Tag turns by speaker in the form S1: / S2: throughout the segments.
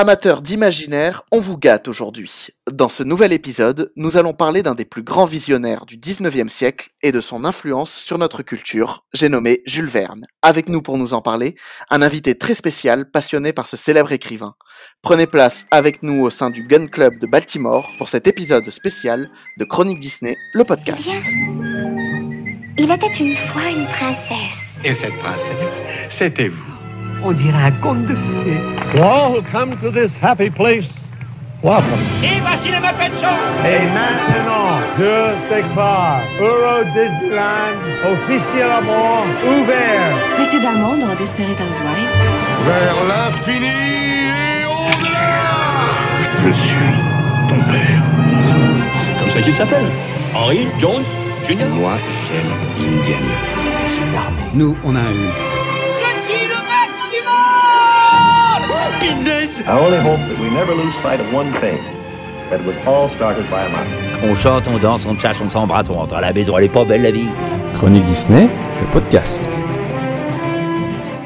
S1: Amateurs d'imaginaire, on vous gâte aujourd'hui. Dans ce nouvel épisode, nous allons parler d'un des plus grands visionnaires du 19e siècle et de son influence sur notre culture, j'ai nommé Jules Verne. Avec nous pour nous en parler, un invité très spécial passionné par ce célèbre écrivain. Prenez place avec nous au sein du Gun Club de Baltimore pour cet épisode spécial de Chronique Disney, le podcast.
S2: Il était une fois une princesse.
S3: Et cette princesse, c'était vous.
S4: On dirait un conte de fées.
S5: To all who come to this happy place, welcome.
S6: Et voici le Muppet Show
S5: Et maintenant, je déclare Euro Disneyland officiellement ouvert.
S7: Précédemment dans Desperate Housewives.
S8: Vers l'infini et au-delà
S3: Je suis ton père. C'est comme ça qu'il s'appelle. Henry Jones Jr.
S8: Moi, j'aime Indiana.
S4: Nous, on a eu.
S6: Je suis le
S9: I only hope that we never lose sight of one thing. That it was all started by a mouse.
S10: On chante, on danse, on chasse, on s'embrasse, on rentre à la maison, elle est pas belle la vie.
S11: Chronique Disney, le podcast.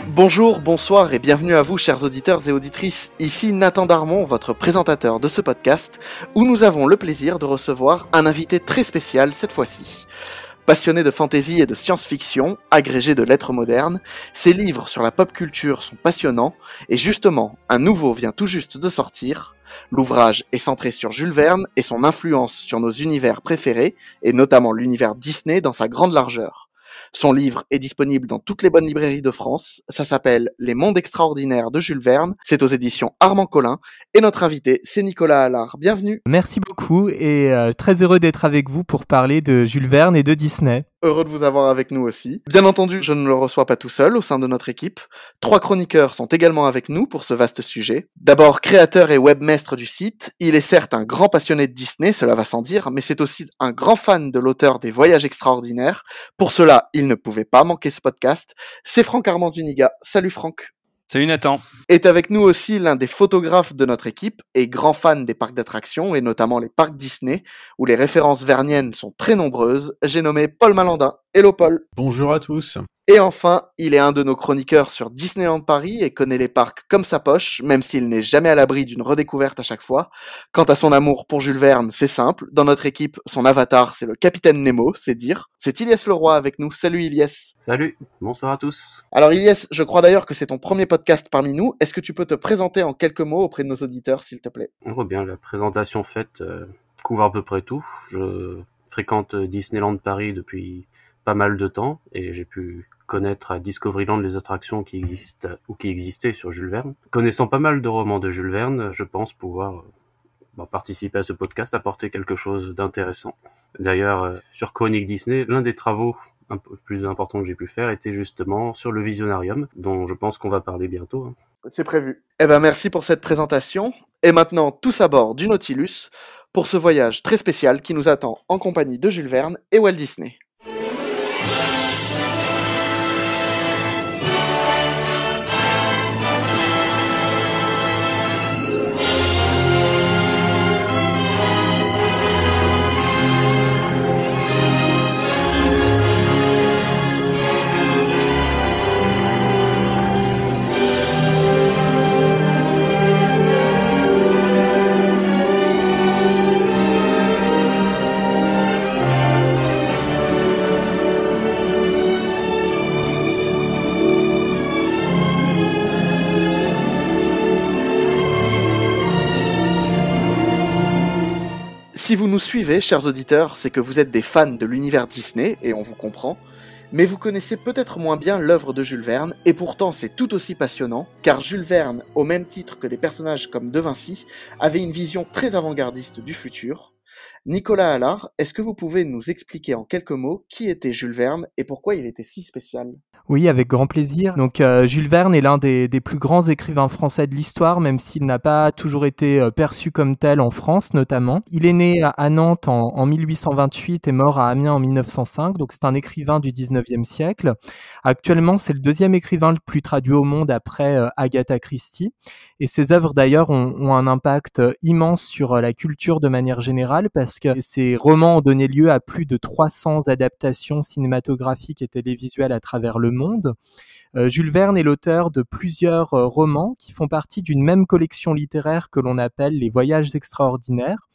S1: Bonjour, bonsoir et bienvenue à vous chers auditeurs et auditrices. Ici Nathan Darmon, votre présentateur de ce podcast, où nous avons le plaisir de recevoir un invité très spécial cette fois-ci. Passionné de fantasy et de science-fiction, agrégé de lettres modernes, ses livres sur la pop culture sont passionnants, et justement, un nouveau vient tout juste de sortir. L'ouvrage est centré sur Jules Verne et son influence sur nos univers préférés, et notamment l'univers Disney dans sa grande largeur. Son livre est disponible dans toutes les bonnes librairies de France. Ça s'appelle Les Mondes extraordinaires de Jules Verne. C'est aux éditions Armand Collin. Et notre invité, c'est Nicolas Allard. Bienvenue.
S12: Merci beaucoup et euh, très heureux d'être avec vous pour parler de Jules Verne et de Disney.
S1: Heureux de vous avoir avec nous aussi. Bien entendu, je ne le reçois pas tout seul au sein de notre équipe. Trois chroniqueurs sont également avec nous pour ce vaste sujet. D'abord, créateur et webmestre du site, il est certes un grand passionné de Disney, cela va sans dire, mais c'est aussi un grand fan de l'auteur des Voyages extraordinaires. Pour cela, il ne pouvait pas manquer ce podcast. C'est Franck Armand Zuniga. Salut Franck.
S13: Salut Nathan.
S1: Est avec nous aussi l'un des photographes de notre équipe et grand fan des parcs d'attractions et notamment les parcs Disney où les références verniennes sont très nombreuses. J'ai nommé Paul Malandin. Hello Paul.
S11: Bonjour à tous.
S1: Et enfin, il est un de nos chroniqueurs sur Disneyland Paris et connaît les parcs comme sa poche, même s'il n'est jamais à l'abri d'une redécouverte à chaque fois. Quant à son amour pour Jules Verne, c'est simple. Dans notre équipe, son avatar, c'est le capitaine Nemo, c'est dire. C'est Ilyes Leroy avec nous. Salut Ilyes.
S14: Salut, bonsoir à tous.
S1: Alors Ilyes, je crois d'ailleurs que c'est ton premier podcast parmi nous. Est-ce que tu peux te présenter en quelques mots auprès de nos auditeurs, s'il te plaît?
S14: Oh bien, la présentation faite euh, couvre à peu près tout. Je fréquente Disneyland Paris depuis pas mal de temps et j'ai pu connaître à Discoveryland les attractions qui existent ou qui existaient sur Jules Verne. Connaissant pas mal de romans de Jules Verne, je pense pouvoir bah, participer à ce podcast, apporter quelque chose d'intéressant. D'ailleurs, euh, sur Chronique Disney, l'un des travaux un peu plus importants que j'ai pu faire était justement sur le Visionarium, dont je pense qu'on va parler bientôt. hein.
S1: C'est prévu. Eh ben merci pour cette présentation. Et maintenant, tous à bord du Nautilus pour ce voyage très spécial qui nous attend en compagnie de Jules Verne et Walt Disney. Suivez, chers auditeurs, c'est que vous êtes des fans de l'univers Disney, et on vous comprend, mais vous connaissez peut-être moins bien l'œuvre de Jules Verne, et pourtant c'est tout aussi passionnant, car Jules Verne, au même titre que des personnages comme De Vinci, avait une vision très avant-gardiste du futur. Nicolas Allard, est-ce que vous pouvez nous expliquer en quelques mots qui était Jules Verne et pourquoi il était si spécial?
S12: Oui, avec grand plaisir. Donc euh, Jules Verne est l'un des, plus grands écrivains français de l'histoire, même s'il n'a pas toujours été euh, perçu comme tel en France notamment. Il est né à, Nantes en, en 1828 et mort à Amiens en 1905, donc c'est un écrivain du 19e siècle. Actuellement, c'est le deuxième écrivain le plus traduit au monde après euh, Agatha Christie. Et ses œuvres d'ailleurs ont, ont un impact immense sur la culture de manière générale parce que ses romans ont donné lieu à plus de 300 adaptations cinématographiques et télévisuelles à travers le monde. Jules Verne est l'auteur de plusieurs romans qui font partie d'une même collection littéraire que l'on appelle les Voyages extraordinaires.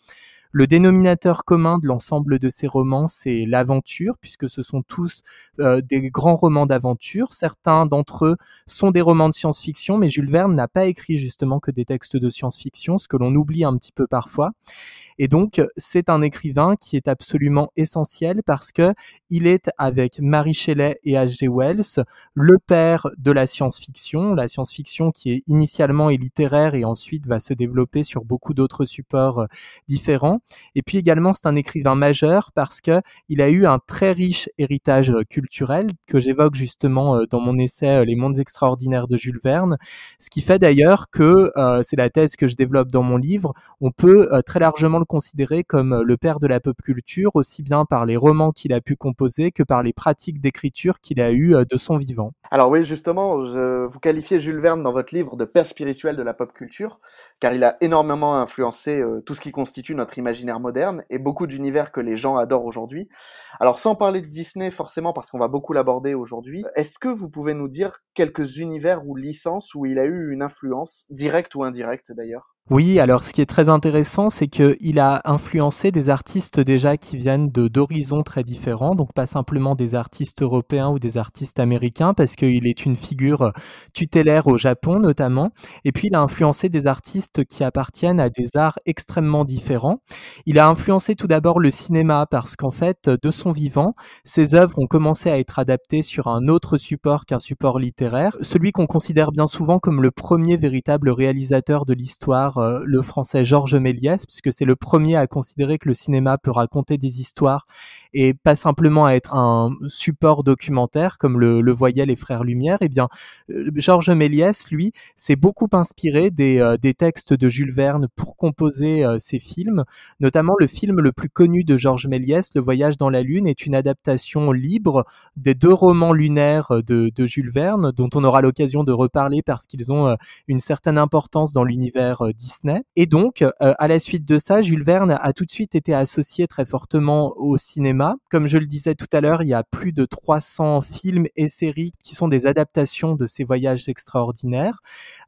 S12: Le dénominateur commun de l'ensemble de ces romans, c'est l'aventure, puisque ce sont tous euh, des grands romans d'aventure. Certains d'entre eux sont des romans de science-fiction, mais Jules Verne n'a pas écrit justement que des textes de science-fiction, ce que l'on oublie un petit peu parfois. Et donc, c'est un écrivain qui est absolument essentiel parce que il est avec Mary Shelley et H.G. Wells le père de la science-fiction, la science-fiction qui est initialement est littéraire et ensuite va se développer sur beaucoup d'autres supports euh, Et puis également, c'est un écrivain majeur parce que il a eu un très riche héritage euh, culturel que j'évoque justement euh, dans mon essai Les mondes extraordinaires de Jules Verne, ce qui fait d'ailleurs que c'est la thèse que je développe dans mon livre, on peut très largement le considéré comme euh, le père de la pop culture, aussi bien par les romans qu'il a pu composer que par les pratiques d'écriture qu'il a eues euh, de son vivant.
S1: Alors oui, justement, vous qualifiez Jules Verne dans votre livre de père spirituel de la pop culture, car il a énormément influencé euh, tout ce qui constitue notre imaginaire moderne et beaucoup d'univers que les gens adorent aujourd'hui. Alors sans parler de Disney forcément, parce qu'on va beaucoup l'aborder aujourd'hui, est-ce que vous pouvez nous dire quelques univers ou licences où il a eu une influence, directe ou indirecte d'ailleurs?
S12: Oui, alors ce qui est très intéressant, c'est qu'il a influencé des artistes déjà qui viennent de d'horizons très différents, donc pas simplement des artistes européens ou des artistes américains, parce qu'il est une figure tutélaire au Japon notamment. Et puis il a influencé des artistes qui appartiennent à des arts extrêmement différents. Il a influencé tout d'abord le cinéma, parce qu'en fait, de son vivant, ses œuvres ont commencé à être adaptées sur un autre support qu'un support littéraire, celui qu'on considère bien souvent comme le premier véritable réalisateur de l'histoire euh, le français Georges Méliès, puisque c'est le premier à considérer que le cinéma peut raconter des histoires et pas simplement à être un support documentaire comme le, voyaient les frères Lumière. Eh bien, euh, Georges Méliès, lui, s'est beaucoup inspiré des, euh, textes de Jules Verne pour composer ses films. Notamment, le film le plus connu de Georges Méliès, Le Voyage dans la Lune, est une adaptation libre des deux romans lunaires de, Jules Verne, dont on aura l'occasion de reparler parce qu'ils ont une certaine importance dans l'univers Disney. Et donc, euh, à la suite de ça, Jules Verne a tout de suite été associé très fortement au Comme je le disais tout à l'heure, il y a plus de 300 films et séries qui sont des adaptations de ces voyages extraordinaires.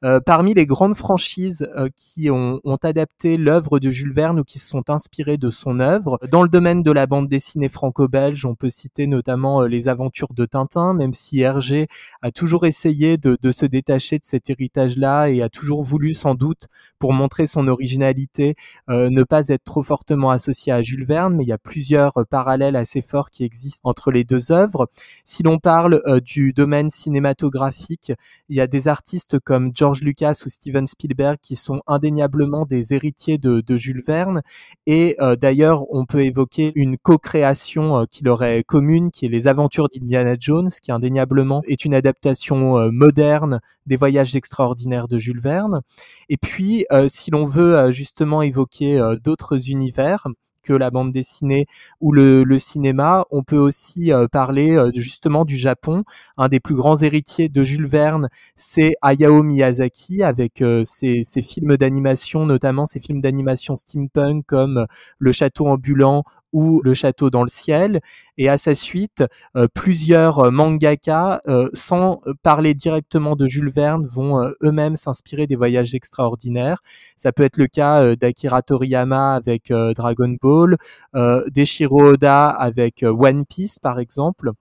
S12: Euh, parmi les grandes franchises euh, qui ont, adapté l'œuvre de Jules Verne ou qui se sont inspirées de son œuvre, dans le domaine de la bande dessinée franco-belge, on peut citer notamment les aventures de Tintin, même si Hergé a toujours essayé de, se détacher de cet héritage-là et a toujours voulu sans doute, pour montrer son originalité, euh, ne pas être trop fortement associé à Jules Verne, mais il y a plusieurs euh, parallèles assez forts qui existent entre les deux œuvres. Si l'on parle euh, du domaine cinématographique, il y a des artistes comme George Lucas ou Steven Spielberg qui sont indéniablement des héritiers de, Jules Verne. Et d'ailleurs, on peut évoquer une co-création qui leur est commune, qui est les aventures d'Indiana Jones, qui indéniablement est une adaptation moderne des voyages extraordinaires de Jules Verne. Et puis, si l'on veut euh, justement évoquer euh, d'autres univers, que la bande dessinée ou le, cinéma. On peut aussi euh, parler justement du Japon. Un des plus grands héritiers de Jules Verne, c'est Hayao Miyazaki avec ses, ses, films d'animation, notamment ses films d'animation steampunk comme Le Château ambulant ou Le Château dans le ciel, et à sa suite, euh, plusieurs euh, mangaka, euh, sans parler directement de Jules Verne, vont eux-mêmes s'inspirer des voyages extraordinaires. Ça peut être le cas d'Akira Toriyama avec Dragon Ball, d'Eshiro Oda avec One Piece par exemple.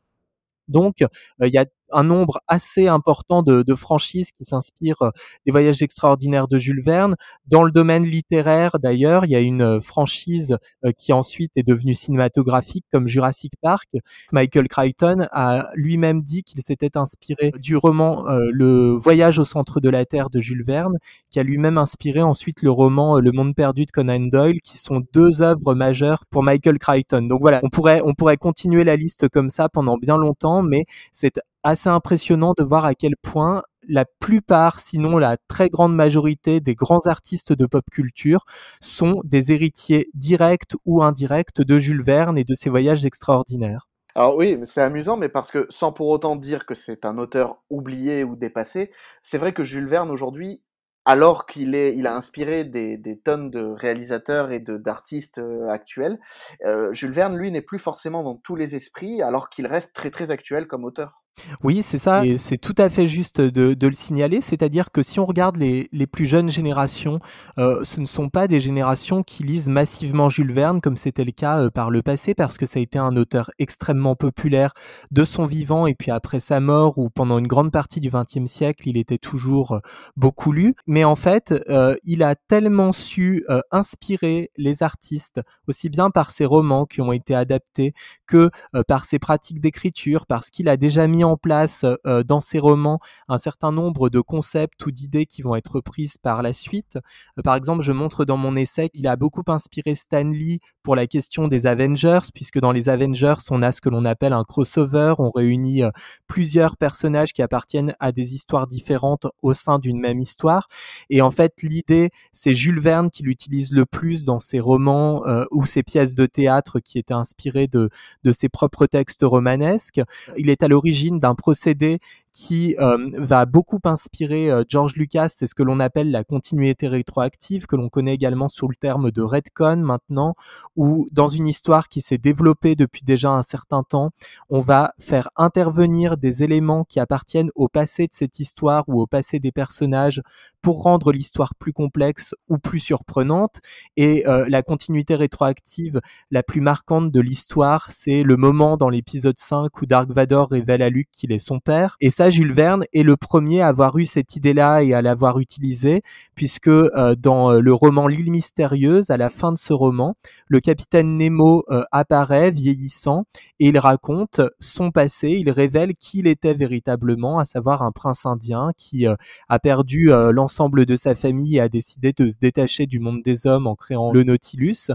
S12: Donc, il y a un nombre assez important de, de franchises qui s'inspirent euh, des voyages extraordinaires de Jules Verne. Dans le domaine littéraire, d'ailleurs, il y a une euh, franchise euh, qui ensuite est devenue cinématographique comme Jurassic Park. Michael Crichton a lui-même dit qu'il s'était inspiré du roman Le Voyage au centre de la Terre de Jules Verne, qui a lui-même inspiré ensuite le roman Le Monde perdu de Conan Doyle, qui sont deux œuvres majeures pour Michael Crichton. Donc voilà, on pourrait on pourrait continuer la liste comme ça pendant bien longtemps, mais c'est assez impressionnant de voir à quel point la plupart, sinon la très grande majorité des grands artistes de pop culture sont des héritiers directs ou indirects de Jules Verne et de ses voyages extraordinaires.
S1: Alors oui, c'est amusant, mais parce que sans pour autant dire que c'est un auteur oublié ou dépassé, c'est vrai que Jules Verne aujourd'hui, alors qu'il est, a inspiré des, tonnes de réalisateurs et d'artistes euh, actuels, euh, Jules Verne, lui, n'est plus forcément dans tous les esprits, alors qu'il reste très très actuel comme auteur.
S12: Oui, c'est ça, et c'est tout à fait juste de, de le signaler, c'est-à-dire que si on regarde les, les plus jeunes générations, euh, ce ne sont pas des générations qui lisent massivement Jules Verne comme c'était le cas euh, par le passé, parce que ça a été un auteur extrêmement populaire de son vivant et puis après sa mort ou pendant une grande partie du XXe siècle, il était toujours euh, beaucoup lu. Mais en fait, euh, il a tellement su euh, inspirer les artistes, aussi bien par ses romans qui ont été adaptés que euh, par ses pratiques d'écriture, parce qu'il a déjà mis en place euh, dans ses romans un certain nombre de concepts ou d'idées qui vont être prises par la suite. Euh, par exemple, je montre dans mon essai qu'il a beaucoup inspiré Stan Lee pour la question des Avengers, puisque dans les Avengers, on a ce que l'on appelle un crossover, on réunit euh, plusieurs personnages qui appartiennent à des histoires différentes au sein d'une même histoire. Et en fait, l'idée, c'est Jules Verne qui l'utilise le plus dans ses romans ou ses pièces de théâtre qui étaient inspirées de ses propres textes romanesques. Il est à l'origine d'un procédé qui euh, va beaucoup inspirer euh, George Lucas, c'est ce que l'on appelle la continuité rétroactive, que l'on connaît également sous le terme de retcon maintenant, où dans une histoire qui s'est développée depuis déjà un certain temps, on va faire intervenir des éléments qui appartiennent au passé de cette histoire ou au passé des personnages pour rendre l'histoire plus complexe ou plus surprenante. Et euh, la continuité rétroactive la plus marquante de l'histoire, c'est le moment dans l'épisode 5 où Dark Vador révèle à Luke qu'il est son père. Et ça, Jules Verne est le premier à avoir eu cette idée-là et à l'avoir utilisée, puisque euh, dans euh, le roman L'île mystérieuse, à la fin de ce roman, le capitaine Nemo euh, apparaît vieillissant et il raconte son passé, il révèle qui il était véritablement, à savoir un prince indien qui a perdu l'ensemble de sa famille et a décidé de se détacher du monde des hommes en créant le Nautilus.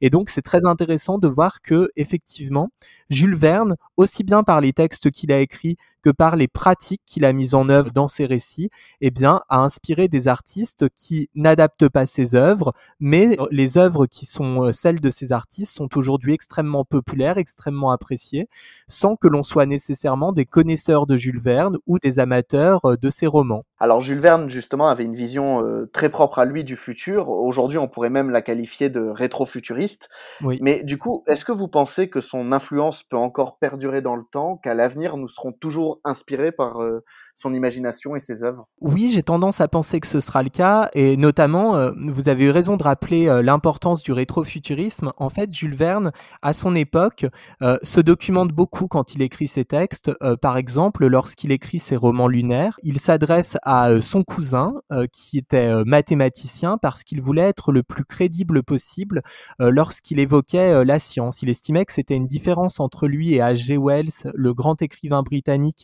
S12: Et donc c'est très intéressant de voir que effectivement Jules Verne, aussi bien par les textes qu'il a écrits que par les pratiques qu'il a mises en œuvre dans ses récits, eh bien, a inspiré des artistes qui n'adaptent pas ses œuvres, mais les œuvres qui sont euh, celles de ces artistes sont aujourd'hui extrêmement populaires, extrêmement appréciées, sans que l'on soit nécessairement des connaisseurs de Jules Verne ou des amateurs euh, de ses romans.
S1: Alors Jules Verne, justement, avait une vision euh, très propre à lui du futur. Aujourd'hui, on pourrait même la qualifier de rétro-futuriste.
S12: Oui.
S1: Mais du coup, est-ce que vous pensez que son influence peut encore perdurer dans le temps, qu'à l'avenir, nous serons toujours inspirés par euh, son imagination et ses œuvres
S12: Oui, j'ai tendance à penser que ce sera le cas, et notamment, euh, vous avez eu raison de rappeler euh, l'importance du rétrofuturisme. En fait, Jules Verne, à son époque, se documente beaucoup quand il écrit ses textes. Par exemple, lorsqu'il écrit ses romans lunaires, il s'adresse à son cousin, qui était mathématicien, parce qu'il voulait être le plus crédible possible lorsqu'il évoquait la science. Il estimait que c'était une différence entre lui et H.G. Wells, le grand écrivain britannique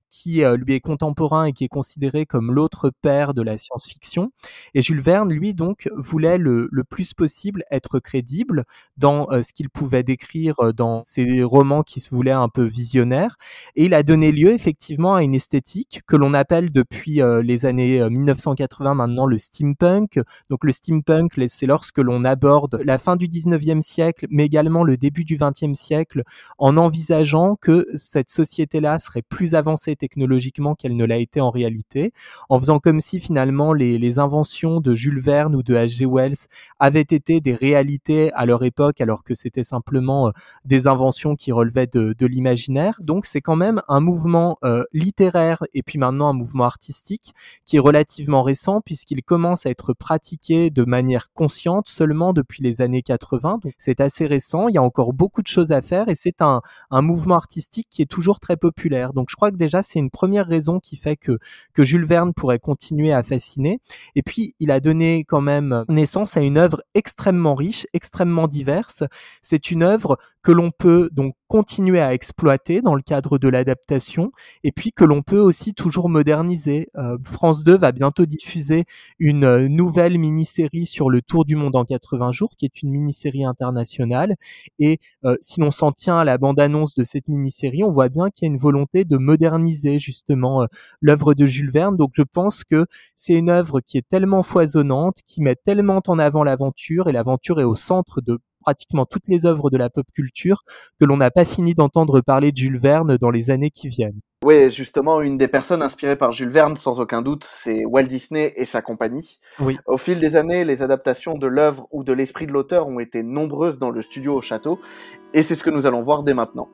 S12: qui euh, lui est contemporain et qui est considéré comme l'autre père de la science-fiction. Et Jules Verne, lui, donc, voulait le, le plus possible être crédible dans euh, ce qu'il pouvait décrire euh, dans ses romans qui se voulaient un peu visionnaires. Et il a donné lieu effectivement à une esthétique que l'on appelle depuis les années euh, 1980 maintenant le steampunk. Donc le steampunk, c'est lorsque l'on aborde la fin du 19e siècle, mais également le début du 20e siècle, en envisageant que cette société-là serait plus avancée technologiquement qu'elle ne l'a été en réalité, en faisant comme si finalement les, les inventions de Jules Verne ou de H.G. Wells avaient été des réalités à leur époque, alors que c'était simplement euh, des inventions qui relevaient de, de l'imaginaire. Donc c'est quand même un mouvement euh, littéraire et puis maintenant un mouvement artistique qui est relativement récent puisqu'il commence à être pratiqué de manière consciente seulement depuis les années 80. Donc c'est assez récent, il y a encore beaucoup de choses à faire et c'est un, un mouvement artistique qui est toujours très populaire. Donc je crois que déjà c'est une première raison qui fait que, que Jules Verne pourrait continuer à fasciner. Et puis il a donné quand même naissance à une œuvre extrêmement riche, extrêmement diverse. C'est une œuvre que l'on peut donc continuer à exploiter dans le cadre de l'adaptation et puis que l'on peut aussi toujours moderniser. Euh, France 2 va bientôt diffuser une euh, nouvelle mini-série sur le tour du monde en 80 jours qui est une mini-série internationale et euh, si l'on s'en tient à la bande-annonce de cette mini-série, on voit bien qu'il y a une volonté de moderniser justement l'œuvre de Jules Verne. Donc je pense que c'est une œuvre qui est tellement foisonnante, qui met tellement en avant l'aventure et l'aventure est au centre de pratiquement toutes les œuvres de la pop culture que l'on n'a pas fini d'entendre parler de Jules Verne dans les années qui viennent.
S1: Oui, justement, une des personnes inspirées par Jules Verne, sans aucun doute, c'est Walt Disney et sa compagnie.
S12: Oui.
S1: Au fil des années, les adaptations de l'œuvre ou de l'esprit de l'auteur ont été nombreuses dans le studio au château, et c'est ce que nous allons voir dès maintenant.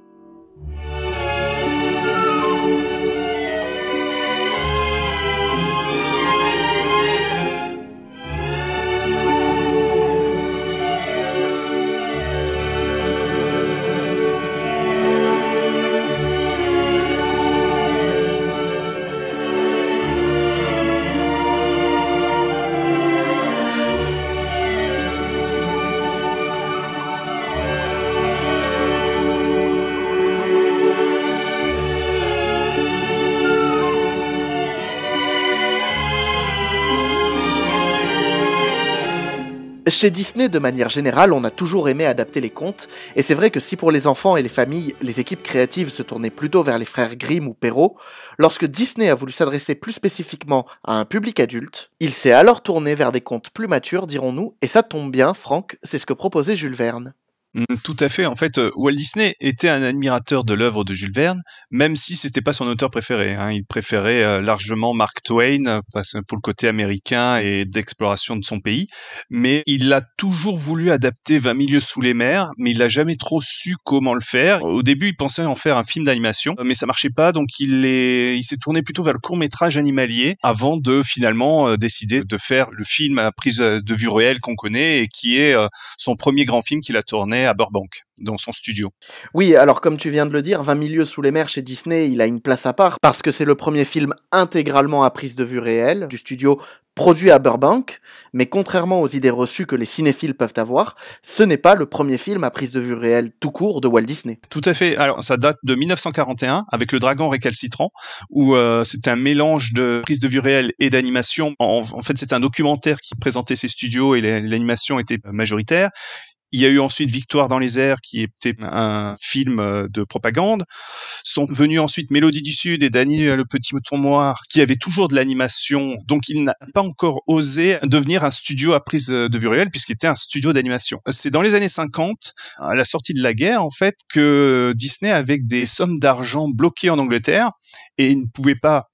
S1: Chez Disney, de manière générale, on a toujours aimé adapter les contes, et c'est vrai que si pour les enfants et les familles, les équipes créatives se tournaient plutôt vers les frères Grimm ou Perrault, lorsque Disney a voulu s'adresser plus spécifiquement à un public adulte, il s'est alors tourné vers des contes plus matures, dirons-nous, et ça tombe bien, Franck, c'est ce que proposait Jules Verne.
S13: Mm, tout à fait. En fait, euh, Walt Disney était un admirateur de l'œuvre de Jules Verne, même si c'était pas son auteur préféré. Hein. Il préférait euh, largement Mark Twain euh, pour le côté américain et d'exploration de son pays. Mais il a toujours voulu adapter 20 milieux sous les mers, mais il n'a jamais trop su comment le faire. Au début, il pensait en faire un film d'animation, mais ça marchait pas, donc il il s'est tourné plutôt vers le court métrage animalier avant de finalement décider de faire le film à prise de vue réelle qu'on connaît et qui est son premier grand film qu'il a tourné à Burbank, dans son studio.
S1: Oui, alors comme tu viens de le dire, 20 milieux sous les mers chez Disney, il a une place à part parce que c'est le premier film intégralement à prise de vue réelle du studio produit à Burbank, mais contrairement aux idées reçues que les cinéphiles peuvent avoir, ce n'est pas le premier film à prise de vue réelle tout court de Walt Disney.
S13: Tout à fait. Alors ça date de 1941 avec Le Dragon récalcitrant, où euh, c'était un mélange de prise de vue réelle et d'animation. En, en, fait, c'était un documentaire qui présentait ses studios et l'animation était majoritaire. Il y a eu ensuite Victoire dans les airs, qui était un film euh, de propagande. Sont venus ensuite Mélodie du Sud et Daniel le Petit Mouton Noir, qui avait toujours de l'animation. Donc il n'a pas encore osé devenir un studio à prise de vue réelle, puisqu'il était un studio d'animation. C'est dans les années 50, à la sortie de la guerre, en fait, que Disney, avec des sommes d'argent bloquées en Angleterre, et il ne pouvait pas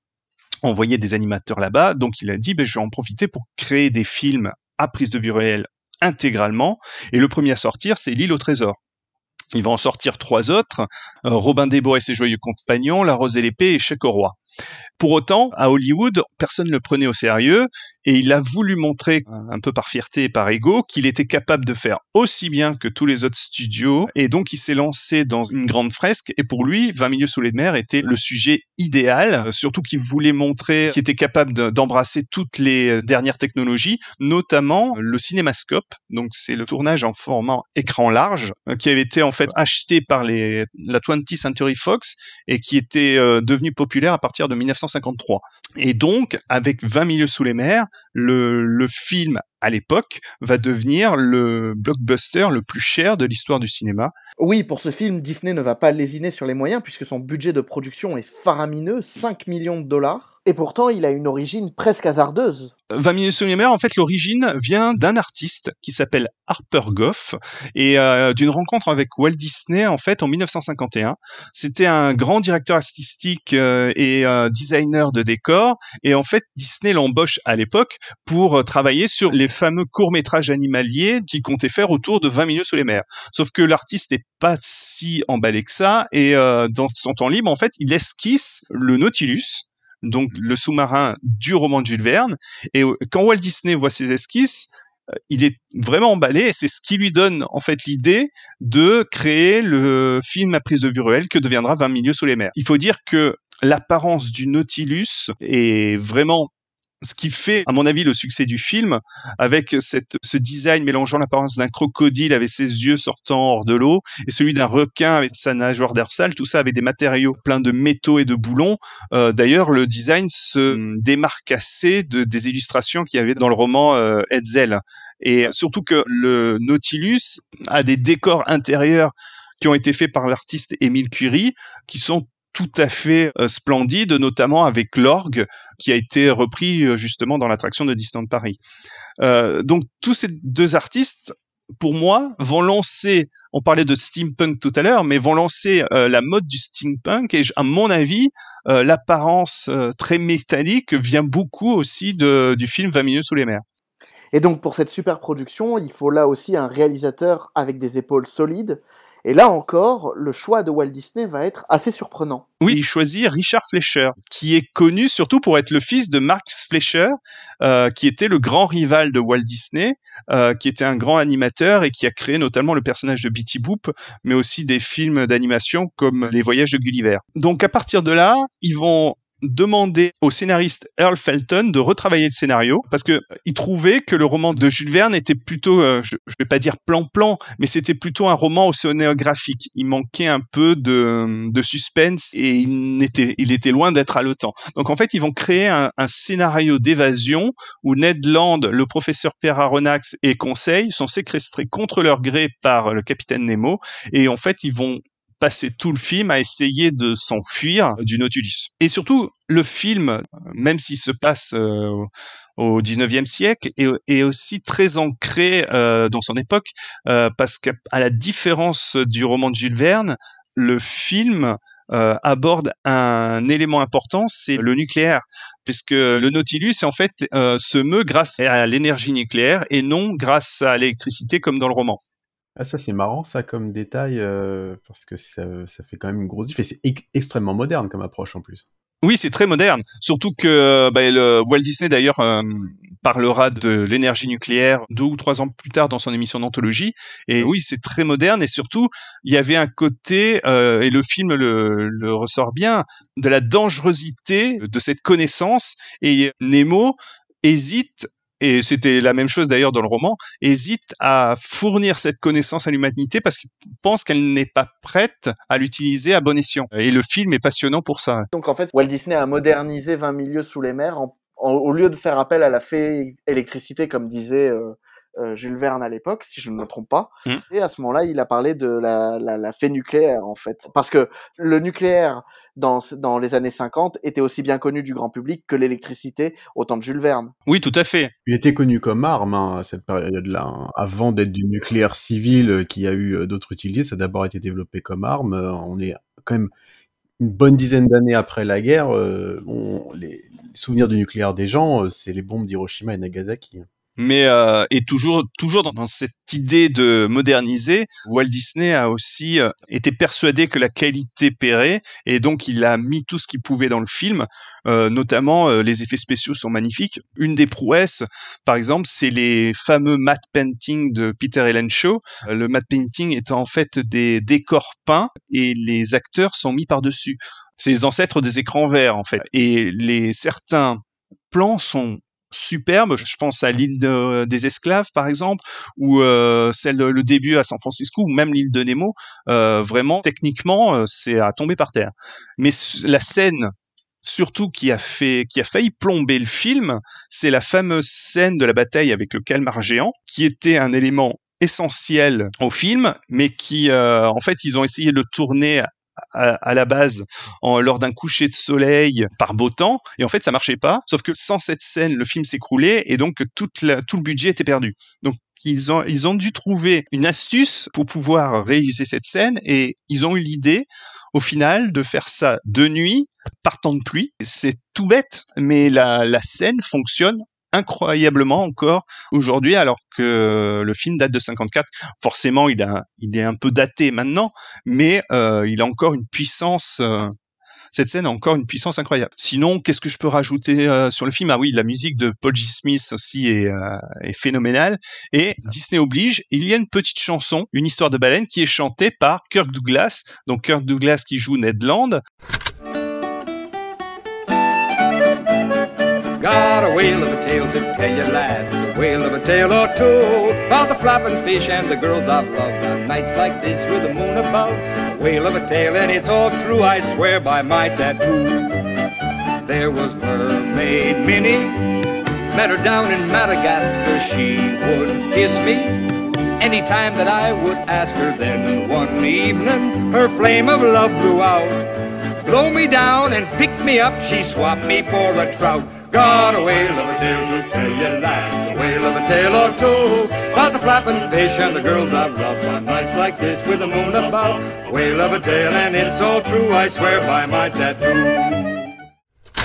S13: envoyer des animateurs là-bas, donc il a dit, ben, je vais en profiter pour créer des films à prise de vue réelle intégralement. Et le premier à sortir, c'est L'île au trésor. Il va en sortir trois autres, euh, Robin des Bois et ses joyeux compagnons, La Rose et l'épée et Chèque au roi. Pour autant, à Hollywood, personne ne le prenait au sérieux et il a voulu montrer, un peu par fierté et par ego, qu'il était capable de faire aussi bien que tous les autres studios. Et donc il s'est lancé dans une grande fresque. Et pour lui, 20 milieux sous les mers était le sujet idéal, surtout qu'il voulait montrer qu'il était capable d'embrasser toutes les dernières technologies, notamment le cinémascope, donc c'est le tournage en format écran large qui avait été en fait acheté par les, la 20th Century Fox et qui était euh, devenu populaire à partir de 1953. Et donc, avec 20 milieux sous les mers, le, le film à l'époque, va devenir le blockbuster le plus cher de l'histoire du cinéma.
S1: Oui, pour ce film, Disney ne va pas lésiner sur les moyens puisque son budget de production est faramineux, 5 millions de dollars. Et pourtant, il a une origine presque hasardeuse.
S13: 20 minutes sous les mers, en fait, l'origine vient d'un artiste qui s'appelle Harper Goff et euh, d'une rencontre avec Walt Disney, en fait, en 1951. C'était un grand directeur artistique euh, et euh, designer de décors et en fait, Disney l'embauche à l'époque pour travailler sur les fameux courts-métrages animaliers qu'il comptait faire autour de 20 milieux sous les mers. Sauf que l'artiste n'est pas si emballé que ça, et euh, dans son temps libre, en fait, il esquisse le Nautilus, donc le sous-marin du roman de Jules Verne, et euh, quand Walt Disney voit ces esquisses, euh, il est vraiment emballé et c'est ce qui lui donne en fait l'idée de créer le film à prise de vue réelle que deviendra 20 milieux sous les mers. Il faut dire que l'apparence du Nautilus est vraiment ce qui fait, à mon avis, le succès du film, avec cette, ce design mélangeant l'apparence d'un crocodile avec ses yeux sortant hors de l'eau et celui d'un requin avec sa nageoire dorsale, tout ça avec des matériaux pleins de métaux et de boulons. Euh, D'ailleurs, le design se démarque assez de, des illustrations qu'il y avait dans le roman euh. Et surtout que le Nautilus a des décors intérieurs qui ont été faits par l'artiste Émile Curie, qui sont tout à fait euh, splendide, notamment avec l'orgue qui a été repris euh, justement dans l'attraction de Disneyland Paris. Euh, donc tous ces deux artistes, pour moi, vont lancer, on parlait de steampunk tout à l'heure, mais vont lancer la mode du steampunk et à mon avis, l'apparence très métallique vient beaucoup aussi de, du film 20 minutes sous les mers.
S1: Et donc pour cette super production, il faut là aussi un réalisateur avec des épaules solides et là encore, le choix de Walt Disney va être assez surprenant.
S13: Oui, il choisit Richard Fleischer, qui est connu surtout pour être le fils de Max Fleischer, euh, qui était le grand rival de Walt Disney, euh, qui était un grand animateur et qui a créé notamment le personnage de Betty Boop, mais aussi des films d'animation comme Les Voyages de Gulliver. Donc à partir de là, ils vont demandé au scénariste Earl Felton de retravailler le scénario parce que il trouvait que le roman de Jules Verne était plutôt, euh, je, vais pas dire plan-plan, mais c'était plutôt un roman océanographique. Il manquait un peu de, suspense et il était, il était loin d'être haletant. Donc en fait, ils vont créer un, un scénario d'évasion où Ned Land, le professeur Pierre Aronnax et Conseil sont séquestrés contre leur gré par le capitaine Nemo et en fait, ils vont passer tout le film à essayer de s'enfuir du Nautilus. Et surtout, le film, même s'il se passe euh, au 19e siècle, est, aussi très ancré euh, dans son époque, euh, parce qu'à la différence du roman de Jules Verne, le film aborde un élément important, c'est le nucléaire, puisque le Nautilus en fait se meut grâce à l'énergie nucléaire et non grâce à l'électricité comme dans le roman.
S11: Ah, ça c'est marrant ça comme détail euh, parce que ça, ça, fait quand même une grosse différence et c'est extrêmement moderne comme approche en plus.
S13: Oui, c'est très moderne. Surtout que bah, le, Walt Disney d'ailleurs euh, parlera de l'énergie nucléaire deux ou trois ans plus tard dans son émission d'anthologie. Et oui, c'est très moderne. Et surtout, il y avait un côté euh, et le film le, le, ressort bien de la dangerosité de cette connaissance. Et Nemo hésite et c'était la même chose d'ailleurs dans le roman, hésite à fournir cette connaissance à l'humanité parce qu'il pense qu'elle n'est pas prête à l'utiliser à bon escient. Et le film est passionnant pour ça.
S1: Donc en fait, Walt Disney a modernisé 20 milieux sous les mers au lieu de faire appel à la fée électricité comme disait euh, euh, Jules Verne à l'époque, si je ne me trompe pas. Mmh. Et à ce moment-là, il a parlé de la, la, la fée nucléaire, en fait. Parce que le nucléaire, dans, dans les années 50, était aussi bien connu du grand public que l'électricité au temps de Jules Verne.
S13: Oui, tout à fait.
S11: Il était connu comme arme hein, à cette période-là. Hein. Avant d'être du nucléaire civil euh, qui a eu euh, d'autres utilités, ça a d'abord été développé comme arme. On est quand même une bonne dizaine d'années après la guerre. Euh, on, les, les souvenirs du nucléaire des gens, c'est les bombes d'Hiroshima et Nagasaki
S13: mais euh, et toujours toujours dans, cette idée de moderniser, Walt Disney a aussi euh, été persuadé que la qualité paierait et donc il a mis tout ce qu'il pouvait dans le film, euh, notamment euh, les effets spéciaux sont magnifiques. Une des prouesses, par exemple, c'est les fameux matte painting de Peter Ellen Shaw. Euh, le matte painting étant en fait des décors peints et les acteurs sont mis par dessus. C'est les ancêtres des écrans verts en fait et les certains plans sont superbe. Je pense à l'île de, des esclaves, par exemple, ou euh, celle le début à San Francisco, ou même l'île de Nemo. Euh, vraiment, techniquement, euh, c'est à tomber par terre. Mais la scène surtout qui a fait, qui a failli plomber le film, c'est la fameuse scène de la bataille avec le calmar géant, qui était un élément essentiel au film, mais qui, euh, en fait, ils ont essayé de le tourner à, la base en, lors d'un coucher de soleil par beau temps et en fait ça marchait pas sauf que sans cette scène le film s'écroulait et donc tout le budget était perdu. Donc ils ont ils ont dû trouver une astuce pour pouvoir réaliser cette scène et ils ont eu l'idée au final de faire ça de nuit par temps de pluie. C'est tout bête mais la, la scène fonctionne incroyablement encore aujourd'hui, alors que le film date de 54. Forcément, il, a, il est un peu daté maintenant, mais euh, il a encore une puissance. Euh, cette scène a encore une puissance incroyable. Sinon, qu'est-ce que je peux rajouter euh, sur le film? Ah oui, la musique de Paul G. Smith aussi est, est phénoménale. Et Disney oblige, il y a une petite chanson, une histoire de baleine, qui est chantée par Kirk Douglas. Donc Kirk Douglas qui joue Ned Land.
S15: Got a whale of a tale to tell you, lads. A whale of a tale or two about the flapping fish and the girls I've loved on nights like this with the moon above. A whale of a tale, and it's all true. I swear by my tattoo. There was Mermaid Minnie, met her down in Madagascar. She would kiss me anytime that I would ask her. Then one evening, her flame of love blew out. Blow me down and pick me up. She swapped me for a trout. A whale of a tale to tell you a whale of a tale or two the flapping fish and the girls I've loved nights like this with moon. A whale of a tale and it's all true, I swear by my tattoo.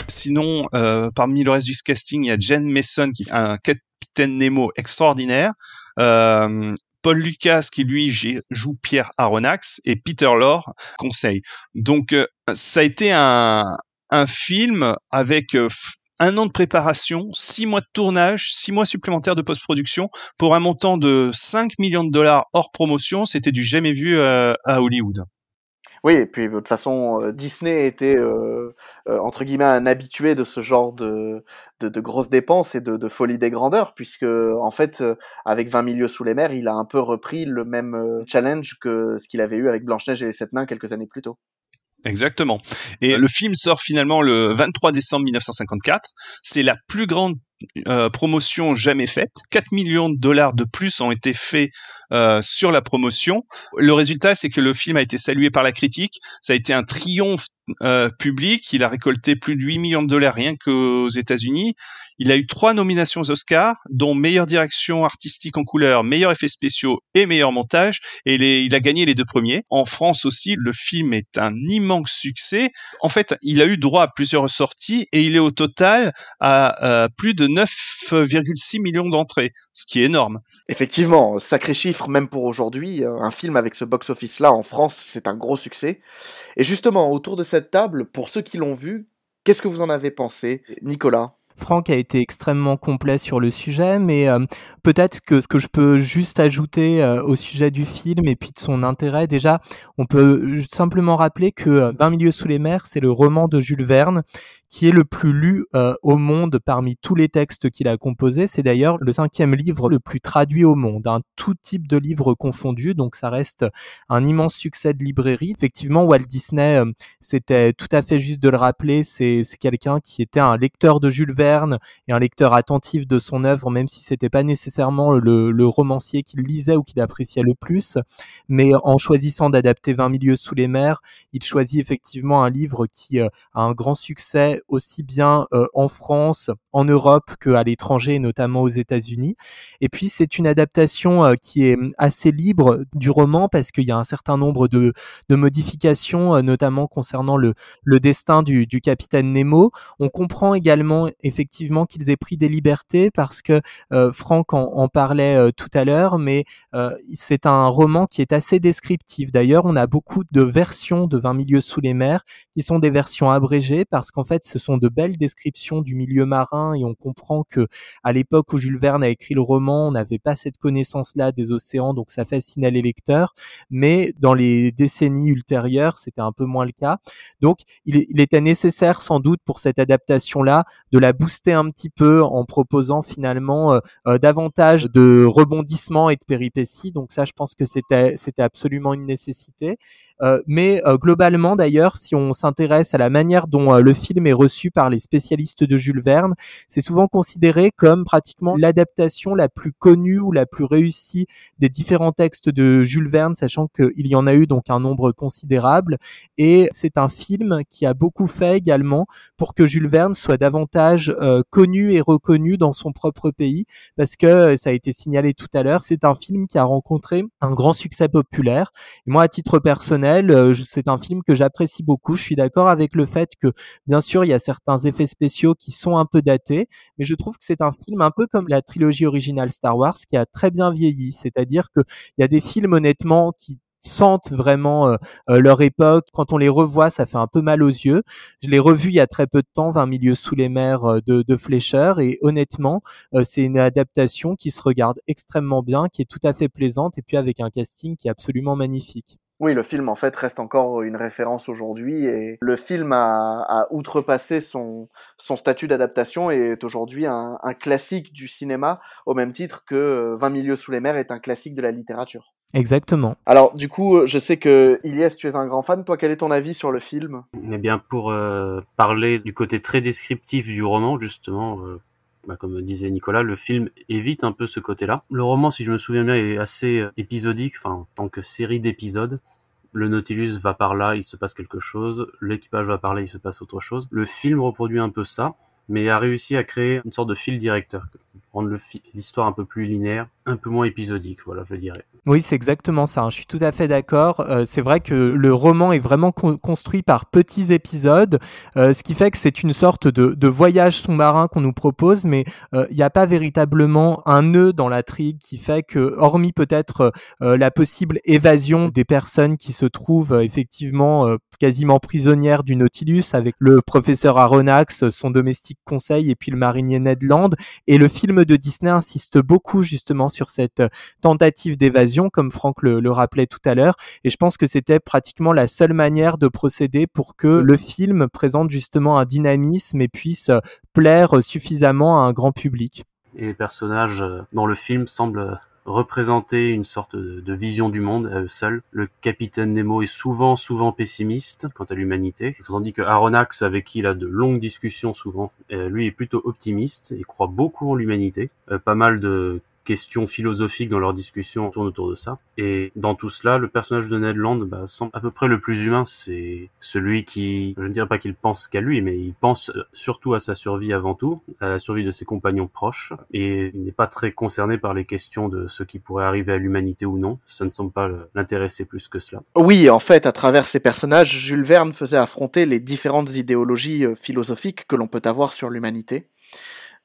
S13: Sinon, euh, parmi le reste du casting, il y a Jen Mason qui fait un capitaine Nemo extraordinaire. Euh, Paul Lucas qui lui joue Pierre Aronnax et Peter Lorre conseil. Donc euh, ça a été un, film avec un an de préparation, six mois de tournage, six mois supplémentaires de post-production pour un montant de 5 millions de dollars hors promotion. C'était du jamais vu euh, à Hollywood.
S1: Oui, et puis de toute façon, euh, Disney était euh, entre guillemets un habitué de ce genre de, grosses dépenses et de, de, folie des grandeurs, puisque en fait, avec 20 milieux sous les mers, il a un peu repris le même challenge que ce qu'il avait eu avec Blanche-Neige et les Sept Nains quelques années plus tôt.
S13: Exactement. Et le film sort finalement le 23 décembre 1954. C'est la plus grande euh, promotion jamais faite. 4 millions de dollars de plus ont été faits euh, sur la promotion. Le résultat, c'est que le film a été salué par la critique. Ça a été un triomphe euh, public. Il a récolté plus de 8 millions de dollars rien qu'aux États-Unis. Il a eu trois nominations aux Oscars, dont meilleure direction artistique en couleur, meilleurs effets spéciaux et meilleur montage. Et il a gagné les deux premiers. En France aussi, le film est un immense succès. En fait, il a eu droit à plusieurs sorties et il est au total à euh, plus de 9,6 millions d'entrées, ce qui est énorme.
S1: Effectivement, sacré chiffre même pour aujourd'hui. Un film avec ce box-office-là en France, c'est un gros succès. Et justement, autour de cette table, pour ceux qui l'ont vu, qu'est-ce que vous en avez pensé Nicolas?
S12: Franck a été extrêmement complet sur le sujet, mais euh, peut-être que ce que je peux juste ajouter euh, au sujet du film et puis de son intérêt, déjà, on peut simplement rappeler que 20 euh, milieux sous les mers, c'est le roman de Jules Verne qui est le plus lu au monde parmi tous les textes qu'il a composés. C'est d'ailleurs le cinquième livre le plus traduit au monde, un tout type de livre confondu, donc ça reste un immense succès de librairie. Effectivement, Walt Disney, c'était tout à fait juste de le rappeler, c'est quelqu'un qui était un lecteur de Jules Verne et un lecteur attentif de son œuvre, même si c'était pas nécessairement le, romancier qu'il lisait ou qu'il appréciait le plus. Mais en choisissant d'adapter 20 milieux sous les mers, il choisit effectivement un livre qui euh, a un grand succès aussi bien euh, en France, en Europe qu'à l'étranger, notamment aux États-Unis. Et puis c'est une adaptation euh, qui est assez libre du roman parce qu'il y a un certain nombre de, modifications, notamment concernant le, le destin du, du, capitaine Nemo. On comprend également effectivement qu'ils aient pris des libertés parce que Franck en, en parlait tout à l'heure, mais c'est un roman qui est assez descriptif. D'ailleurs, on a beaucoup de versions de 20 milieux sous les mers qui sont des versions abrégées parce qu'en fait, ce sont de belles descriptions du milieu marin et on comprend que à l'époque où Jules Verne a écrit le roman, on n'avait pas cette connaissance-là des océans, donc ça fascinait les lecteurs. Mais dans les décennies ultérieures, c'était un peu moins le cas. Donc, il, il était nécessaire sans doute pour cette adaptation-là de la booster un petit peu en proposant finalement euh, euh, davantage de rebondissements et de péripéties. Donc ça, je pense que c'était c'était absolument une nécessité. Euh, mais globalement, d'ailleurs, si on s'intéresse à la manière dont le film est reçu par les spécialistes de Jules Verne, c'est souvent considéré comme pratiquement l'adaptation la plus connue ou la plus réussie des différents textes de Jules Verne, sachant qu'il y en a eu donc un nombre considérable. Et c'est un film qui a beaucoup fait également pour que Jules Verne soit davantage euh, connu et reconnu dans son propre pays, parce que euh, ça a été signalé tout à l'heure, c'est un film qui a rencontré un grand succès populaire. Moi, à titre personnel, euh, c'est un film que j'apprécie beaucoup. Je suis d'accord avec le fait que, bien sûr, il y a certains effets spéciaux qui sont un peu datés, mais je trouve que c'est un film un peu comme la trilogie originale Star Wars qui a très bien vieilli. C'est-à-dire qu'il y a des films honnêtement qui sentent vraiment euh, euh, leur époque. Quand on les revoit, ça fait un peu mal aux yeux. Je l'ai revu il y a très peu de temps, 20 milieux sous les mers euh, de, de Fleischer, et honnêtement, c'est une adaptation qui se regarde extrêmement bien, qui est tout à fait plaisante, et puis avec un casting qui est absolument magnifique.
S1: Oui, le film en fait reste encore une référence aujourd'hui et le film a, a outrepassé son, son statut d'adaptation et est aujourd'hui un, un, classique du cinéma au même titre que 20 milieux sous les mers est un classique de la littérature.
S12: Exactement.
S1: Alors du coup, je sais que Ilyes, tu es un grand fan. Toi, quel est ton avis sur le film?
S14: Eh bien, pour euh, parler du côté très descriptif du roman, justement, euh, bah, comme disait Nicolas, le film évite un peu ce côté-là. Le roman, si je me souviens bien, est assez euh, épisodique, enfin, en tant que série d'épisodes. Le Nautilus va par là, il se passe quelque chose. L'équipage va par là, il se passe autre chose. Le film reproduit un peu ça, mais a réussi à créer une sorte de fil directeur, l'histoire un peu plus linéaire, un peu moins épisodique, voilà, je dirais.
S12: Oui, c'est exactement ça. Hein. Je suis tout à fait d'accord. Euh, c'est vrai que le roman est vraiment construit par petits épisodes, euh, ce qui fait que c'est une sorte de, voyage sous-marin qu'on nous propose, mais euh, il n'y a pas véritablement un nœud dans l'intrigue qui fait que, hormis peut-être la possible évasion des personnes qui se trouvent effectivement quasiment prisonnières du Nautilus avec le professeur Aronnax, son domestique conseil et puis le marinier Ned Land, et le film de Disney insiste beaucoup justement sur cette tentative d'évasion comme Franck le, le rappelait tout à l'heure. Et je pense que c'était pratiquement la seule manière de procéder pour que le film présente justement un dynamisme et puisse plaire suffisamment à un grand public.
S14: Et les personnages euh, dans le film semblent représenter une sorte de, vision du monde à eux seuls. Le capitaine Nemo est souvent, souvent pessimiste quant à l'humanité, tandis que Aronnax, avec qui il a de longues discussions souvent, euh, lui est plutôt optimiste et croit beaucoup en l'humanité. Euh, pas mal de questions philosophiques dans leur discussion tournent autour de ça. Et dans tout cela, le personnage de Ned Land bah, semble à peu près le plus humain. C'est celui qui, je ne dirais pas qu'il pense qu'à lui, mais il pense euh, surtout à sa survie avant tout, à la survie de ses compagnons proches, et il n'est pas très concerné par les questions de ce qui pourrait arriver à l'humanité ou non. Ça ne semble pas l'intéresser plus que cela.
S1: Oui, en fait, à travers ces personnages, Jules Verne faisait affronter les différentes idéologies euh, philosophiques que l'on peut avoir sur l'humanité.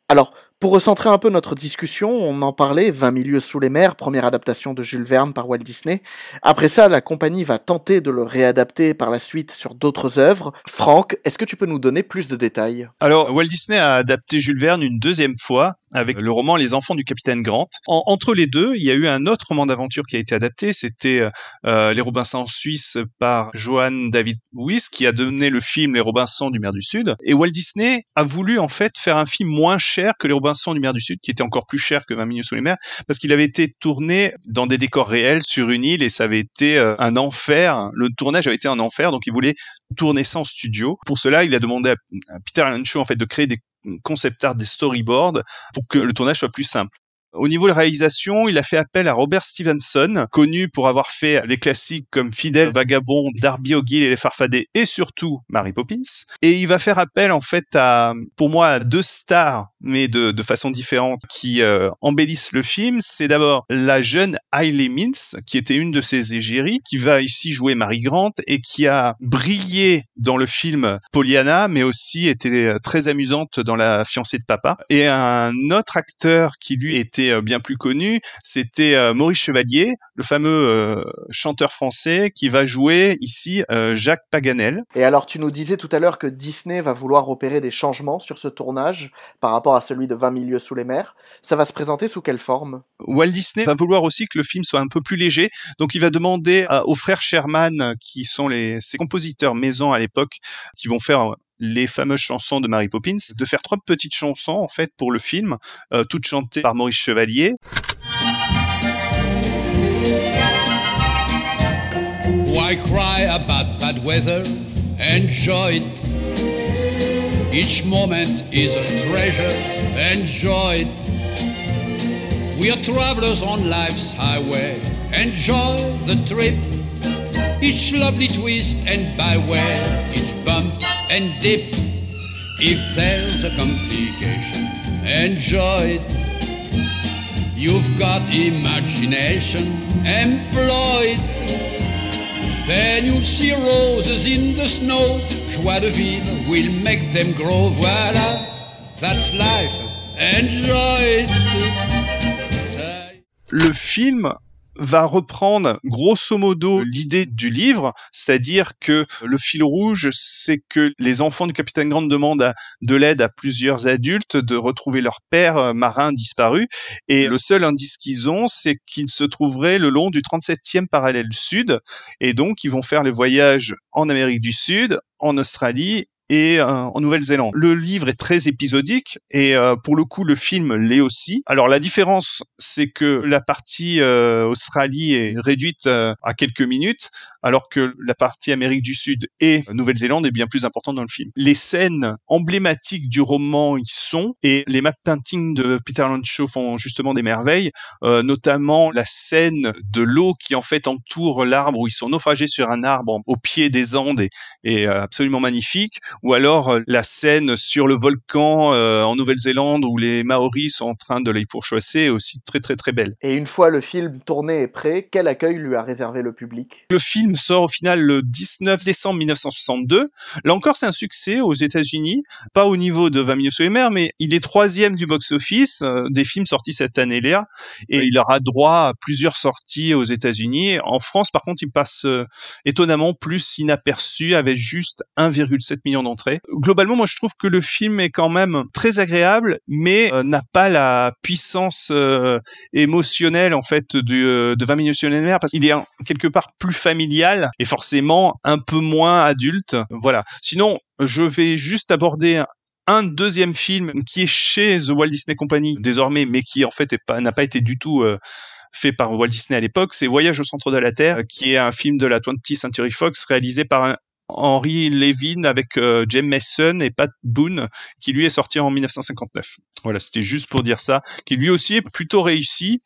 S1: Alors, pour recentrer un peu notre discussion, on en parlait, 20 milieux sous les mers, première adaptation de Jules Verne par Walt Disney. Après ça, la compagnie va tenter de le réadapter par la suite sur d'autres œuvres. Franck, est-ce que tu peux nous donner plus de détails?
S13: Alors, Walt Disney a adapté Jules Verne une deuxième fois avec le roman Les enfants du capitaine Grant. entre les deux, il y a eu un autre roman d'aventure qui a été adapté, c'était euh, Les Robinsons en Suisse par Johan David Wyss, qui a donné le film Les Robinsons du Mer du Sud. Et Walt Disney a voulu en fait faire un film moins cher que Les Robinsons du Mer du Sud, qui était encore plus cher que 20 milieux sous les mers, parce qu'il avait été tourné dans des décors réels sur une île et ça avait été euh, un enfer. Le tournage avait été un enfer, donc il voulait tourner ça en studio. Pour cela, il a demandé à Peter Lancho en fait de créer des concept art, des storyboards pour que le tournage soit plus simple. Au niveau de la réalisation, il a fait appel à Robert Stevenson, connu pour avoir fait les classiques comme Fidèle, Vagabond, Darby O'Gill et les Farfadets et surtout Mary Poppins. Et il va faire appel en fait à, pour moi, à deux stars, mais de, de façon différente, qui euh, embellissent le film. C'est d'abord la jeune Hailey Mintz, qui était une de ses égéries, qui va ici jouer Mary Grant et qui a brillé dans le film Pollyanna, mais aussi était très amusante dans La fiancée de papa. Et un autre acteur qui lui était euh, bien plus connu, c'était euh, Maurice Chevalier, le fameux euh, chanteur français qui va jouer ici Jacques Paganel.
S1: Et alors tu nous disais tout à l'heure que Disney va vouloir opérer des changements sur ce tournage par rapport à celui de 20 milieux sous les mers. Ça va se présenter sous quelle forme?
S13: Walt Disney va vouloir aussi que le film soit un peu plus léger, donc il va demander aux frères Sherman, qui sont les, ses compositeurs maison à l'époque, qui vont faire les fameuses chansons de Mary Poppins, de faire trois petites chansons en fait pour le film, euh, toutes chantées par Maurice Chevalier.
S16: Why cry about bad weather? Enjoy it. Each moment is a treasure. Enjoy it. We are travelers on life's highway. Enjoy the trip. Each lovely twist and byway. Each bump and dip. If there's a complication, enjoy it. You've got imagination, employ it. Then you'll see roses in the snow. Joie de vivre will make them grow. Voila, that's life. Enjoy it.
S13: Le film va reprendre grosso modo l'idée du livre, c'est-à-dire que le fil rouge, c'est que les enfants du capitaine Grant demandent de l'aide à plusieurs adultes de retrouver leur père euh, marin disparu, et le seul indice qu'ils ont, c'est qu'il se trouverait le long du 37e parallèle sud, et donc ils vont faire les voyages en Amérique du Sud, en Australie et euh, en Nouvelle-Zélande. Le livre est très épisodique et euh, pour le coup le film l'est aussi. Alors la différence c'est que la partie euh, Australie est réduite à quelques minutes alors que la partie Amérique du Sud et Nouvelle-Zélande est bien plus importante dans le film. Les scènes emblématiques du roman y sont et les map paintings de Peter Lancho font justement des merveilles, notamment la scène de l'eau qui en fait entoure l'arbre où ils sont naufragés sur un arbre au pied des Andes et, et absolument magnifique ou alors euh, la scène sur le volcan euh, en Nouvelle-Zélande où les Maoris sont en train de les pourchasser est aussi très très très belle.
S1: Et une fois le film tourné et prêt, quel accueil lui a réservé le public?
S13: Le film sort au final le 19 décembre 1962. Là encore, c'est un succès aux États-Unis, pas au niveau de 20 milieux sous les mers, mais il est troisième du box-office euh, des films sortis cette année-là, et il aura droit à plusieurs sorties aux États-Unis. En France, par contre, il passe étonnamment plus inaperçu avec juste 1,7 million millions. Globalement, moi je trouve que le film est quand même très agréable, mais euh, n'a pas la puissance euh, émotionnelle en fait euh, de 20 millions sur mer parce qu'il est quelque part plus familial et forcément un peu moins adulte. Voilà. Sinon, je vais juste aborder un deuxième film qui est chez The Walt Disney Company désormais, mais qui en fait n'a pas, été du tout fait par Walt Disney à l'époque, c'est Voyage au centre de la Terre, qui est un film de la 20th Century Fox réalisé par Henry Levin avec euh, James Mason et Pat Boone, qui lui est sorti en 1959. Voilà, c'était juste pour dire ça, qui lui aussi est plutôt réussi,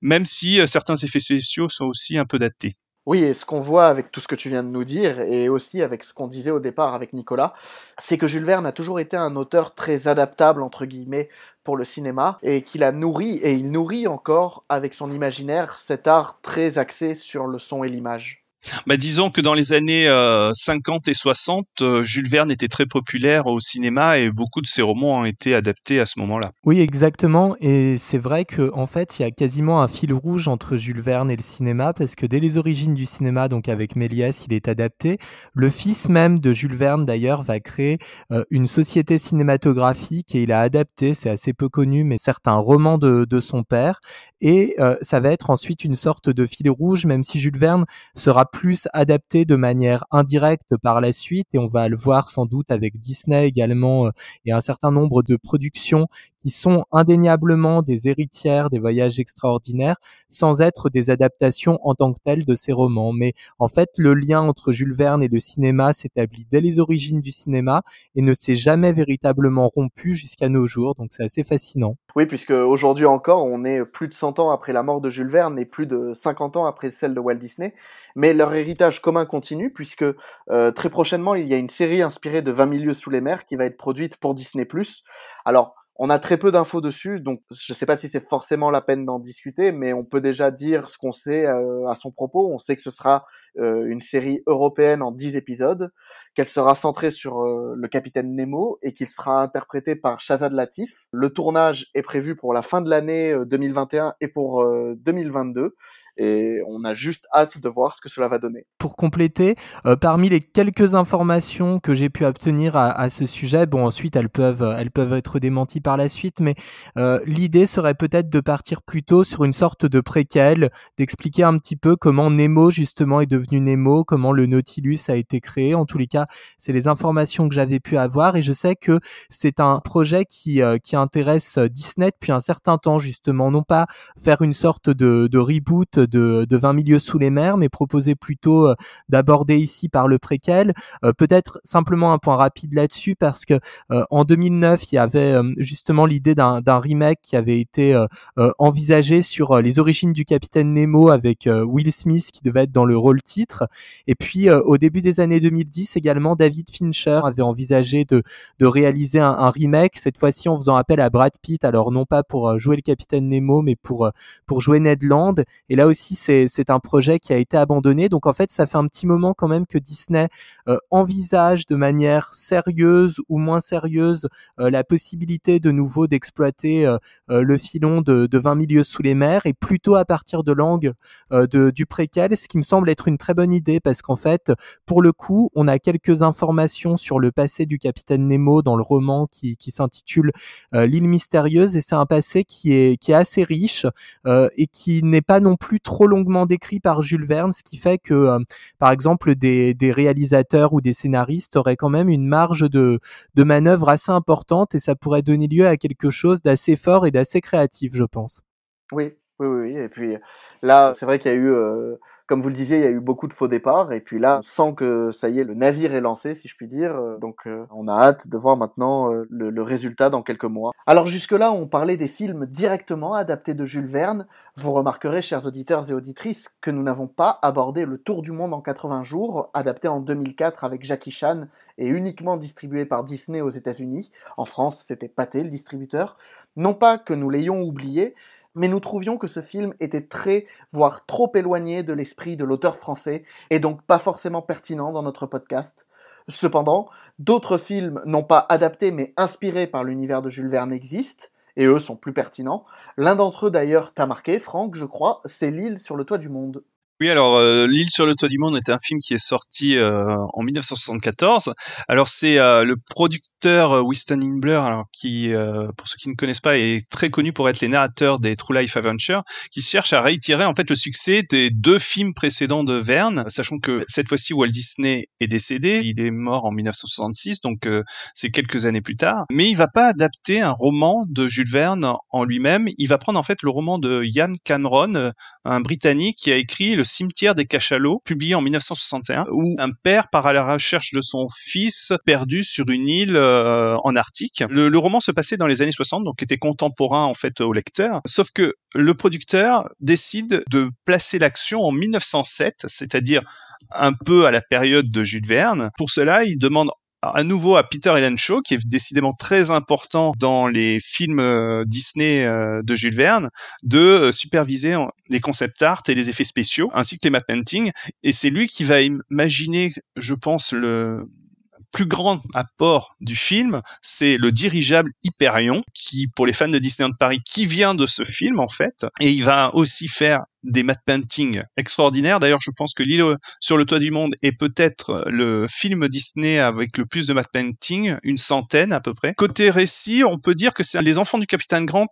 S13: même si euh, certains effets spéciaux sont aussi un peu datés.
S1: Oui, et ce qu'on voit avec tout ce que tu viens de nous dire, et aussi avec ce qu'on disait au départ avec Nicolas, c'est que Jules Verne a toujours été un auteur très adaptable, entre guillemets, pour le cinéma, et qu'il a nourri, et il nourrit encore, avec son imaginaire, cet art très axé sur le son et l'image.
S13: Bah, disons que dans les années 50 euh, et 60, euh, Jules Verne était très populaire au cinéma et beaucoup de ses romans ont été adaptés à ce moment-là.
S12: Oui, exactement. Et c'est vrai qu'en en fait, il y a quasiment un fil rouge entre Jules Verne et le cinéma parce que dès les origines du cinéma, donc avec Méliès, il est adapté. Le fils même de Jules Verne, d'ailleurs, va créer euh, une société cinématographique et il a adapté, c'est assez peu connu, mais certains romans de, de son père. Et ça va être ensuite une sorte de fil rouge, même si Jules Verne sera plus adapté de manière indirecte par la suite et on va le voir sans doute avec Disney également euh, et un certain nombre de productions qui sont indéniablement des héritières des voyages extraordinaires sans être des adaptations en tant que telles de ces romans. Mais en fait, le lien entre Jules Verne et le cinéma s'établit dès les origines du cinéma et ne s'est jamais véritablement rompu jusqu'à nos jours. Donc c'est assez fascinant.
S1: Oui, puisque aujourd'hui encore, on est plus de 100 ans après la mort de Jules Verne et plus de 50 ans après celle de Walt Disney. Mais leur héritage commun continue puisque euh, très prochainement, il y a une série inspirée de 20 milieux sous les mers qui va être produite pour Disney+. Alors, on a très peu d'infos dessus, donc je ne sais pas si c'est forcément la peine d'en discuter, mais on peut déjà dire ce qu'on sait euh, à son propos. On sait que ce sera euh, une série européenne en 10 épisodes, qu'elle sera centrée sur euh, le capitaine Nemo et qu'il sera interprété par Shazad Latif. Le tournage est prévu pour la fin de l'année 2021 et pour 2022 et on a juste hâte de voir ce que cela va donner.
S12: Pour compléter, euh, parmi les quelques informations que j'ai pu obtenir à, ce sujet, bon ensuite elles peuvent, elles peuvent être démenties par la suite, mais euh, l'idée serait peut-être de partir plutôt sur une sorte de préquel, d'expliquer un petit peu comment Nemo justement est devenu Nemo, comment le Nautilus a été créé. En tous les cas, c'est les informations que j'avais pu avoir et je sais que c'est un projet qui, euh, qui intéresse Disney depuis un certain temps justement, non pas faire une sorte de, de reboot de, de 20 milieux sous les mers, mais proposer plutôt euh, d'aborder ici par le préquel. Euh, peut-être simplement un point rapide là-dessus parce que euh, en 2009, il y avait justement l'idée d'un remake qui avait été envisagé sur les origines du capitaine Nemo avec Will Smith qui devait être dans le rôle titre. Et puis au début des années 2010 également, David Fincher avait envisagé de, réaliser un, un remake, cette fois-ci en faisant appel à Brad Pitt, alors non pas pour jouer le capitaine Nemo, mais pour, pour jouer Ned Land. Et là aussi, c'est un projet qui a été abandonné. Donc en fait, ça fait un petit moment quand même que Disney euh, envisage de manière sérieuse ou moins sérieuse euh, la possibilité de nouveau d'exploiter euh, le filon de, de 20 milieux sous les mers et plutôt à partir de l'angle du préquel, ce qui me semble être une très bonne idée parce qu'en fait, pour le coup, on a quelques informations sur le passé du capitaine Nemo dans le roman qui, qui s'intitule L'île mystérieuse et c'est un passé qui est, qui est assez riche et qui n'est pas non plus trop longuement décrit par Jules Verne, ce qui fait que, euh, par exemple, des, réalisateurs ou des scénaristes auraient quand même une marge de, de manœuvre assez importante et ça pourrait donner lieu à quelque chose d'assez fort et d'assez créatif, je pense.
S1: Oui, oui, oui, et puis là, c'est vrai qu'il y a eu, comme vous le disiez, il y a eu beaucoup de faux départs, et puis là, on que ça y est, le navire est lancé, si je puis dire, donc on a hâte de voir maintenant le, le, résultat dans quelques mois. Alors jusque-là, on parlait des films directement adaptés de Jules Verne. Vous remarquerez, chers auditeurs et auditrices, que nous n'avons pas abordé Le Tour du Monde en 80 jours, adapté en 2004 avec Jackie Chan et uniquement distribué par Disney aux États-Unis. En France, c'était Pathé, le distributeur. Non pas que nous l'ayons oublié, mais nous trouvions que ce film était très, voire trop éloigné de l'esprit de l'auteur français, et donc pas forcément pertinent dans notre podcast. Cependant, d'autres films, non pas adaptés mais inspirés par l'univers de Jules Verne existent, et eux sont plus pertinents. L'un d'entre eux d'ailleurs t'a marqué, Franck, je crois, c'est L'île sur le toit du monde.
S13: Oui, alors euh, L'île sur le toit du monde est un film qui est sorti euh, en 1974. Alors c'est euh, le producteur Winston Imbler, alors qui, pour ceux qui ne connaissent pas, est très connu pour être les narrateurs des True Life Adventure, qui cherche à réitérer en fait le succès des deux films précédents de Verne, sachant que cette fois-ci Walt Disney est décédé, il est mort en 1966, donc c'est quelques années plus tard. Mais il va pas adapter un roman de Jules Verne en lui-même, il va prendre en fait le roman de Ian Cameron, un Britannique qui a écrit Le cimetière des cachalots, publié en 1961, où un père part à la recherche de son fils perdu sur une île euh, en Arctique. Le, roman se passait dans les années 60, donc était contemporain en fait au lecteur. Sauf que le producteur décide de placer l'action en 1907, c'est-à-dire un peu à la période de Jules Verne. Pour cela, il demande à nouveau à Peter Shaw, qui est décidément très important dans les films euh, Disney euh, de Jules Verne, de euh, superviser les concept art et les effets spéciaux, ainsi que les map painting. Et c'est lui qui va imaginer, je pense, le plus grand apport du film, c'est le dirigeable Hyperion, qui, pour les fans de Disneyland Paris, qui vient de ce film, en fait. Et il va aussi faire des matte paintings extraordinaires. D'ailleurs, je pense que L'île sur le toit du monde est peut-être le film Disney avec le plus de matte painting, une centaine à peu près. Côté récit, on peut dire que c'est les enfants du capitaine Grant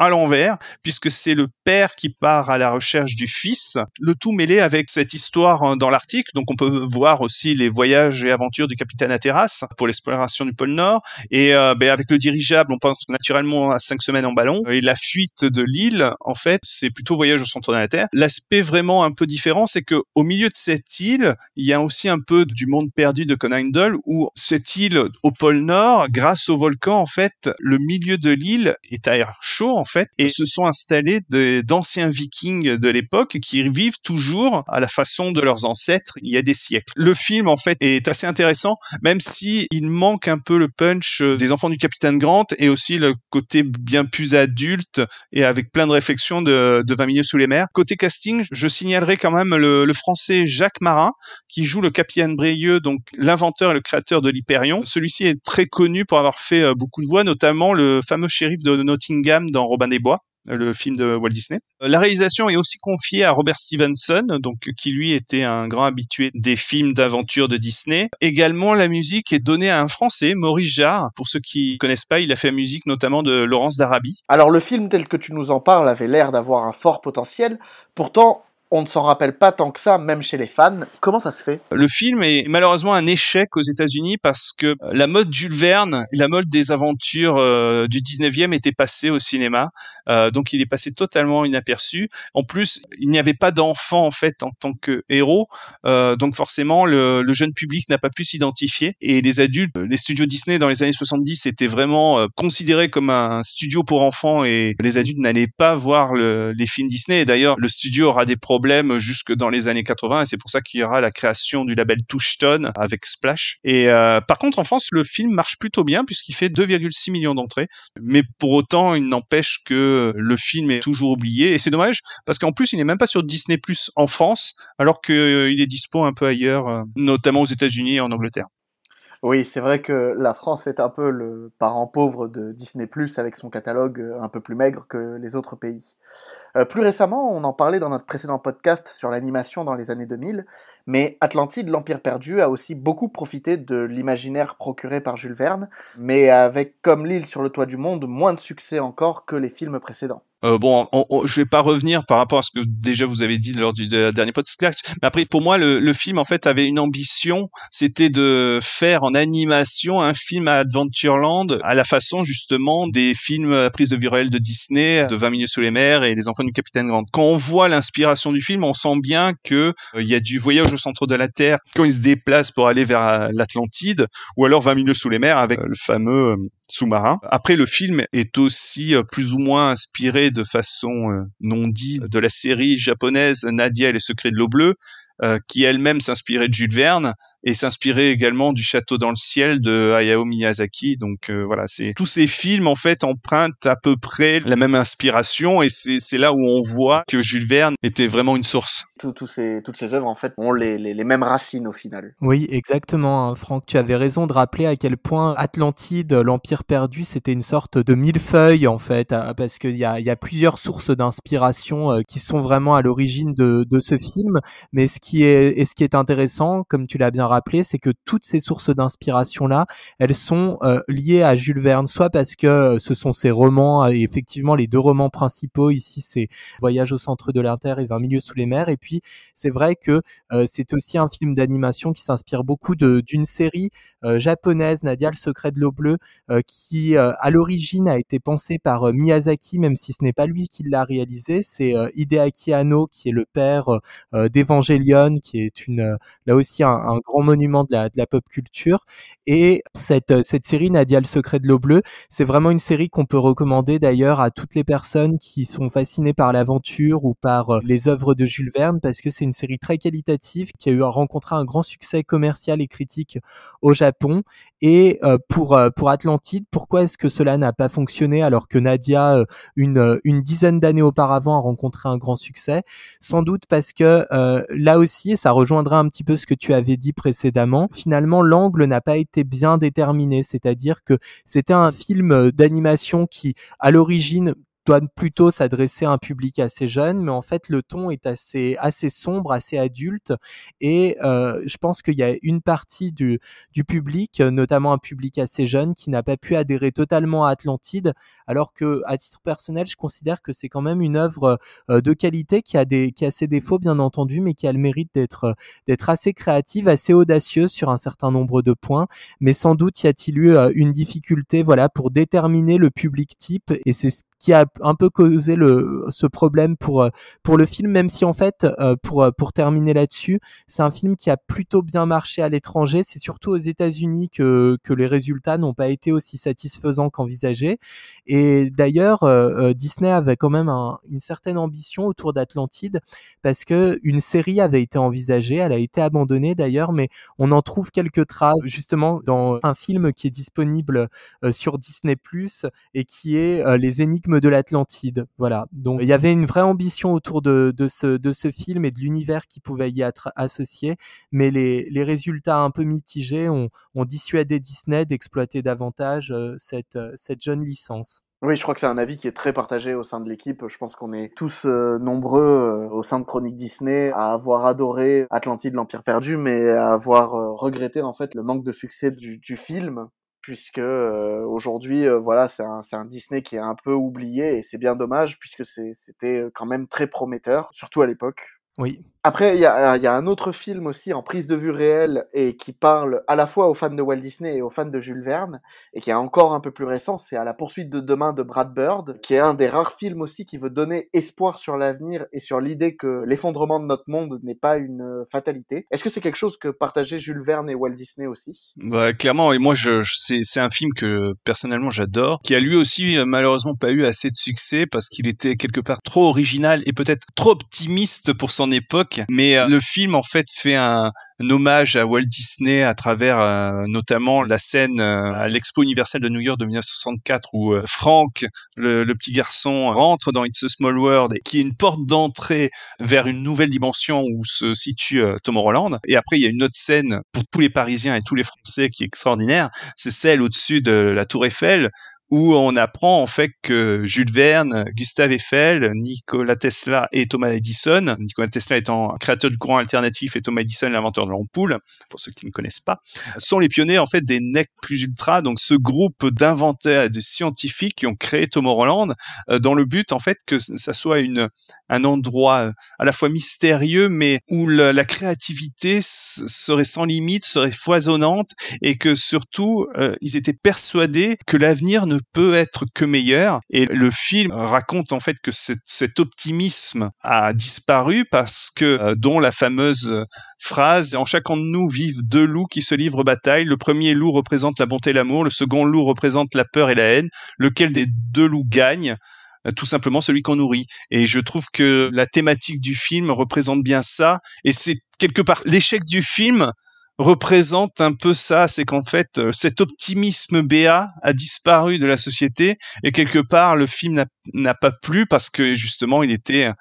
S13: à l'envers, puisque c'est le père qui part à la recherche du fils, le tout mêlé avec cette histoire euh, dans l'Arctique. Donc on peut voir aussi les voyages et aventures du capitaine Ateras pour l'exploration du pôle Nord. Et euh, ben, avec le dirigeable, on pense naturellement à cinq semaines en ballon. Et la fuite de l'île, en fait, c'est plutôt voyage au centre de la Terre. L'aspect vraiment un peu différent, c'est que au milieu de cette île, il y a aussi un peu du monde perdu de Conan Doyle, où cette île au pôle Nord, grâce au volcan, en fait, le milieu de l'île est à air chaud en fait, et se sont installés d'anciens vikings de l'époque qui vivent toujours à la façon de leurs ancêtres il y a des siècles. Le film en fait est assez intéressant, même si il manque un peu le punch euh, des enfants du capitaine Grant et aussi le côté bien plus adulte et avec plein de réflexions de, de 20 milieux sous les mers. Côté casting, je signalerai quand même le, français Jacques Marin qui joue le capitaine Brieux, donc l'inventeur et le créateur de l'Hyperion. Celui-ci est très connu pour avoir fait euh, beaucoup de voix, notamment le fameux shérif de Nottingham dans Robin des Bois le film de Walt Disney. Euh, la réalisation est aussi confiée à Robert Stevenson, donc qui lui était un grand habitué des films d'aventure de Disney. Également, la musique est donnée à un Français, Maurice Jarre. Pour ceux qui connaissent pas, il a fait la musique notamment de Laurence d'Arabie.
S1: Alors le film tel que tu nous en parles avait l'air d'avoir un fort potentiel. Pourtant, on ne s'en rappelle pas tant que ça, même chez les fans. Comment ça se fait?
S13: Le film est malheureusement un échec aux États-Unis parce que la mode Jules Verne, la mode des aventures euh, du 19e était passée au cinéma, euh, donc il est passé totalement inaperçu. En plus, il n'y avait pas d'enfants en fait en tant que héros, euh, donc forcément le, jeune public n'a pas pu s'identifier et les adultes, les studios Disney dans les années 70 étaient vraiment considérés comme un studio pour enfants et les adultes n'allaient pas voir le, les films Disney. D'ailleurs, le studio aura des problèmes jusque dans les années 80 et c'est pour ça qu'il y aura la création du label Touchstone avec Splash. Et euh, par contre en France le film marche plutôt bien puisqu'il fait 2,6 millions d'entrées, mais pour autant il n'empêche que le film est toujours oublié et c'est dommage parce qu'en plus il n'est même pas sur Disney Plus en France alors qu'il est dispo un peu ailleurs, euh, notamment aux États-Unis et en Angleterre.
S1: Oui, c'est vrai que la France est un peu le parent pauvre de Disney ⁇ avec son catalogue euh, un peu plus maigre que les autres pays. Euh, plus récemment, on en parlait dans notre précédent podcast sur l'animation dans les années 2000, mais Atlantide, l'Empire perdu, a aussi beaucoup profité de l'imaginaire procuré par Jules Verne, mais avec, comme l'île sur le toit du monde, moins de succès encore que les films précédents.
S13: Euh, bon, on, on, je vais pas revenir par rapport à ce que déjà vous avez dit lors du dernier podcast. Mais après, pour moi, le, le, film en fait avait une ambition, c'était de faire en animation un film à Adventureland à la façon justement des films à prise de vue réelle de Disney, de 20 minutes sous les mers et les enfants du Capitaine Grant. Quand on voit l'inspiration du film, on sent bien que euh, il y a du voyage au centre de la Terre quand ils se déplacent pour aller vers euh, l'Atlantide, ou alors 20 minutes sous les mers avec le fameux sous-marin. Après, le film est aussi plus ou moins inspiré de façon euh, non dite de la série japonaise Nadia et les secrets de l'eau bleue, euh, qui elle-même s'inspirait de Jules Verne. Et s'inspirer également du Château dans le ciel de Hayao Miyazaki. Donc euh, voilà, c'est tous ces films en fait empruntent à peu près la même inspiration et c'est là où on voit que Jules Verne était vraiment une source.
S1: Tout, ces, toutes ces œuvres en fait ont les, les, les mêmes racines au final.
S12: Oui, exactement, hein, Franck. Tu avais raison de rappeler à quel point Atlantide, l'Empire perdu, c'était une sorte de millefeuille en fait, parce qu'il y a, y a plusieurs sources d'inspiration euh, qui sont vraiment à l'origine de, de ce film. Mais ce qui est, et ce qui est intéressant, comme tu l'as bien rappelé, c'est que toutes ces sources d'inspiration-là, elles sont euh, liées à Jules Verne, soit parce que euh, ce sont ses romans, et effectivement les deux romans principaux, ici c'est Voyage au centre de l'Inter et 20 milieux sous les mers, et puis c'est vrai que euh, c'est aussi un film d'animation qui s'inspire beaucoup d'une série japonaise, Nadia, le secret de l'eau bleue, qui à l'origine a été pensée par Miyazaki, même si ce n'est pas lui qui l'a réalisé, c'est Hideaki Anno qui est le père d'Evangelion, qui est une là aussi un grand monument de la, pop culture. Et cette, euh, cette série, Nadia le secret de l'eau bleue, c'est vraiment une série qu'on peut recommander d'ailleurs à toutes les personnes qui sont fascinées par l'aventure ou par euh, les œuvres de Jules Verne, parce que c'est une série très qualitative qui a eu à rencontrer un grand succès commercial et critique au Japon. Et euh, pour, pour Atlantide, pourquoi est-ce que cela n'a pas fonctionné alors que Nadia, une, une dizaine d'années auparavant, a rencontré un grand succès? Sans doute parce que là aussi, et ça rejoindra un petit peu ce que tu avais dit précédemment, finalement l'angle n'a pas été bien déterminé, c'est-à-dire que c'était un film d'animation qui, à l'origine, doit plutôt s'adresser à un public assez jeune, mais en fait le ton est assez assez sombre, assez adulte, et euh, je pense qu'il y a une partie du du public, notamment un public assez jeune, qui n'a pas pu adhérer totalement à Atlantide, alors que à titre personnel, je considère que c'est quand même une œuvre euh, de qualité qui a des qui a ses défauts bien entendu, mais qui a le mérite d'être d'être assez créative, assez audacieuse sur un certain nombre de points, mais sans doute y a-t-il eu euh, une difficulté, voilà, pour déterminer le public type, et c'est ce qui a un peu causé le, ce problème pour, euh, pour le film, même si en fait, euh, pour, euh, pour terminer là-dessus, c'est un film qui a plutôt bien marché à l'étranger. C'est surtout aux États-Unis que, que les résultats n'ont pas été aussi satisfaisants qu'envisagés. Et d'ailleurs, Disney avait quand même une certaine ambition autour d'Atlantide parce que une série avait été envisagée, elle a été abandonnée d'ailleurs, mais on en trouve quelques traces justement dans un film qui est disponible sur Disney Plus et qui est Les énigmes de l'Atlantide. Voilà. Donc il y avait une vraie ambition autour de, ce, film et de l'univers qui pouvait y être associé, mais les, résultats un peu mitigés ont, dissuadé Disney d'exploiter davantage euh, cette, euh, cette jeune licence.
S1: Oui, je crois que c'est un avis qui est très partagé au sein de l'équipe. Je pense qu'on est tous euh, nombreux au sein de Chronique Disney à avoir adoré Atlantide, l'Empire perdu, mais à avoir regretté en fait le manque de succès du film puisque euh, aujourd'hui, euh, voilà, c'est un, un, Disney qui est un peu oublié et c'est bien dommage puisque c'était quand même très prometteur, surtout à l'époque.
S12: Oui.
S1: Après, il y a, y a, un autre film aussi en prise de vue réelle et qui parle à la fois aux fans de Walt Disney et aux fans de Jules Verne et qui est encore un peu plus récent, c'est À la poursuite de demain de Brad Bird, qui est un des rares films aussi qui veut donner espoir sur l'avenir et sur l'idée que l'effondrement de notre monde n'est pas une fatalité. Est-ce que c'est quelque chose que partageaient Jules Verne et Walt Disney aussi?
S13: Bah, Clairement, et moi, je, c'est un film que personnellement j'adore, qui a lui aussi euh, malheureusement pas eu assez de succès parce qu'il était quelque part trop original et peut-être trop optimiste pour son époque mais euh, le film en fait fait un, hommage à Walt Disney à travers euh, notamment la scène euh, à l'Expo universelle de New York de 1964 où Frank, le, petit garçon, rentre dans It's a Small World qui est une porte d'entrée vers une nouvelle dimension où se situe Tomorrowland. Et après il y a une autre scène pour tous les Parisiens et tous les Français qui est extraordinaire, c'est celle au-dessus de la Tour Eiffel où on apprend en fait que Jules Verne, Gustave Eiffel, Nikola Tesla et Thomas Edison, Nikola Tesla étant créateur du courant alternatif et Thomas Edison l'inventeur de l'ampoule, pour ceux qui ne connaissent pas, sont les pionniers en fait des NEC plus ultra, donc ce groupe d'inventeurs et de scientifiques qui ont créé Tomorrowland euh, dans le but en fait que ça soit une un endroit euh, à la fois mystérieux mais où la, créativité serait sans limite, serait foisonnante et que surtout euh, ils étaient persuadés que l'avenir peut être que meilleur. Et le film raconte en fait que cet optimisme a disparu parce que, euh, dont la fameuse phrase en chacun de nous vivent deux loups qui se livrent bataille. Le premier loup représente la bonté et l'amour, le second loup représente la peur et la haine. Lequel des deux loups gagne euh, tout simplement celui qu'on nourrit. Et je trouve que la thématique du film représente bien ça. Et c'est quelque part l'échec du film représente un peu ça, c'est qu'en fait euh, cet optimisme béat a disparu de la société et quelque part le film n'a pas plu parce que justement il était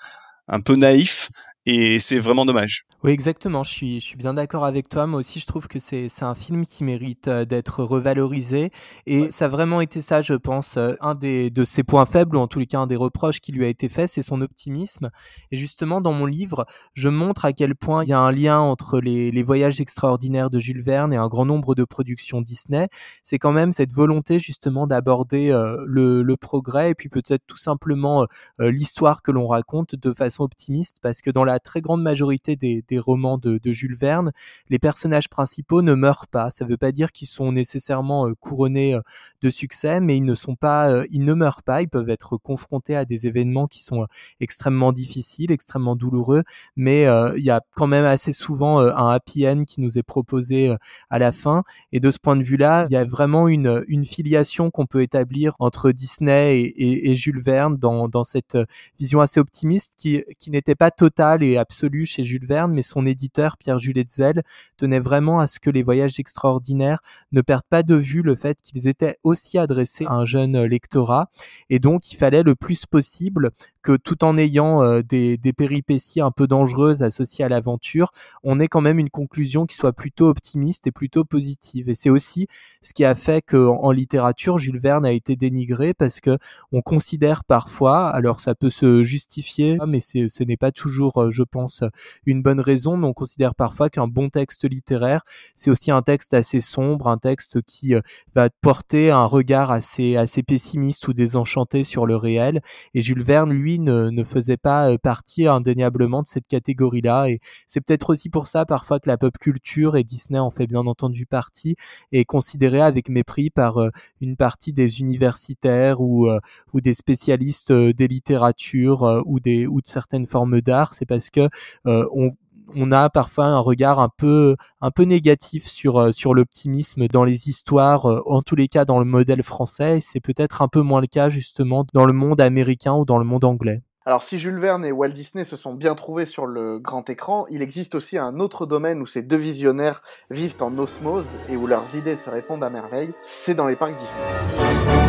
S13: un peu naïf et c'est vraiment dommage.
S12: Oui, exactement. Je suis, je suis bien d'accord avec toi. Moi aussi, je trouve que c'est un film qui mérite euh, d'être revalorisé. Et ça a vraiment été ça, je pense, euh, un des, de ses points faibles, ou en tous les cas un des reproches qui lui a été fait, c'est son optimisme. Et justement, dans mon livre, je montre à quel point il y a un lien entre les, les voyages extraordinaires de Jules Verne et un grand nombre de productions Disney. C'est quand même cette volonté justement d'aborder euh, le, le, progrès et puis peut-être tout simplement l'histoire que l'on raconte de façon optimiste, parce que dans la très grande majorité des des romans de, Jules Verne, les personnages principaux ne meurent pas. Ça ne veut pas dire qu'ils sont nécessairement euh, couronnés euh, de succès, mais euh, ils ne meurent pas. Ils peuvent être confrontés à des événements qui sont extrêmement difficiles, extrêmement douloureux, mais il y a quand même assez souvent un happy end qui nous est proposé à la fin. Et de ce point de vue-là, il y a vraiment une, filiation qu'on peut établir entre Disney et, Jules Verne dans, dans cette vision assez optimiste qui, qui n'était pas totale et absolue chez Jules Verne, mais son éditeur, Pierre-Jules Hetzel, tenait vraiment à ce que les voyages extraordinaires ne perdent pas de vue le fait qu'ils étaient aussi adressés à un jeune lectorat. Et donc, il fallait le plus possible que tout en ayant euh, des, péripéties un peu dangereuses associées à l'aventure, on ait quand même une conclusion qui soit plutôt optimiste et plutôt positive. Et c'est aussi ce qui a fait qu'en en littérature, Jules Verne a été dénigré parce que on considère parfois, alors ça peut se justifier, mais ce n'est pas toujours, euh, je pense, une bonne raison, mais on considère parfois qu'un bon texte littéraire, c'est aussi un texte assez sombre, un texte qui euh, va porter un regard assez, assez pessimiste ou désenchanté sur le réel. Et Jules Verne, lui, ne, faisait pas euh, partie indéniablement de cette catégorie-là. Et c'est peut-être aussi pour ça parfois que la pop culture et Disney en fait bien entendu partie est considérée avec mépris par euh, une partie des universitaires ou, euh, ou des spécialistes des littératures ou des ou de certaines formes d'art. C'est parce que on, on a parfois un regard un peu négatif sur sur l'optimisme dans les histoires en tous les cas dans le modèle français c'est peut-être un peu moins le cas justement dans le monde américain ou dans le monde anglais.
S1: Alors si Jules Verne et Walt Disney se sont bien trouvés sur le grand écran, il existe aussi un autre domaine où ces deux visionnaires vivent en osmose et où leurs idées se répondent à merveille, c'est dans les parcs Disney.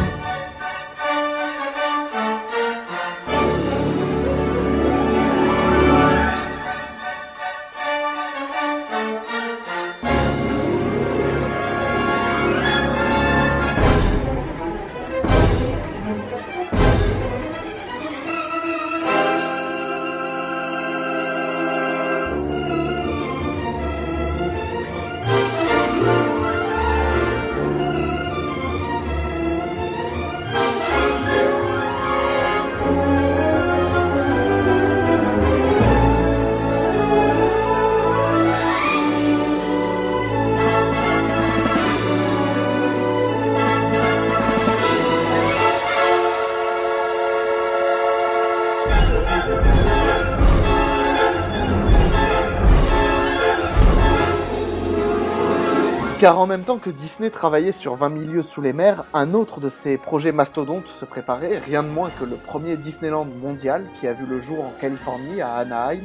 S1: Car en même temps que Disney travaillait sur 20 milieux sous les mers, un autre de ses projets mastodontes se préparait, rien de moins que le premier Disneyland mondial qui a vu le jour en Californie, à Anaheim.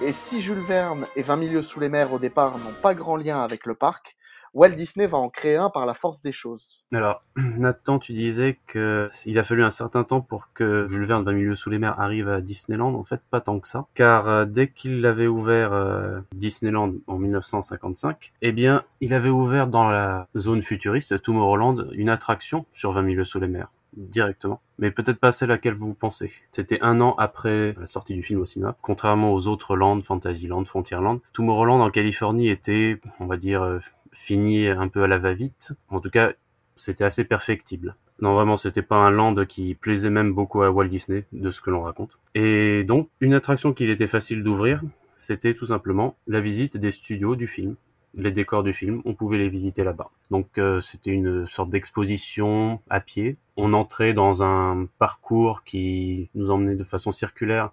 S1: Et si Jules Verne et 20 milieux sous les mers au départ n'ont pas grand lien avec le parc, Walt Disney va en créer un par la force des choses.
S14: Alors, Nathan, tu disais que il a fallu un certain temps pour que Jules Verne, 20 milieux sous les mers, arrive à Disneyland. En fait, pas tant que ça. Car euh, dès qu'il avait ouvert euh, Disneyland en 1955, eh bien, il avait ouvert dans la zone futuriste, Tomorrowland, une attraction sur 20 milieux sous les mers directement, mais peut-être pas celle à laquelle vous pensez. C'était un an après la sortie du film au cinéma. Contrairement aux autres lands, Fantasyland, Frontierland, Tomorrowland en Californie était, on va dire, euh, fini un peu à la va-vite. En tout cas, c'était assez perfectible. Non, vraiment, c'était pas un land qui plaisait même beaucoup à Walt Disney, de ce que l'on raconte. Et donc, une attraction qu'il était facile d'ouvrir, c'était tout simplement la visite des studios du film. Les décors du film, on pouvait les visiter là-bas. Donc, euh, c'était une sorte d'exposition à pied. On entrait dans un parcours qui nous emmenait de façon circulaire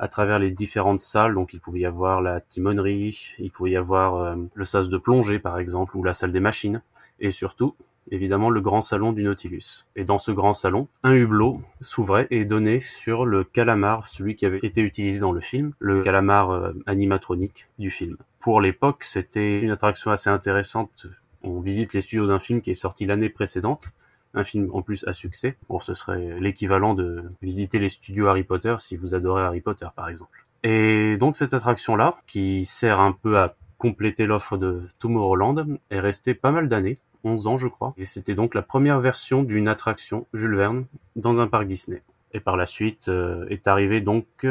S14: à travers les différentes salles. Donc il pouvait y avoir la timonerie, il pouvait y avoir euh, le sas de plongée par exemple, ou la salle des machines. Et surtout, évidemment le grand salon du Nautilus. Et dans ce grand salon, un hublot s'ouvrait et donnait sur le calamar, celui qui avait été utilisé dans le film, le calamar euh, animatronique du film. Pour l'époque, c'était une attraction assez intéressante. On visite les studios d'un film qui est sorti l'année précédente, un film en plus à succès. Bon, ce serait l'équivalent de visiter les studios Harry Potter si vous adorez Harry Potter par exemple. Et donc cette attraction-là, qui sert un peu à compléter l'offre de Tomorrowland, est restée pas mal d'années, 11 ans je crois, et c'était donc la première version d'une attraction Jules Verne dans un parc Disney. Et par la suite euh, est arrivée donc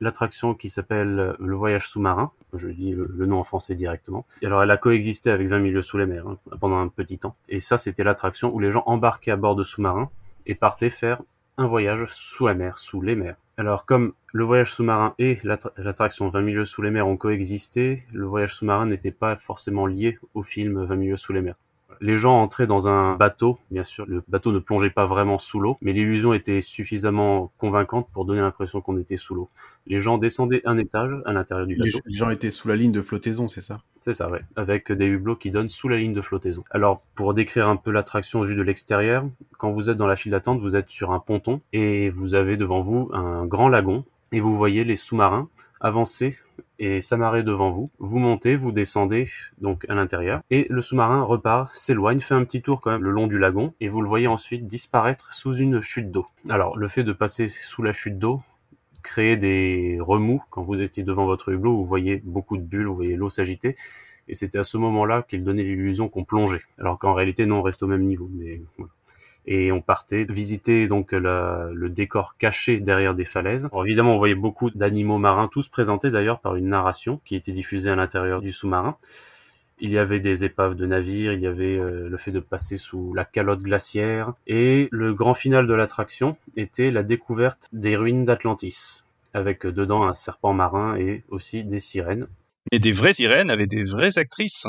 S14: l'attraction qui s'appelle le voyage sous-marin, je dis le, nom en français directement. Et alors elle a coexisté avec 20 milieux sous les mers hein, pendant un petit temps. Et ça c'était l'attraction où les gens embarquaient à bord de sous-marins et partaient faire un voyage sous la mer, sous les mers. Alors comme le voyage sous-marin et l'attraction 20 milieux sous les mers ont coexisté, le voyage sous-marin n'était pas forcément lié au film 20 milieux sous les mers. Les gens entraient dans un bateau, bien sûr, le bateau ne plongeait pas vraiment sous l'eau, mais l'illusion était suffisamment convaincante pour donner l'impression qu'on était sous l'eau. Les gens descendaient un étage à l'intérieur du bateau.
S11: Les gens étaient sous la ligne de flottaison, c'est ça?
S14: C'est ça, ouais, avec des hublots qui donnent sous la ligne de flottaison. Alors, pour décrire un peu l'attraction vue de l'extérieur, quand vous êtes dans la file d'attente, vous êtes sur un ponton et vous avez devant vous un grand lagon et vous voyez les sous-marins avancer et s'amarrer devant vous. Vous montez, vous descendez donc à l'intérieur et le sous-marin repart, s'éloigne, fait un petit tour quand même le long du lagon et vous le voyez ensuite disparaître sous une chute d'eau. Alors le fait de passer sous la chute d'eau crée des remous quand vous étiez devant votre hublot, vous voyez beaucoup de bulles, vous voyez l'eau s'agiter et c'était à ce moment-là qu'il donnait l'illusion qu'on plongeait. Alors qu'en réalité non, on reste au même niveau. Mais voilà et on partait visiter donc le décor caché derrière des falaises. évidemment, on voyait beaucoup d'animaux marins, tous présentés d'ailleurs par une narration qui était diffusée à l'intérieur du sous-marin. Il y avait des épaves de navires, il y avait euh, le fait de passer sous la calotte glaciaire, et le grand final de l'attraction était la découverte des ruines d'Atlantis, avec dedans un serpent marin et aussi des sirènes.
S13: Et des vraies sirènes avec des vraies actrices.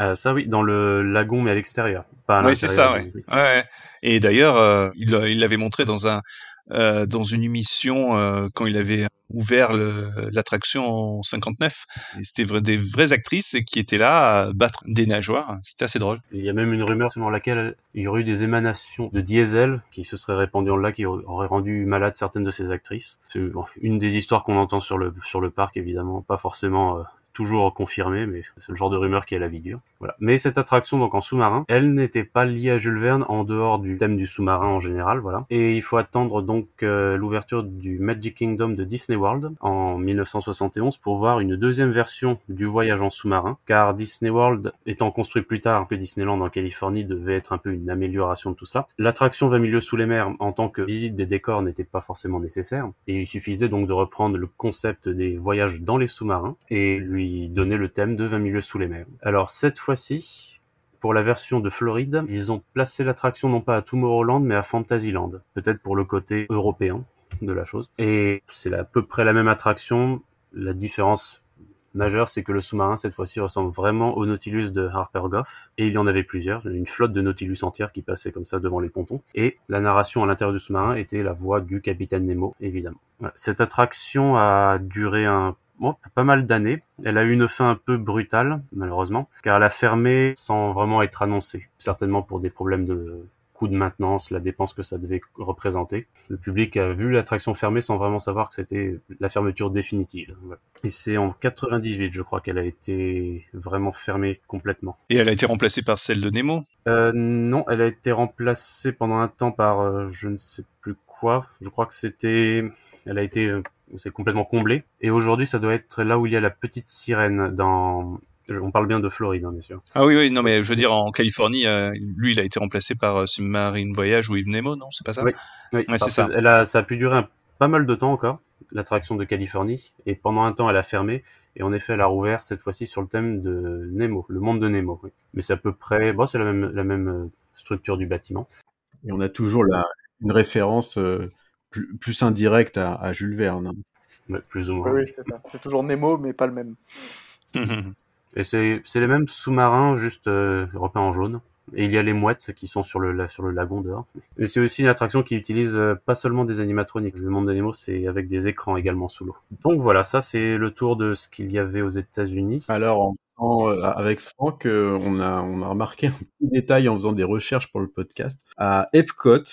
S14: Euh, ça oui, dans le lagon mais à l'extérieur, pas à
S13: Oui, c'est ça, oui. Ouais. Et d'ailleurs, euh, il l'avait montré dans un euh, dans une émission euh, quand il avait ouvert l'attraction en 59. C'était des vraies actrices qui étaient là à battre des nageoires. C'était assez drôle.
S14: Il y a même une rumeur selon laquelle il y aurait eu des émanations de diesel qui se seraient répandues en lac, qui auraient rendu malades certaines de ces actrices. C'est une des histoires qu'on entend sur le sur le parc, évidemment, pas forcément toujours confirmé, mais c'est le genre de rumeur qui est la vie dure. Voilà. Mais cette attraction donc en sous-marin, elle n'était pas liée à Jules Verne en dehors du thème du sous-marin en général, voilà. Et il faut attendre donc euh, l'ouverture du Magic Kingdom de Disney World en 1971 pour voir une deuxième version du voyage en sous-marin, car Disney World étant construit plus tard que Disneyland en Californie devait être un peu une amélioration de tout ça. L'attraction 20 milieux sous les mers en tant que visite des décors n'était pas forcément nécessaire et il suffisait donc de reprendre le concept des voyages dans les sous-marins et donner le thème de 20 milieux sous les mers. Alors cette fois-ci, pour la version de Floride, ils ont placé l'attraction non pas à Tomorrowland mais à Fantasyland, peut-être pour le côté européen de la chose. Et c'est à peu près la même attraction. La différence majeure, c'est que le sous-marin cette fois-ci ressemble vraiment au Nautilus de Harper Goff. Et il y en avait plusieurs, une flotte de Nautilus entière qui passait comme ça devant les pontons. Et la narration à l'intérieur du sous-marin était la voix du capitaine Nemo, évidemment. Cette attraction a duré un bon, pas mal d'années. Elle a eu une fin un peu brutale, malheureusement, car elle a fermé sans vraiment être annoncée. Certainement pour des problèmes de coût de maintenance, la dépense que ça devait représenter. Le public a vu l'attraction fermée sans vraiment savoir que c'était la fermeture définitive. Et c'est en 98, je crois, qu'elle a été vraiment fermée complètement.
S13: Et elle a été remplacée par celle de Nemo?
S14: Euh, Non, elle a été remplacée pendant un temps par euh, je ne sais plus quoi. Je crois que c'était... Elle a été c'est complètement comblé. Et aujourd'hui, ça doit être là où il y a la petite sirène dans. On parle bien de Floride, hein, bien sûr.
S13: Ah oui, oui, non, mais je veux dire, en Californie, euh, lui, il a été remplacé par euh, Submarine Voyage ou Yves Nemo, non? C'est pas ça?
S14: Oui, oui c'est ça. Elle a, ça a pu durer pas mal de temps encore, l'attraction de Californie, et pendant un temps, elle a fermé, et en effet, elle a rouvert cette fois-ci sur le thème de Nemo, le monde de Nemo. Mais c'est à peu près, bon, c'est la même, la même euh, structure du bâtiment.
S11: Et on a toujours la, une référence plus, plus indirect à, à, Jules Verne.
S14: plus ou moins.
S1: Oui, c'est ça. C'est toujours Nemo, mais pas le même.
S14: Et c'est les mêmes sous-marins, juste euh, repeints en jaune. Et il y a les mouettes qui sont sur le, sur le lagon dehors. Et c'est aussi une attraction qui utilise euh, pas seulement des animatroniques. Le monde de Nemo, c'est avec des écrans également sous l'eau. Donc voilà, ça c'est le tour de ce qu'il y avait aux États-Unis.
S11: Alors, quand, euh, avec Franck, euh, on, a, on a remarqué un petit détail en faisant des recherches pour le podcast. À Epcot,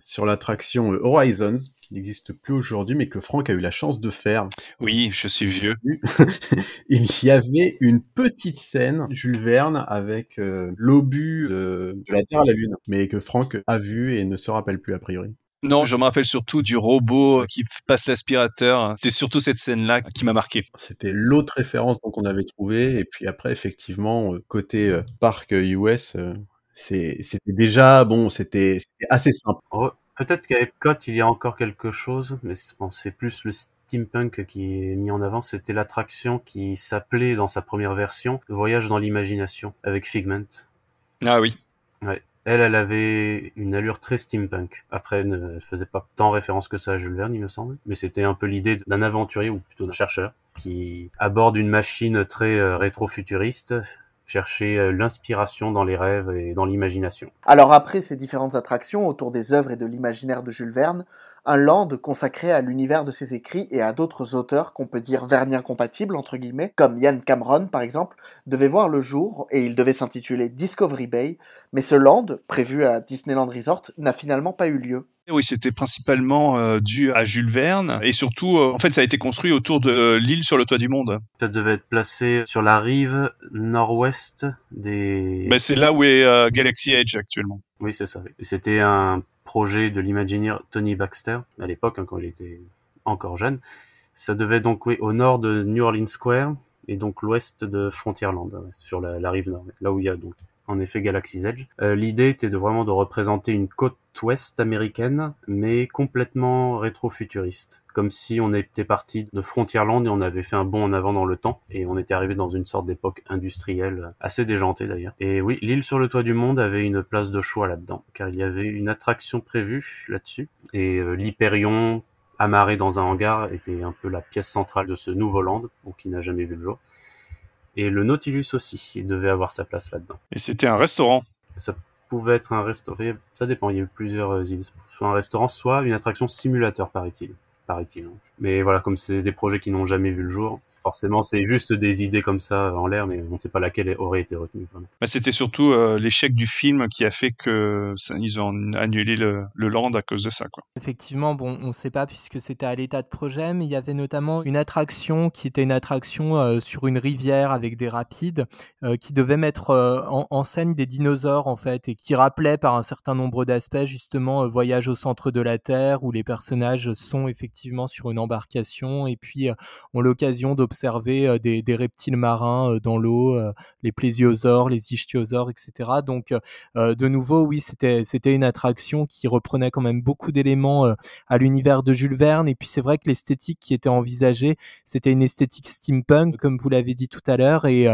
S11: sur l'attraction euh, Horizons, qui n'existe plus aujourd'hui, mais que Franck a eu la chance de faire.
S13: Oui, je suis vieux.
S11: Il y avait une petite scène, Jules Verne, avec euh, l'obus de, de la Terre à la Lune, mais que Franck a vu et ne se rappelle plus a priori.
S13: Non, je me rappelle surtout du robot qui passe l'aspirateur. C'est surtout cette scène-là qui m'a marqué.
S11: C'était l'autre référence dont on avait trouvé, et puis après, effectivement, euh, côté parc US, c'était déjà, bon, c'était assez simple.
S14: Oh, Peut-être qu'à Epcot, il y a encore quelque chose, mais c'est bon, c'est plus le steampunk qui est mis en avant. C'était l'attraction qui s'appelait dans sa première version Voyage dans l'imagination avec Figment.
S13: Ah oui.
S14: Ouais. Elle, elle avait une allure très steampunk. Après, elle ne faisait pas tant référence que ça à Jules Verne, il me semble. Mais c'était un peu l'idée d'un aventurier, ou plutôt d'un chercheur, qui aborde une machine très euh, rétro-futuriste, chercher euh, l'inspiration dans les rêves et dans l'imagination.
S1: Alors après ces différentes attractions autour des œuvres et de l'imaginaire de Jules Verne, un land consacré à l'univers de ses écrits et à d'autres auteurs qu'on peut dire verniens compatibles entre guillemets, comme Ian Cameron par exemple, devait voir le jour et il devait s'intituler Discovery Bay, mais ce land, prévu à Disneyland Resort, n'a finalement pas eu lieu.
S13: Oui, c'était principalement euh, dû à Jules Verne et surtout, euh, en fait, ça a été construit autour de euh, l'île sur le toit du monde.
S14: Ça devait être placé sur la rive nord-ouest des...
S13: Ben, c'est là où est Galaxy Edge actuellement.
S14: Oui, c'est ça. C'était un projet de l'Imagineer Tony Baxter, à l'époque, hein, quand il était encore jeune. Ça devait donc, oui, au nord de New Orleans Square, et donc l'ouest de Frontierland, hein, sur la, la rive nord, là où il y a donc, en effet, Galaxy's Edge. Euh, L'idée était de vraiment de représenter une côte ouest américaine, mais complètement rétro-futuriste. Comme si on était parti de Frontierland et on avait fait un bond en avant dans le temps, et on était arrivé dans une sorte d'époque industrielle, assez déjantée d'ailleurs. Et oui, l'île sur le toit du monde avait une place de choix là-dedans, car il y avait une attraction prévue là-dessus, et euh, l'Hyperion, amarré dans un hangar, était un peu la pièce centrale de ce nouveau land, ou qui n'a jamais vu le jour. Et le Nautilus aussi, il devait avoir sa place là-dedans.
S13: Et c'était un restaurant.
S14: Ça pouvait être un restaurant, ça dépend, il y a eu plusieurs euh, idées. Soit un restaurant, soit une attraction simulateur, paraît-il. Paraît-il. Mais voilà, comme c'est des projets qui n'ont jamais vu le jour, forcément c'est juste des idées comme ça en l'air, mais on ne sait pas laquelle aurait été retenue. Vraiment.
S13: C'était surtout euh, l'échec du film qui a fait que ça, ils ont annulé le, le land à cause de ça, quoi.
S12: Effectivement, bon, on ne sait pas puisque c'était à l'état de projet, mais il y avait notamment une attraction qui était une attraction euh, sur une rivière avec des rapides euh, qui devait mettre euh, en, en scène des dinosaures en fait et qui rappelait par un certain nombre d'aspects justement euh, Voyage au centre de la Terre où les personnages sont effectivement sur une embarcation et puis euh, ont l'occasion d'observer euh, des, des reptiles marins dans l'eau, les plésiosaures, les ichthyosaures, etc. Donc euh, de nouveau, oui, c'était c'était une attraction qui reprenait quand même beaucoup d'éléments à l'univers de Jules Verne. Et puis c'est vrai que l'esthétique qui était envisagée, c'était une esthétique steampunk, comme vous l'avez dit tout à l'heure. Et,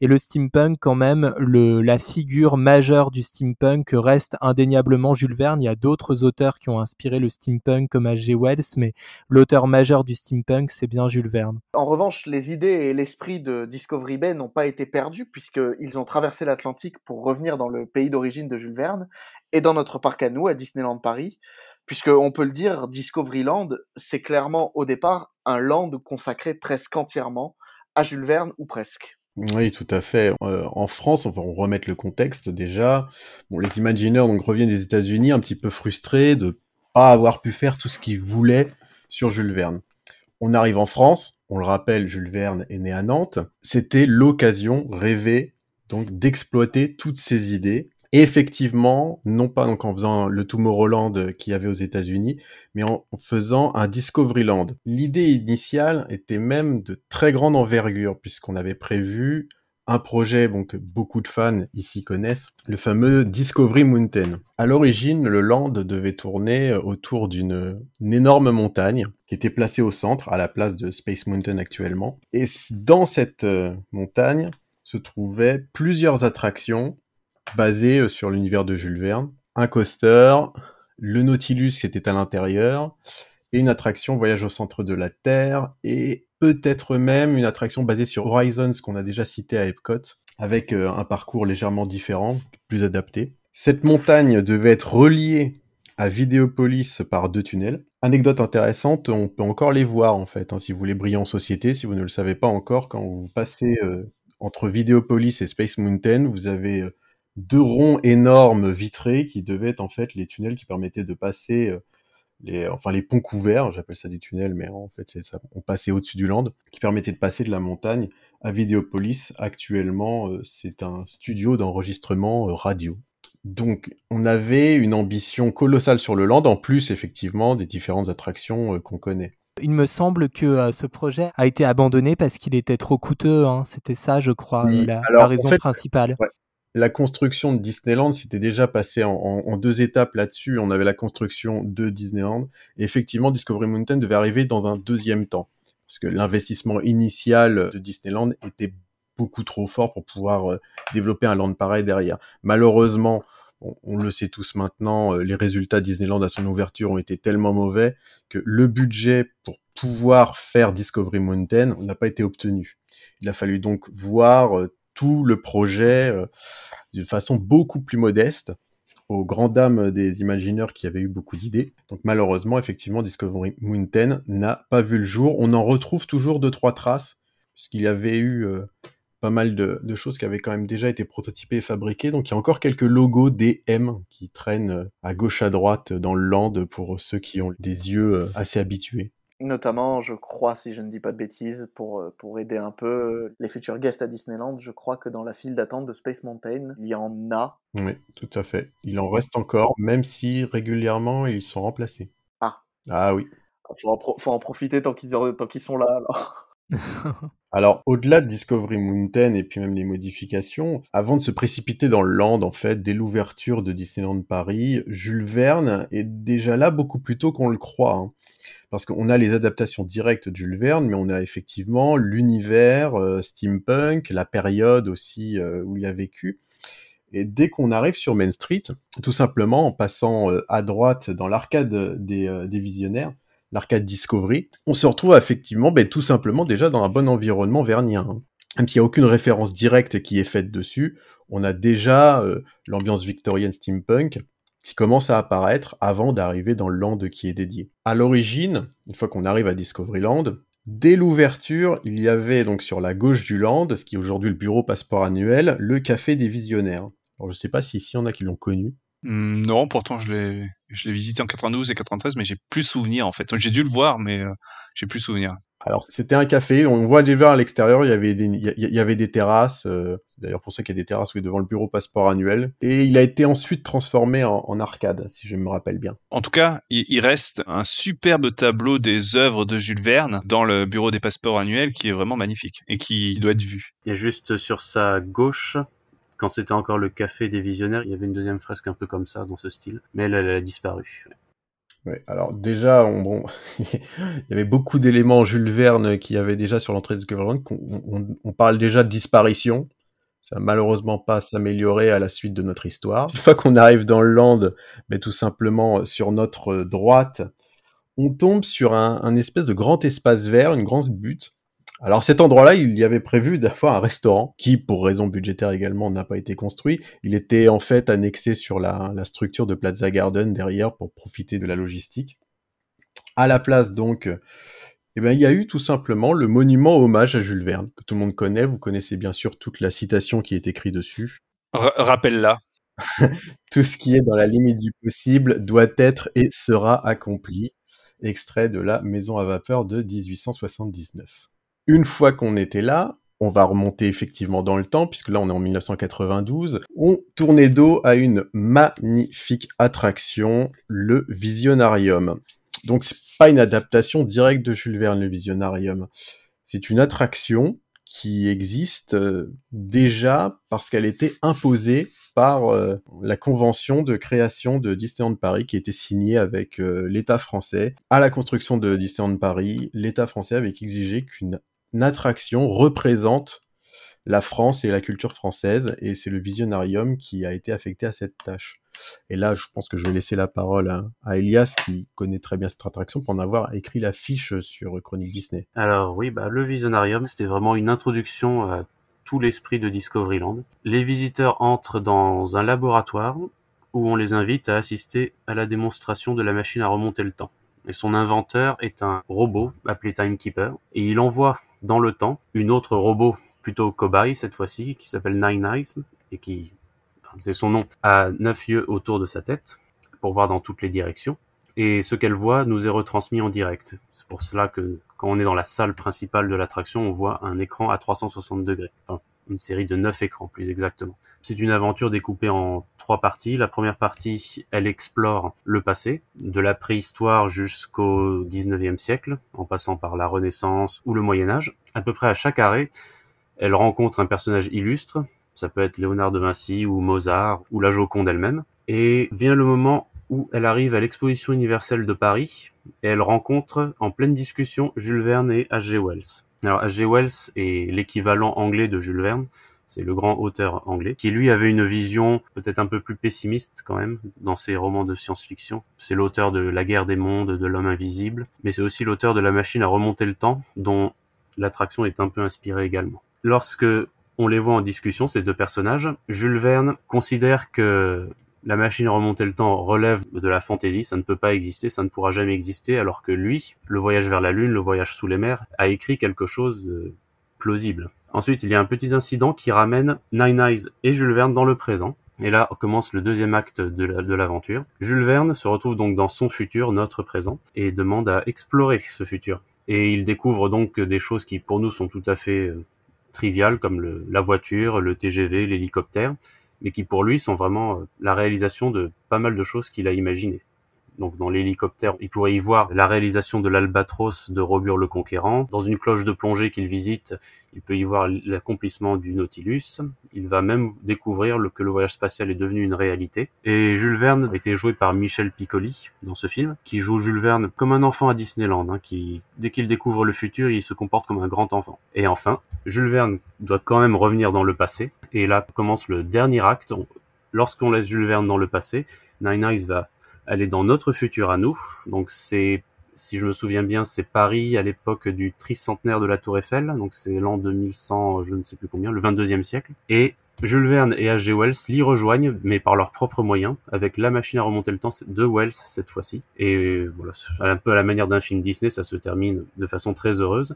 S12: et le steampunk, quand même, le, la figure majeure du steampunk reste indéniablement Jules Verne. Il y a d'autres auteurs qui ont inspiré le steampunk, comme H.G. Wells, mais l'auteur majeur du steampunk, c'est bien Jules Verne.
S1: En revanche, les idées et l'esprit de Discovery Bay n'ont pas été perdus puisqu'ils ont traversé l'Atlantique pour revenir dans le pays d'origine de Jules Verne et dans notre parc à nous, à Disneyland Paris, puisque on peut le dire, Discoveryland, c'est clairement au départ un land consacré presque entièrement à Jules Verne ou presque.
S11: Oui, tout à fait. Euh, en France, on va remettre le contexte déjà. Les Imagineers donc reviennent des États-Unis un petit peu frustrés de pas avoir pu faire tout ce qu'ils voulaient sur Jules Verne. On arrive en France, on le rappelle, Jules Verne est né à Nantes. C'était l'occasion rêvée donc d'exploiter toutes ces idées. Et effectivement, non pas donc en faisant le Tomorrowland qu'il y avait aux États-Unis, mais en faisant un Discoveryland. L'idée initiale était même de très grande envergure, puisqu'on avait prévu un projet bon, que beaucoup de fans ici connaissent, le fameux Discovery Mountain. À l'origine, le land devait tourner autour d'une une énorme montagne qui était placée au centre, à la place de Space Mountain actuellement. Et dans cette euh, montagne se trouvaient plusieurs attractions basées euh, sur l'univers de Jules Verne. Un coaster, le Nautilus qui était à l'intérieur, et une attraction Voyage au centre de la Terre, et peut-être même une attraction basée sur Horizons qu'on a déjà cité à Epcot, avec euh, un parcours légèrement différent, plus adapté. Cette montagne devait être reliée à Vidéopolis par deux tunnels. Anecdote intéressante, on peut encore les voir en fait, hein, si vous voulez briller en société, si vous ne le savez pas encore, quand vous passez euh, entre Videopolis et Space Mountain, vous avez euh, deux ronds énormes vitrés qui devaient être en fait les tunnels qui permettaient de passer les, enfin les ponts couverts, j'appelle ça des tunnels, mais en fait c'est ça, on passait au-dessus du land, qui permettait de passer de la montagne à Videopolis. Actuellement, euh, c'est un studio d'enregistrement euh, radio. Donc, on avait une ambition colossale sur le land, en plus effectivement des différentes attractions euh, qu'on connaît.
S12: Il me semble que euh, ce projet a été abandonné parce qu'il était trop coûteux. hein. C'était ça, je crois,
S11: Oui,
S12: la,
S11: alors,
S12: la
S11: en
S12: raison
S11: fait,
S12: principale.
S11: ouais, la construction de Disneyland s'était déjà passée en, deux étapes là-dessus. On avait la construction de Disneyland. Effectivement, Discovery Mountain devait arriver dans un deuxième temps. Parce que l'investissement initial de Disneyland était beaucoup trop fort pour pouvoir euh, développer un land pareil derrière. Malheureusement, on, le sait tous maintenant, euh, les résultats Disneyland à son ouverture ont été tellement mauvais que le budget pour pouvoir faire Discovery Mountain n'a pas été obtenu. Il a fallu donc voir euh, tout le projet euh, d'une façon beaucoup plus modeste aux grandes dames des imagineurs qui avaient eu beaucoup d'idées. Donc malheureusement, effectivement, Discovery Mountain n'a pas vu le jour. On en retrouve toujours deux, trois traces, puisqu'il y avait eu euh, pas mal de, choses qui avaient quand même déjà été prototypées et fabriquées. Donc il y a encore quelques logos DM qui traînent euh, à gauche à droite dans le land pour ceux qui ont des yeux assez habitués.
S1: Notamment, je crois, si je ne dis pas de bêtises, pour, euh, pour aider un peu euh, les futurs guests à Disneyland, je crois que dans la file d'attente de Space Mountain, il y en a.
S11: Oui, tout à fait. Il en reste encore, même si régulièrement ils sont remplacés.
S1: Ah.
S11: Ah oui.
S1: Faut en, pro- faut en profiter tant qu'ils tant qu'ils sont là, alors.
S11: Alors, au-delà de Discovery Mountain et puis même les modifications, avant de se précipiter dans le land, en fait, dès l'ouverture de Disneyland Paris, Jules Verne est déjà là beaucoup plus tôt qu'on le croit. hein. Parce qu'on a les adaptations directes de Jules Verne, mais on a effectivement l'univers, euh, steampunk, la période aussi euh, où il a vécu. Et dès qu'on arrive sur Main Street, tout simplement en passant euh, à droite dans l'arcade des, des visionnaires, l'arcade Discovery, on se retrouve effectivement ben, tout simplement déjà dans un bon environnement vernien. hein. Même s'il n'y a aucune référence directe qui est faite dessus, on a déjà euh, l'ambiance victorienne steampunk qui commence à apparaître avant d'arriver dans le land qui est dédié. À l'origine, une fois qu'on arrive à Discoveryland, dès l'ouverture, il y avait donc sur la gauche du land, ce qui est aujourd'hui le bureau passeport annuel, le café des visionnaires. Alors je sais pas si ici y en a qui l'ont connu.
S13: Hmm, Non, pourtant je l'ai je l'ai visité en 92 et 93, mais j'ai plus souvenir en fait. J'ai dû le voir, mais euh, j'ai plus souvenir.
S11: Alors, c'était un café, on voit déjà à l'extérieur, il y avait des, il y y avait des terrasses, euh, d'ailleurs pour ceux qui a des terrasses, oui, devant le bureau passeport annuel, et il a été ensuite transformé en, en arcade, si je me rappelle bien.
S13: En tout cas, il, il reste un superbe tableau des œuvres de Jules Verne dans le bureau des passeports annuels qui est vraiment magnifique et qui doit être vu.
S14: Il y a juste sur sa gauche, quand c'était encore le café des visionnaires, il y avait une deuxième fresque un peu comme ça, dans ce style. Mais elle, a disparu.
S11: Ouais, alors déjà, on, bon, il y avait beaucoup d'éléments Jules Verne qui avaient déjà sur l'entrée de Discoveryland, on, on parle déjà de disparition, ça va malheureusement pas s'améliorer à la suite de notre histoire. Une fois qu'on arrive dans le land, mais tout simplement sur notre droite, on tombe sur un, un espèce de grand espace vert, une grande butte. Alors cet endroit-là, il y avait prévu d'avoir un restaurant qui, pour raison budgétaire également, n'a pas été construit. Il était en fait annexé sur la, la structure de Plaza Garden derrière pour profiter de la logistique. À la place donc, euh, eh ben, il y a eu tout simplement le monument hommage à Jules Verne, que tout le monde connaît. Vous connaissez bien sûr toute la citation qui est écrite dessus.
S13: Rappelle-la.
S11: Tout ce qui est dans la limite du possible doit être et sera accompli. Extrait de la Maison à vapeur de 1879. Une fois qu'on était là, on va remonter effectivement dans le temps, puisque là on est en 1992, on tournait dos à une magnifique attraction, le Visionarium. Donc c'est pas une adaptation directe de Jules Verne, le Visionarium. C'est une attraction qui existe euh, déjà parce qu'elle était imposée par euh, la convention de création de Disneyland Paris qui était signée avec euh, l'État français. À la construction de Disneyland Paris, l'État français avait exigé qu'une une attraction représente la France et la culture française, et c'est le Visionarium qui a été affecté à cette tâche. Et là, je pense que je vais laisser la parole à, Elias, qui connaît très bien cette attraction, pour en avoir écrit la fiche sur Chronique Disney.
S14: Alors oui, bah, le Visionarium, c'était vraiment une introduction à tout l'esprit de Discoveryland. Les visiteurs entrent dans un laboratoire où on les invite à assister à la démonstration de la machine à remonter le temps. Et son inventeur est un robot appelé Timekeeper, et il envoie dans le temps une autre robot plutôt cobaye cette fois-ci, qui s'appelle Nine Eyes, et qui, enfin, c'est son nom, a neuf yeux autour de sa tête, pour voir dans toutes les directions. Et ce qu'elle voit nous est retransmis en direct. C'est pour cela que quand on est dans la salle principale de l'attraction, on voit un écran à 360 degrés. Une série de neuf écrans plus exactement. C'est une aventure découpée en trois parties. La première partie, elle explore le passé, de la préhistoire jusqu'au 19e siècle, en passant par la Renaissance ou le Moyen Âge. À peu près à chaque arrêt, elle rencontre un personnage illustre, ça peut être Léonard de Vinci ou Mozart ou la Joconde elle-même. Et vient le moment où elle arrive à l'exposition universelle de Paris et elle rencontre en pleine discussion Jules Verne et H.G. Wells. Alors H.G. Wells est l'équivalent anglais de Jules Verne, c'est le grand auteur anglais, qui lui avait une vision peut-être un peu plus pessimiste quand même dans ses romans de science-fiction. C'est l'auteur de La guerre des mondes, de L'homme invisible, mais c'est aussi l'auteur de La machine à remonter le temps, dont l'attraction est un peu inspirée également. Lorsque on les voit en discussion, ces deux personnages, Jules Verne considère que la machine remonter le temps relève de la fantaisie, ça ne peut pas exister, ça ne pourra jamais exister, alors que lui, le voyage vers la Lune, le voyage sous les mers, a écrit quelque chose de plausible. Ensuite, il y a un petit incident qui ramène Nine Eyes et Jules Verne dans le présent. Et là commence le deuxième acte de l'aventure. Jules Verne se retrouve donc dans son futur, notre présent, et demande à explorer ce futur. Et il découvre donc des choses qui pour nous sont tout à fait euh, triviales, comme la voiture, le TGV, l'hélicoptère, mais qui pour lui sont vraiment euh, la réalisation de pas mal de choses qu'il a imaginées. Donc dans l'hélicoptère, il pourrait y voir la réalisation de l'Albatros de Robur le Conquérant. Dans une cloche de plongée qu'il visite, il peut y voir l'accomplissement du Nautilus. Il va même découvrir que le voyage spatial est devenu une réalité. Et Jules Verne a été joué par Michel Piccoli dans ce film, qui joue Jules Verne comme un enfant à Disneyland, hein, qui dès qu'il découvre le futur, il se comporte comme un grand enfant. Et enfin, Jules Verne doit quand même revenir dans le passé. Et là commence le dernier acte. Lorsqu'on laisse Jules Verne dans le passé, Nine Eyes va elle est dans notre futur à nous. Donc c'est, si je me souviens bien, c'est Paris à l'époque du tricentenaire de la Tour Eiffel. Donc c'est l'an 2100, je ne sais plus combien, le 22e siècle. Et Jules Verne et H.G. Wells l'y rejoignent, mais par leurs propres moyens, avec la machine à remonter le temps de Wells cette fois-ci. Et voilà, un peu à la manière d'un film Disney, ça se termine de façon très heureuse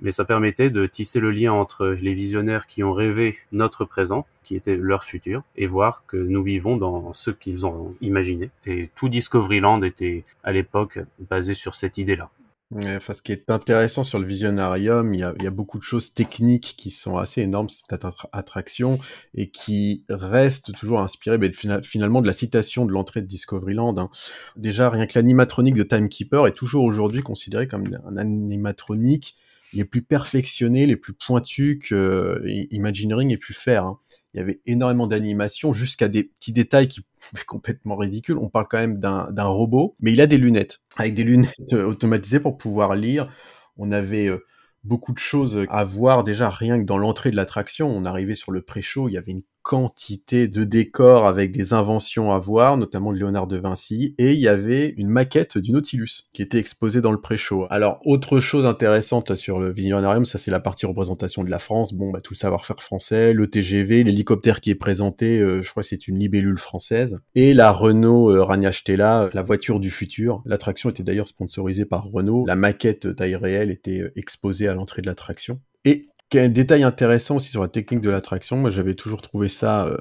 S14: mais ça permettait de tisser le lien entre les visionnaires qui ont rêvé notre présent, qui était leur futur, et voir que nous vivons dans ce qu'ils ont imaginé. Et tout Discoveryland était à l'époque basé sur cette idée-là.
S11: Ce qui est intéressant sur le Visionarium, il y, a, beaucoup de choses techniques qui sont assez énormes, cette attraction, et qui restent toujours inspirées ben, finalement de la citation de l'entrée de Discoveryland. Hein. Déjà, rien que l'animatronique de Timekeeper est toujours aujourd'hui considéré comme un animatronique les plus perfectionnés, les plus pointus que euh, Imagineering ait pu faire. Hein. Il y avait énormément d'animations jusqu'à des petits détails qui sont complètement ridicules. On parle quand même d'un robot, mais il a des lunettes, avec des lunettes euh, automatisées pour pouvoir lire. On avait euh, beaucoup de choses à voir déjà rien que dans l'entrée de l'attraction. On arrivait sur le pré-show, il y avait une quantité de décors avec des inventions à voir, notamment de Léonard de Vinci, et il y avait une maquette du Nautilus qui était exposée dans le pré-show. Alors, autre chose intéressante sur le Visionarium, ça c'est la partie représentation de la France, bon, bah, tout le savoir-faire français, le TGV, l'hélicoptère qui est présenté, euh, je crois que c'est une libellule française, et la Renault euh, Ragna Stella, la voiture du futur. L'attraction était d'ailleurs sponsorisée par Renault, la maquette taille réelle était euh, exposée à l'entrée de l'attraction. Et un détail intéressant aussi sur la technique de l'attraction, moi j'avais toujours trouvé ça euh,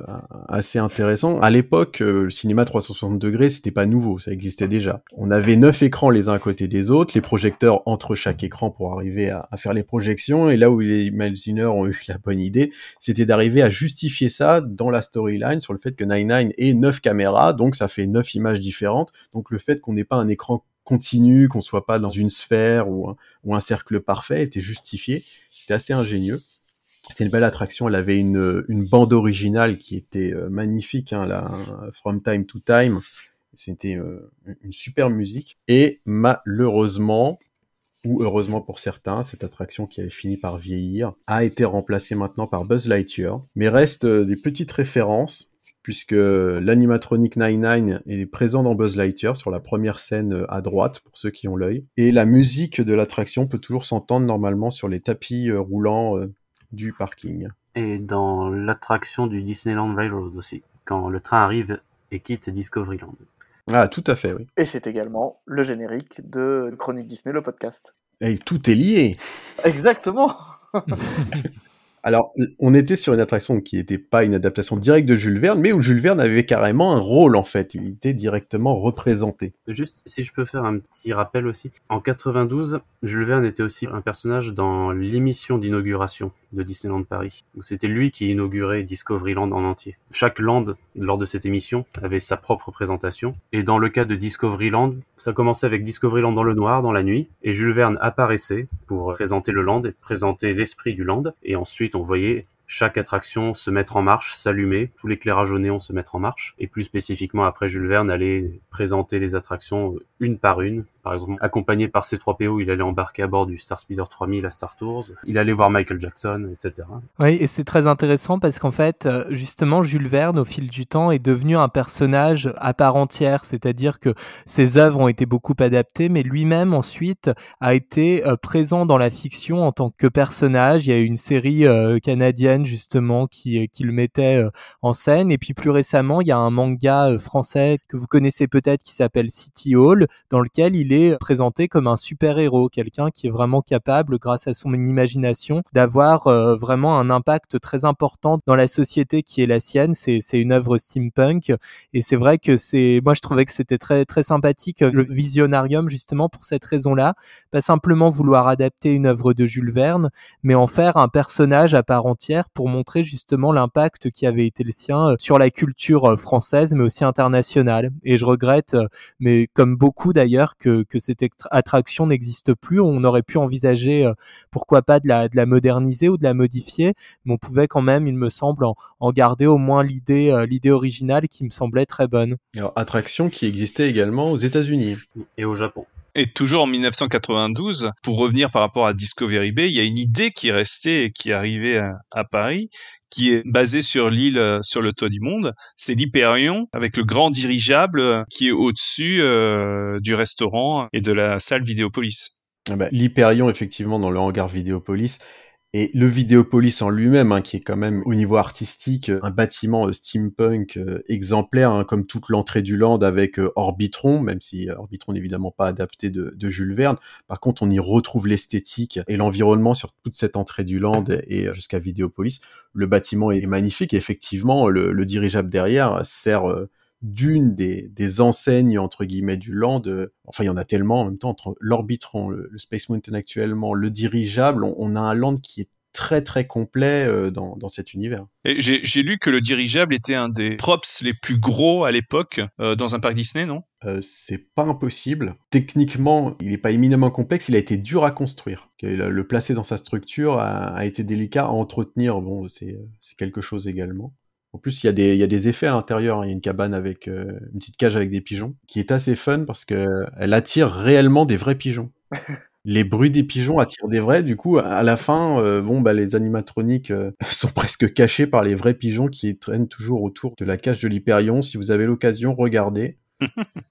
S11: assez intéressant. À l'époque, euh, le cinéma 360 degrés, c'était pas nouveau, ça existait déjà. On avait neuf écrans les uns à côté des autres, les projecteurs entre chaque écran pour arriver à, faire les projections. Et là où les imagineurs ont eu la bonne idée, c'était d'arriver à justifier ça dans la storyline sur le fait que 99 ait neuf caméras, donc ça fait neuf images différentes. Donc le fait qu'on n'ait pas un écran continu, qu'on soit pas dans une sphère ou un cercle parfait était justifié. C'était assez ingénieux. C'est une belle attraction. Elle avait une, bande originale qui était euh, magnifique, hein, là, From Time to Time. C'était euh, une super musique. Et malheureusement, ou heureusement pour certains, cette attraction qui avait fini par vieillir a été remplacée maintenant par Buzz Lightyear. Mais reste euh, des petites références puisque l'animatronic 99 est présent dans Buzz Lightyear sur la première scène euh, à droite, pour ceux qui ont l'œil. Et la musique de l'attraction peut toujours s'entendre normalement sur les tapis euh, roulants euh, du parking.
S14: Et dans l'attraction du Disneyland Railroad aussi, quand le train arrive et quitte Discoveryland.
S11: Ah, tout à fait, oui.
S1: Et c'est également le générique de Chronique Disney, le podcast.
S11: Et tout est lié
S1: Exactement
S11: Alors, on était sur une attraction qui n'était pas une adaptation directe de Jules Verne, mais où Jules Verne avait carrément un rôle en fait. Il était directement représenté.
S14: Juste, si je peux faire un petit rappel aussi. En 92, Jules Verne était aussi un personnage dans l'émission d'inauguration de Disneyland Paris. C'était lui qui inaugurait Discoveryland en entier. Chaque land, lors de cette émission, avait sa propre présentation. Et dans le cas de Discoveryland, ça commençait avec Discoveryland dans le noir, dans la nuit, et Jules Verne apparaissait pour présenter le land et présenter l'esprit du land. Et ensuite, on voyait chaque attraction se mettre en marche, s'allumer, tout l'éclairage au néon se mettre en marche, et plus spécifiquement après Jules Verne allait présenter les attractions une par une. Par exemple, accompagné par C3PO, il allait embarquer à bord du Star Speeder 3000 à Star Tours, il allait voir Michael Jackson, etc.
S12: Oui, et c'est très intéressant parce qu'en fait, euh, justement, Jules Verne, au fil du temps, est devenu un personnage à part entière, c'est-à-dire que ses œuvres ont été beaucoup adaptées, mais lui-même ensuite a été euh, présent dans la fiction en tant que personnage. Il y a eu une série euh, justement qui, qui le mettait en scène, et puis plus récemment, il y a un manga français que vous connaissez peut-être qui s'appelle City Hall, dans lequel il est présenté comme un super-héros, quelqu'un qui est vraiment capable, grâce à son imagination, d'avoir euh, vraiment un impact très important dans la société qui est la sienne. C'est, c'est une œuvre steampunk. Et c'est vrai que c'est, moi je trouvais que c'était très très sympathique le Visionarium justement pour cette raison-là, pas simplement vouloir adapter une œuvre de Jules Verne, mais en faire un personnage à part entière pour montrer justement l'impact qui avait été le sien euh, sur la culture euh, française, mais aussi internationale. Et je regrette, mais comme beaucoup d'ailleurs, que, que cette attraction n'existe plus. On aurait pu envisager, euh, pourquoi pas, de la, de la moderniser ou de la modifier, mais on pouvait quand même, il me semble, en, garder au moins l'idée, euh, l'idée originale qui me semblait très bonne.
S11: Alors, attraction qui existait également aux États-Unis
S14: et au Japon.
S13: Et toujours en 1992, pour revenir par rapport à Discovery Bay, il y a une idée qui est restée et qui est arrivée à, Paris, qui est basée sur l'île, euh, sur le toit du monde. C'est l'Hyperion avec le grand dirigeable euh, qui est au-dessus euh, du restaurant et de la salle Vidéopolis.
S11: Ah bah, L'Hyperion, effectivement, dans le hangar Vidéopolis, et le Vidéopolis en lui-même, hein, qui est quand même au niveau artistique un bâtiment euh, steampunk euh, exemplaire, hein, comme toute l'entrée du land avec euh, Orbitron, même si Orbitron n'est évidemment pas adapté de, Jules Verne. Par contre, on y retrouve l'esthétique et l'environnement sur toute cette entrée du land et jusqu'à Vidéopolis. Le bâtiment est magnifique et effectivement, le dirigeable derrière sert d'une des, des, enseignes entre guillemets du land. enfin, il y en a tellement en même temps entre l'Orbitron, le, Space Mountain actuellement, le dirigeable. On, a un land qui est très très complet euh, dans, dans, cet univers.
S13: J'ai lu que le dirigeable était un des props les plus gros à l'époque euh, dans un parc Disney, non?
S11: Euh, C'est pas impossible. Techniquement, il n'est pas éminemment complexe, il a été dur à construire. Le placer dans sa structure a, a été délicat à entretenir. Bon, c'est quelque chose également. En plus, il y, a des, il y a des effets à l'intérieur. Hein. Il y a une cabane avec euh, une petite cage avec des pigeons qui est assez fun parce qu'elle attire réellement des vrais pigeons. les bruits des pigeons attirent des vrais. Du coup, à la fin, euh, bon, bah, les animatroniques euh, sont presque cachés par les vrais pigeons qui traînent toujours autour de la cage de l'Hyperion. Si vous avez l'occasion, regardez. Il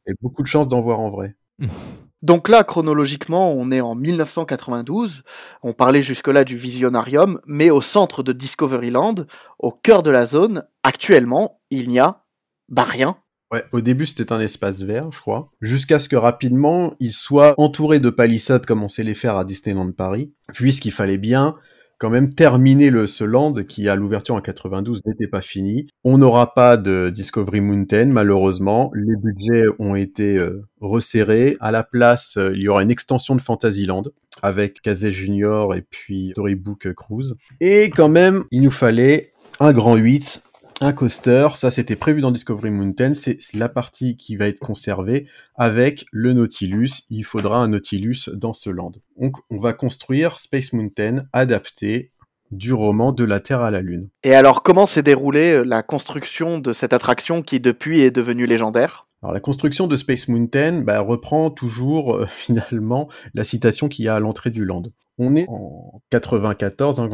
S11: y a beaucoup de chances d'en voir en vrai.
S1: Donc là, chronologiquement, on est en 1992. On parlait jusque-là du Visionarium, mais au centre de Discoveryland, au cœur de la zone, actuellement, il n'y a bah, rien.
S11: Ouais, au début c'était un espace vert, je crois, jusqu'à ce que rapidement il soit entouré de palissades comme on sait les faire à Disneyland Paris, puisqu'il fallait bien quand même terminer le, ce land qui, à l'ouverture en 92, n'était pas fini. On n'aura pas de Discovery Mountain, malheureusement. Les budgets ont été euh, resserrés. À la place, euh, il y aura une extension de Fantasyland avec Kazé Junior et puis Storybook Cruise. Et quand même, il nous fallait un grand 8 un coaster, ça c'était prévu dans Discovery Mountain, c'est la partie qui va être conservée avec le Nautilus. Il faudra un Nautilus dans ce land. Donc on va construire Space Mountain adapté du roman De la Terre à la Lune.
S1: Et alors comment s'est déroulée euh, la construction de cette attraction qui depuis est devenue légendaire?
S11: Alors la construction de Space Mountain bah, reprend toujours euh, finalement la citation qu'il y a à l'entrée du land. On est en 94, hein,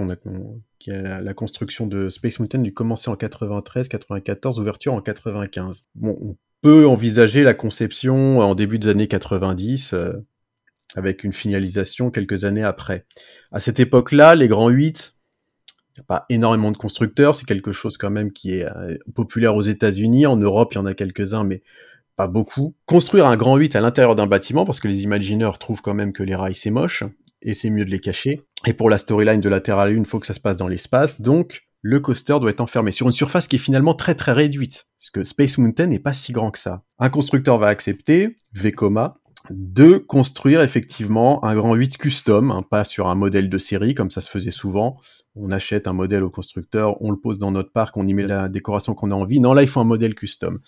S11: la construction de Space Mountain dû commencer en 93, 94, ouverture en 95. Bon, on peut envisager la conception en début des années 90, euh, avec une finalisation quelques années après. À cette époque-là, les grands 8, il n'y a pas énormément de constructeurs, c'est quelque chose quand même qui est euh, populaire aux États-Unis. En Europe, il y en a quelques-uns, mais pas beaucoup. Construire un grand 8 à l'intérieur d'un bâtiment, parce que les imagineurs trouvent quand même que les rails c'est moche, et c'est mieux de les cacher. Et pour la storyline de la Terre à la Lune, il faut que ça se passe dans l'espace, donc le coaster doit être enfermé sur une surface qui est finalement très très réduite, parce que Space Mountain n'est pas si grand que ça. Un constructeur va accepter, Vekoma, de construire effectivement un grand 8 custom, hein, pas sur un modèle de série comme ça se faisait souvent. On achète un modèle au constructeur, on le pose dans notre parc, on y met la décoration qu'on a envie. Non, là, il faut un modèle custom.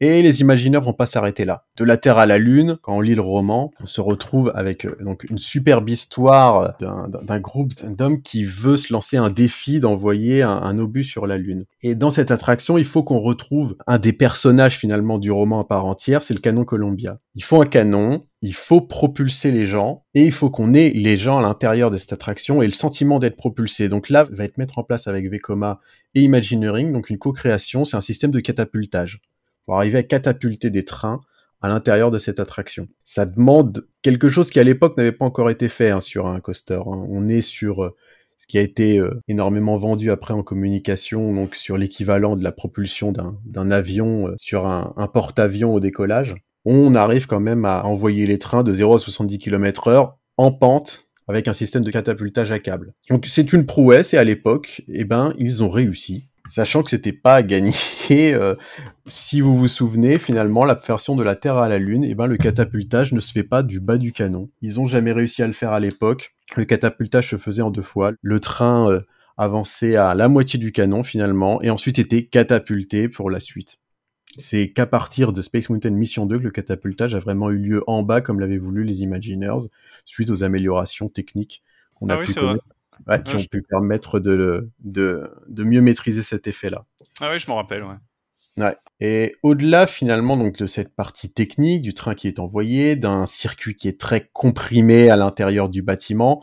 S11: Et les imagineurs vont pas s'arrêter là. De la Terre à la Lune, quand on lit le roman, on se retrouve avec euh, donc une superbe histoire d'un groupe d'hommes qui veut se lancer un défi d'envoyer un, un, obus sur la Lune. Et dans cette attraction, il faut qu'on retrouve un des personnages finalement du roman à part entière, c'est le canon Columbia. Il faut un canon, il faut propulser les gens et il faut qu'on ait les gens à l'intérieur de cette attraction et le sentiment d'être propulsé. Donc là, va être mettre en place avec Vekoma et Imagineering, donc une co-création, c'est un système de catapultage pour arriver à catapulter des trains à l'intérieur de cette attraction. Ça demande quelque chose qui à l'époque n'avait pas encore été fait hein, sur un coaster. Hein. On est sur euh, ce qui a été euh, énormément vendu après en communication, donc sur l'équivalent de la propulsion d'un avion euh, sur un, porte-avions au décollage. On arrive quand même à envoyer les trains de 0 à 70 km heure en pente avec un système de catapultage à câble. Donc c'est une prouesse et à l'époque, eh ben, ils ont réussi sachant que c'était pas à gagner. Euh, si vous vous souvenez, finalement, la version de la Terre à la Lune, eh ben, le catapultage ne se fait pas du bas du canon. Ils ont jamais réussi à le faire à l'époque. Le catapultage se faisait en deux fois. Le train euh, avançait à la moitié du canon, finalement, et ensuite était catapulté pour la suite. C'est qu'à partir de Space Mountain Mission 2 que le catapultage a vraiment eu lieu en bas, comme l'avaient voulu les Imagineers, suite aux améliorations techniques qu'on a ah pu connaître ouais, qui ont pu permettre de, de, de, mieux maîtriser cet effet-là.
S13: Ah oui, je m'en rappelle, ouais.
S11: Ouais. Et au-delà finalement donc de cette partie technique du train qui est envoyé, d'un circuit qui est très comprimé à l'intérieur du bâtiment,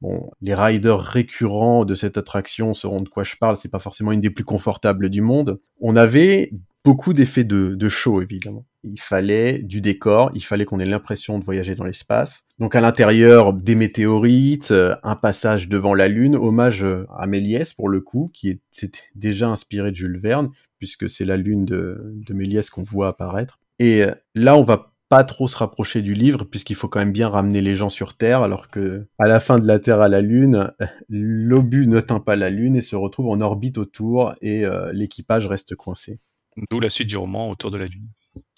S11: bon, les riders récurrents de cette attraction sauront de quoi je parle. C'est pas forcément une des plus confortables du monde. On avait beaucoup d'effets de, de show évidemment il fallait du décor, il fallait qu'on ait l'impression de voyager dans l'espace. Donc à l'intérieur, des météorites, euh, un passage devant la Lune, hommage euh, à Méliès pour le coup, qui s'était déjà inspiré de Jules Verne, puisque c'est la Lune de, de Méliès qu'on voit apparaître. Et euh, là, on va pas trop se rapprocher du livre, puisqu'il faut quand même bien ramener les gens sur Terre, alors que à la fin de la Terre à la Lune, l'obus n'atteint pas la Lune et se retrouve en orbite autour, et l'équipage reste coincé.
S13: D'où la suite du roman autour de la Lune.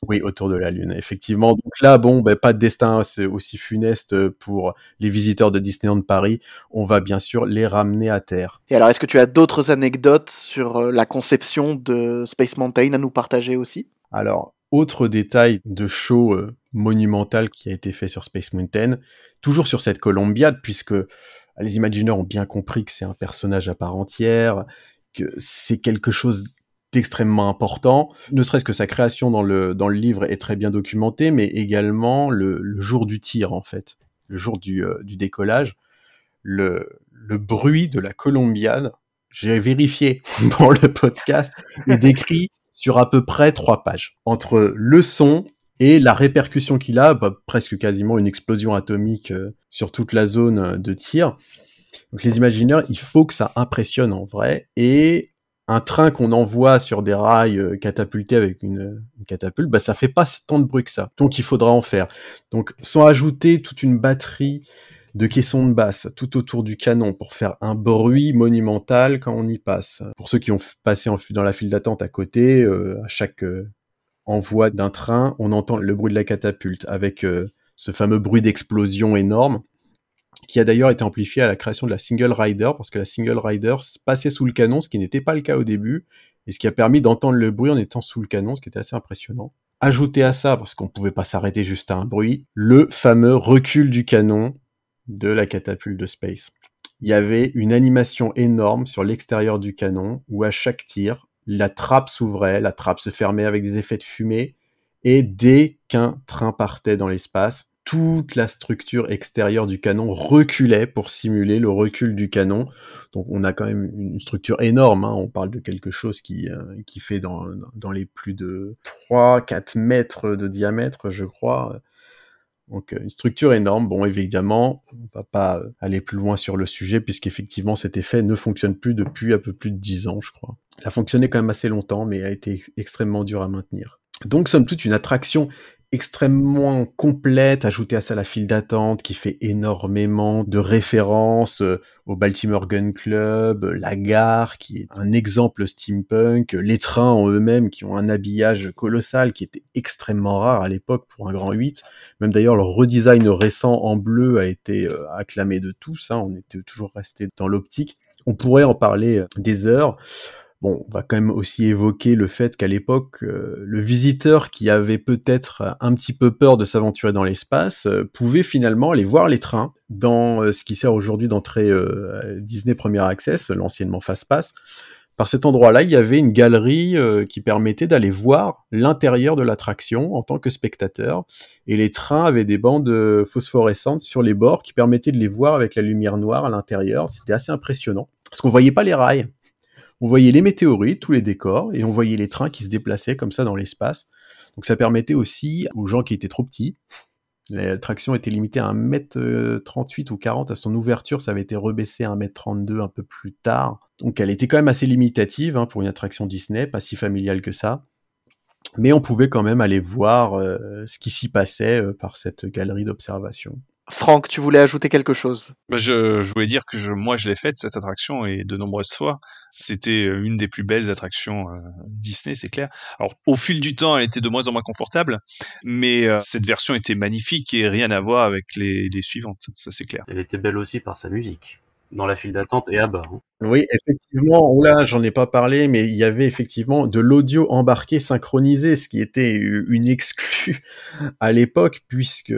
S11: Oui, autour de la Lune, effectivement. Donc là, bon, ben, pas de destin aussi funeste pour les visiteurs de Disneyland Paris. On va bien sûr les ramener à terre.
S1: Et alors, est-ce que tu as d'autres anecdotes sur euh, la conception de Space Mountain à nous partager aussi?
S11: Alors, autre détail de show euh, monumental qui a été fait sur Space Mountain, toujours sur cette Colombiade, puisque les Imagineurs ont bien compris que c'est un personnage à part entière, que c'est quelque chose extrêmement important, ne serait-ce que sa création dans le, dans le livre est très bien documentée, mais également le, jour du tir, en fait, le jour du, euh, du décollage, le, le bruit de la colombiade, j'ai vérifié pour le podcast, est décrit sur à peu près trois pages. Entre le son et la répercussion qu'il a, bah, presque quasiment une explosion atomique euh, sur toute la zone de tir. Donc les imagineurs, il faut que ça impressionne en vrai. Et un train qu'on envoie sur des rails euh, catapultés avec une, catapulte, bah ça fait pas tant de bruit que ça. Donc il faudra en faire. Donc sans ajouter toute une batterie de caissons de basse tout autour du canon pour faire un bruit monumental quand on y passe. Pour ceux qui ont passé dans la file d'attente à côté, euh, à chaque euh, envoi d'un train, on entend le bruit de la catapulte avec ce fameux bruit d'explosion énorme qui a d'ailleurs été amplifié à la création de la single rider, parce que la single rider passait sous le canon, ce qui n'était pas le cas au début, et ce qui a permis d'entendre le bruit en étant sous le canon, ce qui était assez impressionnant. Ajouté à ça, parce qu'on pouvait pas s'arrêter juste à un bruit, le fameux recul du canon de la catapulte de Space. Il y avait une animation énorme sur l'extérieur du canon, où à chaque tir, la trappe s'ouvrait, la trappe se fermait avec des effets de fumée, et dès qu'un train partait dans l'espace, toute la structure extérieure du canon reculait pour simuler le recul du canon. Donc on a quand même une structure énorme, hein. on parle de quelque chose qui, euh, qui fait dans, dans les plus de 3-4 mètres de diamètre, je crois. Donc une structure énorme. Bon, évidemment, on va pas aller plus loin sur le sujet puisqu'effectivement cet effet ne fonctionne plus depuis un peu plus de 10 ans, je crois. Ça a fonctionné quand même assez longtemps, mais a été extrêmement dur à maintenir. Donc, somme toute, une attraction extrêmement complète, ajouter à ça la file d'attente qui fait énormément de références euh, au Baltimore Gun Club, la gare qui est un exemple steampunk, les trains en eux-mêmes qui ont un habillage colossal qui était extrêmement rare à l'époque pour un grand 8. Même d'ailleurs leur redesign récent en bleu a été euh, acclamé de tous, hein. on était toujours resté dans l'optique. On pourrait en parler euh, des heures. Bon, on va quand même aussi évoquer le fait qu'à l'époque, euh, le visiteur qui avait peut-être un petit peu peur de s'aventurer dans l'espace euh, pouvait finalement aller voir les trains dans euh, ce qui sert aujourd'hui d'entrée Disney Premier Access, l'anciennement Fastpass. Par cet endroit-là, il y avait une galerie qui permettait d'aller voir l'intérieur de l'attraction en tant que spectateur. Et les trains avaient des bandes phosphorescentes sur les bords qui permettaient de les voir avec la lumière noire à l'intérieur. C'était assez impressionnant. Parce qu'on voyait pas les rails on voyait les météorites, tous les décors, et on voyait les trains qui se déplaçaient comme ça dans l'espace. Donc ça permettait aussi aux gens qui étaient trop petits, l'attraction était limitée à 1m38 euh, ou 40 à son ouverture, ça avait été rebaissé à 1m32 un peu plus tard. Donc elle était quand même assez limitative hein, pour une attraction Disney, pas si familiale que ça. Mais on pouvait quand même aller voir euh, ce qui s'y passait euh, par cette galerie d'observation.
S1: Franck, tu voulais ajouter quelque chose?
S13: Bah je, je, voulais dire que je, moi je l'ai faite cette attraction et de nombreuses fois. C'était euh, une des plus belles attractions euh, Disney, c'est clair. Alors au fil du temps, elle était de moins en moins confortable, mais euh, cette version était magnifique et rien à voir avec les, les suivantes, ça c'est clair.
S14: Elle était belle aussi par sa musique dans la file d'attente et à bas. Hein.
S11: Oui, effectivement, là, j'en ai pas parlé, mais il y avait effectivement de l'audio embarqué synchronisé, ce qui était une exclue à l'époque, puisque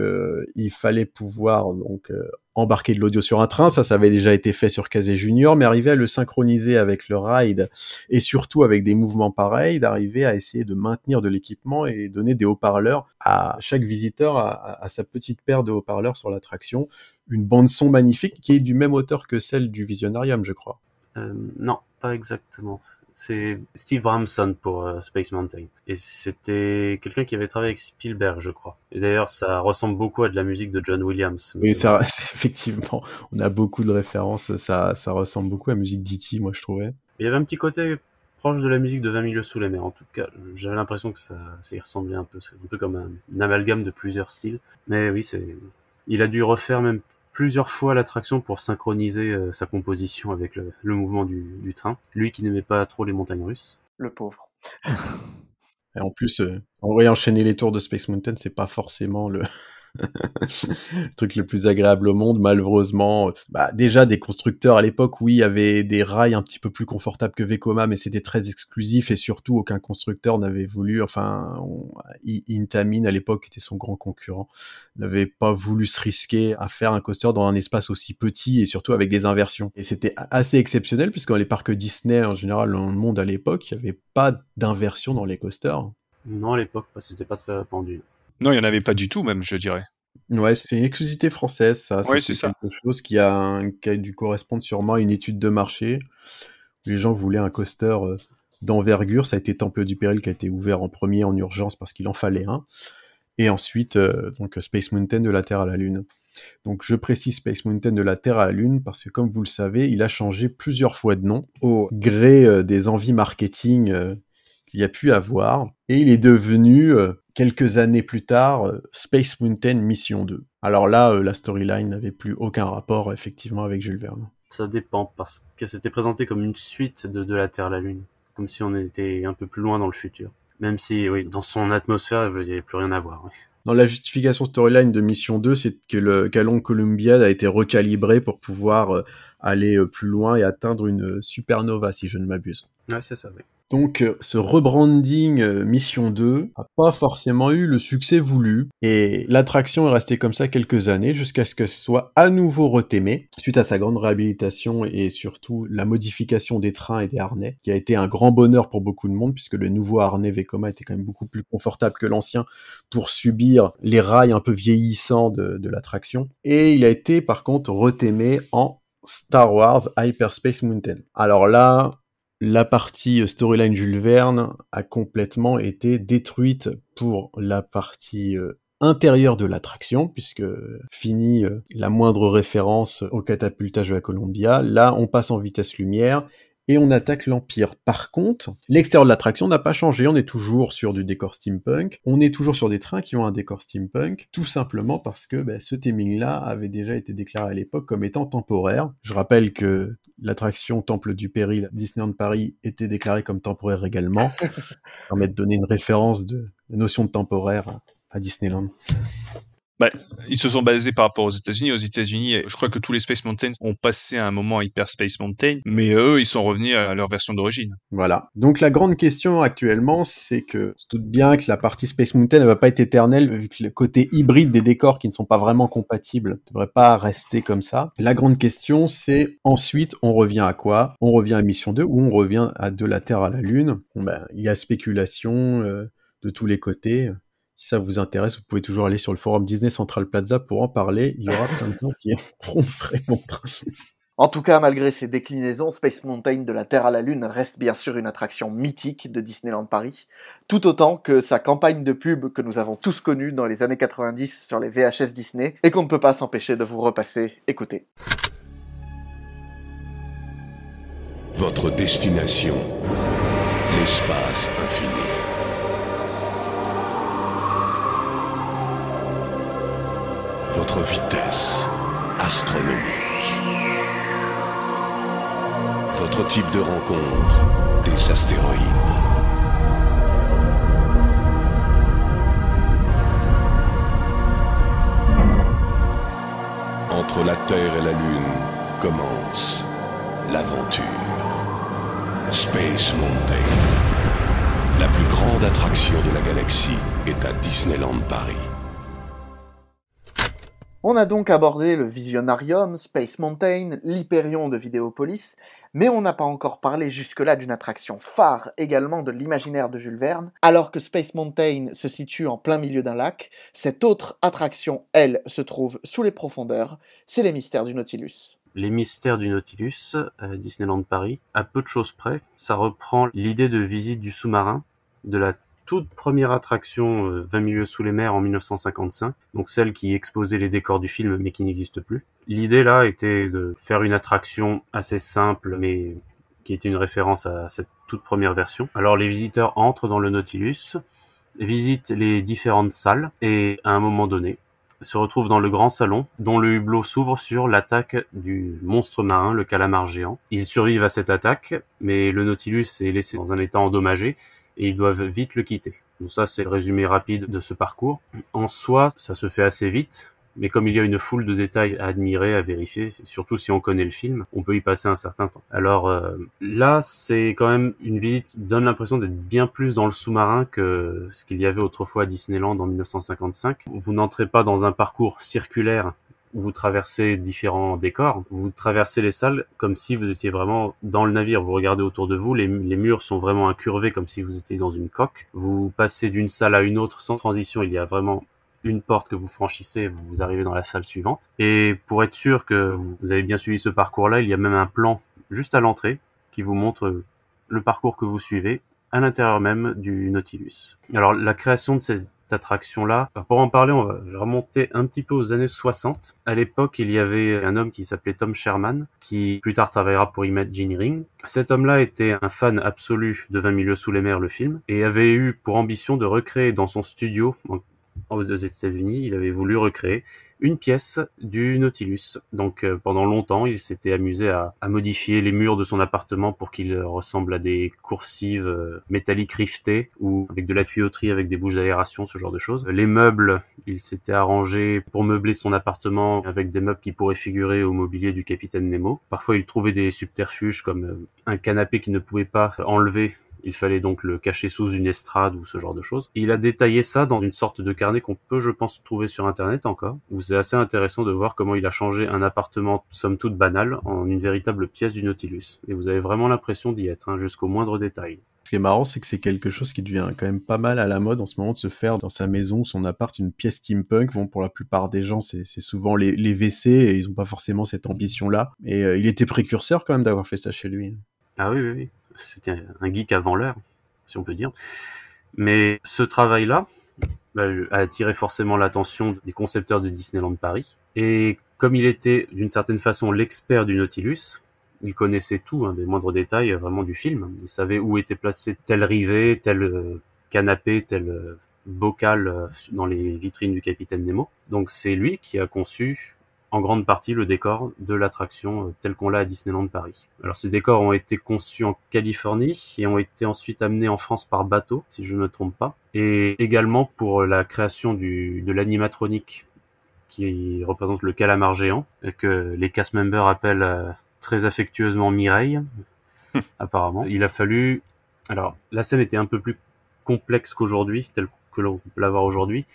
S11: il fallait pouvoir donc euh, embarquer de l'audio sur un train. Ça, ça avait déjà été fait sur Casé Junior, mais arriver à le synchroniser avec le ride et surtout avec des mouvements pareils, d'arriver à essayer de maintenir de l'équipement et donner des haut-parleurs à chaque visiteur, à, à sa petite paire de haut-parleurs sur l'attraction. Une bande son magnifique qui est du même auteur que celle du Visionarium, je crois.
S14: Euh, non, pas exactement. C'est Steve Bramson pour euh, Space Mountain. Et c'était quelqu'un qui avait travaillé avec Spielberg, je crois. Et d'ailleurs, ça ressemble beaucoup à de la musique de John Williams.
S11: Oui, effectivement, on a beaucoup de références. Ça, ça ressemble beaucoup à la musique d'E.T., moi, je trouvais.
S14: Il y avait un petit côté proche de la musique de 20 milieux sous les mers. En tout cas, j'avais l'impression que ça, ça y ressemblait un peu. C'est un peu comme un, amalgame de plusieurs styles. Mais oui, c'est, il a dû refaire même plusieurs fois l'attraction pour synchroniser euh, sa composition avec le, mouvement du, train. Lui qui n'aimait pas trop les montagnes russes.
S1: Le pauvre.
S11: Et en plus, euh, en voyant enchaîner les tours de Space Mountain, c'est pas forcément le, le truc le plus agréable au monde, malheureusement. Bah, déjà, des constructeurs à l'époque, oui, avaient des rails un petit peu plus confortables que Vekoma, mais c'était très exclusif et surtout, aucun constructeur n'avait voulu, enfin, Intamin à l'époque était son grand concurrent, n'avait pas voulu se risquer à faire un coaster dans un espace aussi petit et surtout avec des inversions. Et c'était assez exceptionnel puisque dans les parcs Disney, en général, dans le monde à l'époque, il n'y avait pas d'inversion dans les coasters.
S14: Non, à l'époque, parce que c'était pas très répandu.
S13: Non, il n'y en avait pas du tout, même, je dirais.
S11: Ouais, c'est une exclusivité française, ça.
S13: Oui, c'est ça.
S11: quelque chose qui a, qui a dû correspondre sûrement à une étude de marché. Les gens voulaient un coaster euh, d'envergure. Ça a été Temple du Péril qui a été ouvert en premier en urgence parce qu'il en fallait un. Et ensuite, euh, donc Space Mountain de la Terre à la Lune. Donc je précise Space Mountain de la Terre à la Lune parce que comme vous le savez, il a changé plusieurs fois de nom au gré euh, des envies marketing qu'il y a pu avoir. Et il est devenu quelques années plus tard, euh, Space Mountain Mission 2. Alors là, euh, la storyline n'avait plus aucun rapport effectivement avec Jules Verne.
S14: Ça dépend, parce que c'était présenté comme une suite de, de la Terre à la Lune, comme si on était un peu plus loin dans le futur. Même si, oui, dans son atmosphère, il n'y avait plus rien à voir.
S11: Dans la justification storyline de Mission 2, c'est que le Calon Columbiad a été recalibré pour pouvoir euh, aller plus loin et atteindre une supernova, si je ne m'abuse.
S14: Ouais, c'est ça, oui.
S11: Donc euh, ce rebranding euh, Mission 2 n'a pas forcément eu le succès voulu et l'attraction est restée comme ça quelques années jusqu'à ce que ce soit à nouveau retémé suite à sa grande réhabilitation et surtout la modification des trains et des harnais qui a été un grand bonheur pour beaucoup de monde puisque le nouveau harnais Vekoma était quand même beaucoup plus confortable que l'ancien pour subir les rails un peu vieillissants de, de l'attraction et il a été par contre retémé en Star Wars Hyperspace Mountain. Alors là, la partie storyline Jules Verne a complètement été détruite pour la partie euh, intérieure de l'attraction, puisque fini euh, la moindre référence au catapultage de la Columbia. Là, on passe en vitesse lumière et on attaque l'Empire. Par contre, l'extérieur de l'attraction n'a pas changé. On est toujours sur du décor steampunk. On est toujours sur des trains qui ont un décor steampunk, tout simplement parce que ben, ce theming-là avait déjà été déclaré à l'époque comme étant temporaire. Je rappelle que l'attraction Temple du Péril Disneyland Paris était déclarée comme temporaire également. Ça permet de donner une référence de la notion de temporaire à Disneyland.
S13: Bah, ils se sont basés par rapport aux États-Unis. Aux États-Unis, je crois que tous les Space Mountain ont passé un moment Hyper Space Mountain, mais eux, ils sont revenus à leur version d'origine.
S11: Voilà. Donc la grande question actuellement, c'est que je doute bien que la partie Space Mountain ne va pas être éternelle, vu que le côté hybride des décors qui ne sont pas vraiment compatibles ne devrait pas rester comme ça. La grande question, c'est ensuite, on revient à quoi? On revient à Mission 2 ou on revient à De la Terre à la Lune? Ben, Il y a spéculation euh, de tous les côtés. Si ça vous intéresse, vous pouvez toujours aller sur le forum Disney Central Plaza pour en parler. Il y aura plein de gens qui très bon
S1: En tout cas, malgré ces déclinaisons, Space Mountain de la Terre à la Lune reste bien sûr une attraction mythique de Disneyland Paris, tout autant que sa campagne de pub que nous avons tous connue dans les années 90 sur les VHS Disney et qu'on ne peut pas s'empêcher de vous repasser. Écoutez.
S8: Votre destination, l'espace infini. Vitesse astronomique. Votre type de rencontre, des astéroïdes. Entre la Terre et la Lune commence l'aventure. Space Mountain. La plus grande attraction de la galaxie est à Disneyland Paris.
S1: On a donc abordé le Visionarium, Space Mountain, l'Hyperion de Vidéopolis, mais on n'a pas encore parlé jusque-là d'une attraction phare également de l'imaginaire de Jules Verne. Alors que Space Mountain se situe en plein milieu d'un lac, cette autre attraction, elle, se trouve sous les profondeurs, c'est les mystères du Nautilus.
S14: Les mystères du Nautilus, à Disneyland Paris, à peu de choses près, ça reprend l'idée de visite du sous-marin, de la toute première attraction euh, 20 milieux sous les mers en 1955, donc celle qui exposait les décors du film mais qui n'existe plus. L'idée là était de faire une attraction assez simple mais qui était une référence à cette toute première version. Alors les visiteurs entrent dans le Nautilus, visitent les différentes salles et à un moment donné se retrouvent dans le grand salon dont le hublot s'ouvre sur l'attaque du monstre marin, le calamar géant. Ils survivent à cette attaque, mais le Nautilus est laissé dans un état endommagé et ils doivent vite le quitter. Donc ça, c'est le résumé rapide de ce parcours. En soi, ça se fait assez vite, mais comme il y a une foule de détails à admirer, à vérifier, surtout si on connaît le film, on peut y passer un certain temps. Alors euh, là, c'est quand même une visite qui donne l'impression d'être bien plus dans le sous-marin que ce qu'il y avait autrefois à Disneyland en 1955. Vous n'entrez pas dans un parcours circulaire vous traversez différents décors, vous traversez les salles comme si vous étiez vraiment dans le navire. Vous regardez autour de vous, les, murs sont vraiment incurvés comme si vous étiez dans une coque. Vous passez d'une salle à une autre sans transition. Il y a vraiment une porte que vous franchissez, vous arrivez dans la salle suivante. Et pour être sûr que vous avez bien suivi ce parcours-là, il y a même un plan juste à l'entrée qui vous montre le parcours que vous suivez à l'intérieur même du Nautilus. Alors la création de cette attraction-là. Pour en parler, on va remonter un petit peu aux années 60. À l'époque, il y avait un homme qui s'appelait Tom Sherman, qui plus tard travaillera pour Imagineering. Cet homme-là était un fan absolu de 20 milieux sous les mers, le film, et avait eu pour ambition de recréer dans son studio, aux États-Unis, il avait voulu recréer une pièce du Nautilus. Donc euh, pendant longtemps, il s'était amusé à, modifier les murs de son appartement pour qu'il ressemble à des coursives euh, métalliques rivetées ou avec de la tuyauterie avec des bouches d'aération, ce genre de choses. Les meubles, il s'était arrangé pour meubler son appartement avec des meubles qui pourraient figurer au mobilier du capitaine Nemo. Parfois, il trouvait des subterfuges comme euh, un canapé qu'il ne pouvait pas enlever il fallait donc le cacher sous une estrade ou ce genre de choses. Il a détaillé ça dans une sorte de carnet qu'on peut, je pense, trouver sur Internet encore, où c'est assez intéressant de voir comment il a changé un appartement, somme toute banal, en une véritable pièce du Nautilus. Et vous avez vraiment l'impression d'y être, hein, jusqu'au moindre détail.
S11: Ce qui est marrant, c'est que c'est quelque chose qui devient quand même pas mal à la mode en ce moment de se faire dans sa maison, son appart, une pièce steampunk. Bon, pour la plupart des gens, c'est souvent les, les, WC et ils n'ont pas forcément cette ambition-là. Et euh, il était précurseur quand même d'avoir fait ça chez lui.
S14: Ah oui, oui, oui c'était un geek avant l'heure, si on peut dire. Mais ce travail-là bah, a attiré forcément l'attention des concepteurs de Disneyland Paris. Et comme il était d'une certaine façon l'expert du Nautilus, il connaissait tout, hein, des moindres détails vraiment du film. Il savait où était placé tel rivet, tel canapé, tel bocal dans les vitrines du capitaine Nemo. Donc c'est lui qui a conçu en grande partie le décor de l'attraction tel qu'on l'a à Disneyland Paris. Alors ces décors ont été conçus en Californie et ont été ensuite amenés en France par bateau, si je ne me trompe pas, et également pour la création du, de l'animatronique qui représente le calamar géant, que les cast members appellent très affectueusement Mireille, apparemment. Il a fallu... Alors, la scène était un peu plus complexe qu'aujourd'hui, telle que l'on peut l'avoir aujourd'hui.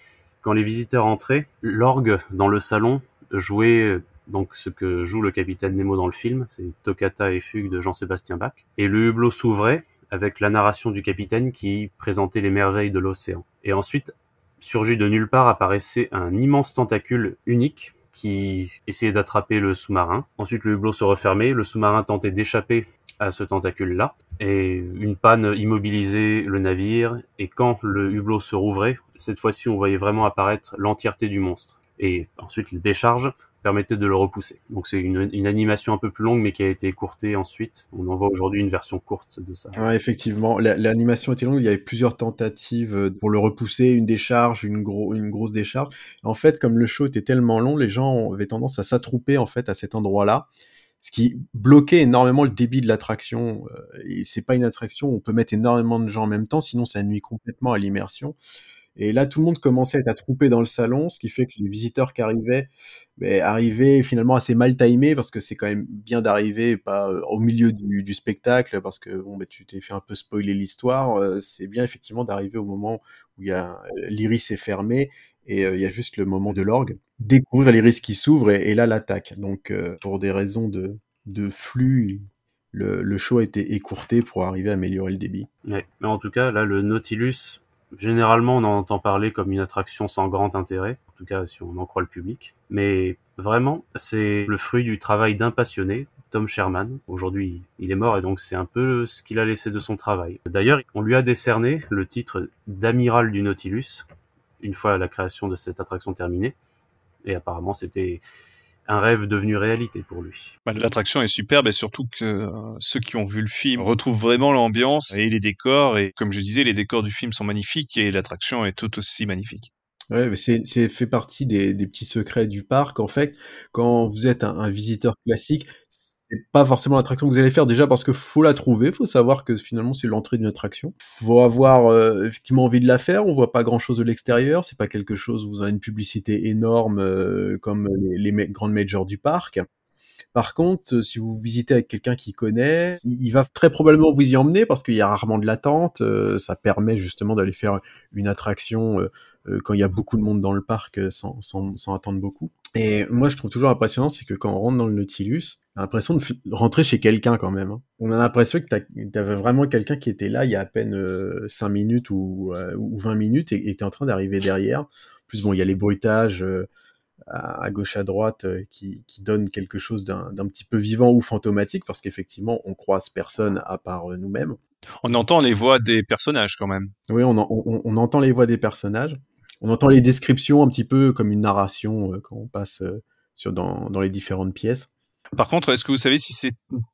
S14: Quand les visiteurs entraient, l'orgue dans le salon jouait donc ce que joue le capitaine Nemo dans le film, c'est Toccata et Fugue de Jean-Sébastien Bach. Et le hublot s'ouvrait avec la narration du capitaine qui présentait les merveilles de l'océan. Et ensuite, surgit de nulle part, apparaissait un immense tentacule unique qui essayait d'attraper le sous-marin. Ensuite, le hublot se refermait, le sous-marin tentait d'échapper à ce tentacule-là, et une panne immobilisait le navire, et quand le hublot se rouvrait, cette fois-ci on voyait vraiment apparaître l'entièreté du monstre. Et ensuite, les décharges permettaient de le repousser. Donc c'est une, animation un peu plus longue, mais qui a été écourtée ensuite. On en voit aujourd'hui une version courte de ça.
S11: Effectivement, l'animation était longue. Il y avait plusieurs tentatives pour le repousser, une décharge, une, gros, une grosse décharge. En fait, comme le show était tellement long, les gens avaient tendance à s'attrouper en fait à cet endroit-là ce qui bloquait énormément le débit de l'attraction. Et c'est pas une attraction où on peut mettre énormément de gens en même temps, sinon ça nuit complètement à l'immersion. Et là, tout le monde commençait à être attroupé dans le salon, ce qui fait que les visiteurs qui arrivaient ben, arrivaient finalement assez mal timés, parce que c'est quand même bien d'arriver pas au milieu du, spectacle, parce que bon, ben, tu t'es fait un peu spoiler l'histoire. c'est bien effectivement d'arriver au moment où a l'iris est fermé et il y a juste le moment de l'orgue, découvrir risques qui s'ouvrent et, là l'attaque. Donc pour des raisons de, de flux, le, le, show a été écourté pour arriver à améliorer le débit.
S14: Mais en tout cas, là, le Nautilus, généralement, on en entend parler comme une attraction sans grand intérêt, en tout cas si on en croit le public. Mais vraiment, c'est le fruit du travail d'un passionné, Tom Sherman. Aujourd'hui, il est mort et donc c'est un peu ce qu'il a laissé de son travail. D'ailleurs, on lui a décerné le titre d'amiral du Nautilus, une fois la création de cette attraction terminée. Et apparemment, c'était un rêve devenu réalité pour lui.
S13: Bah, L'attraction est superbe et surtout que euh, ceux qui ont vu le film retrouvent vraiment l'ambiance et les décors. Et comme je disais, les décors du film sont magnifiques et l'attraction est tout aussi magnifique.
S11: Ouais, c'est, c'est fait partie des, des, petits secrets du parc. En fait, quand vous êtes un, un visiteur classique, c'est pas forcément l'attraction que vous allez faire déjà parce que faut la trouver, faut savoir que finalement c'est l'entrée d'une attraction. Faut avoir euh, effectivement envie de la faire, on voit pas grand chose de l'extérieur, c'est pas quelque chose où vous avez une publicité énorme euh, comme les, les grandes majors du parc. Par contre, si vous visitez avec quelqu'un qui connaît, il va très probablement vous y emmener parce qu'il y a rarement de l'attente. Euh, ça permet justement d'aller faire une attraction euh, quand il y a beaucoup de monde dans le parc euh, sans, attendre beaucoup. Et moi, je trouve toujours impressionnant, c'est que quand on rentre dans le Nautilus, on a l'impression de rentrer chez quelqu'un quand même. Hein. On a l'impression que tu avais vraiment quelqu'un qui était là il y a à peine euh, 5 minutes ou, euh, ou 20 minutes et était en train d'arriver derrière. En plus, bon, il y a les bruitages euh, à, à, gauche, à droite euh, qui, qui donnent quelque chose d'un petit peu vivant ou fantomatique parce qu'effectivement, on croise personne à part nous-mêmes.
S13: On entend les voix des personnages quand même.
S11: Oui, on, on, on entend les voix des personnages on entend les descriptions un petit peu comme une narration euh, quand on passe euh, sur, dans, dans les différentes pièces.
S13: Par contre, est-ce que vous savez si c'est,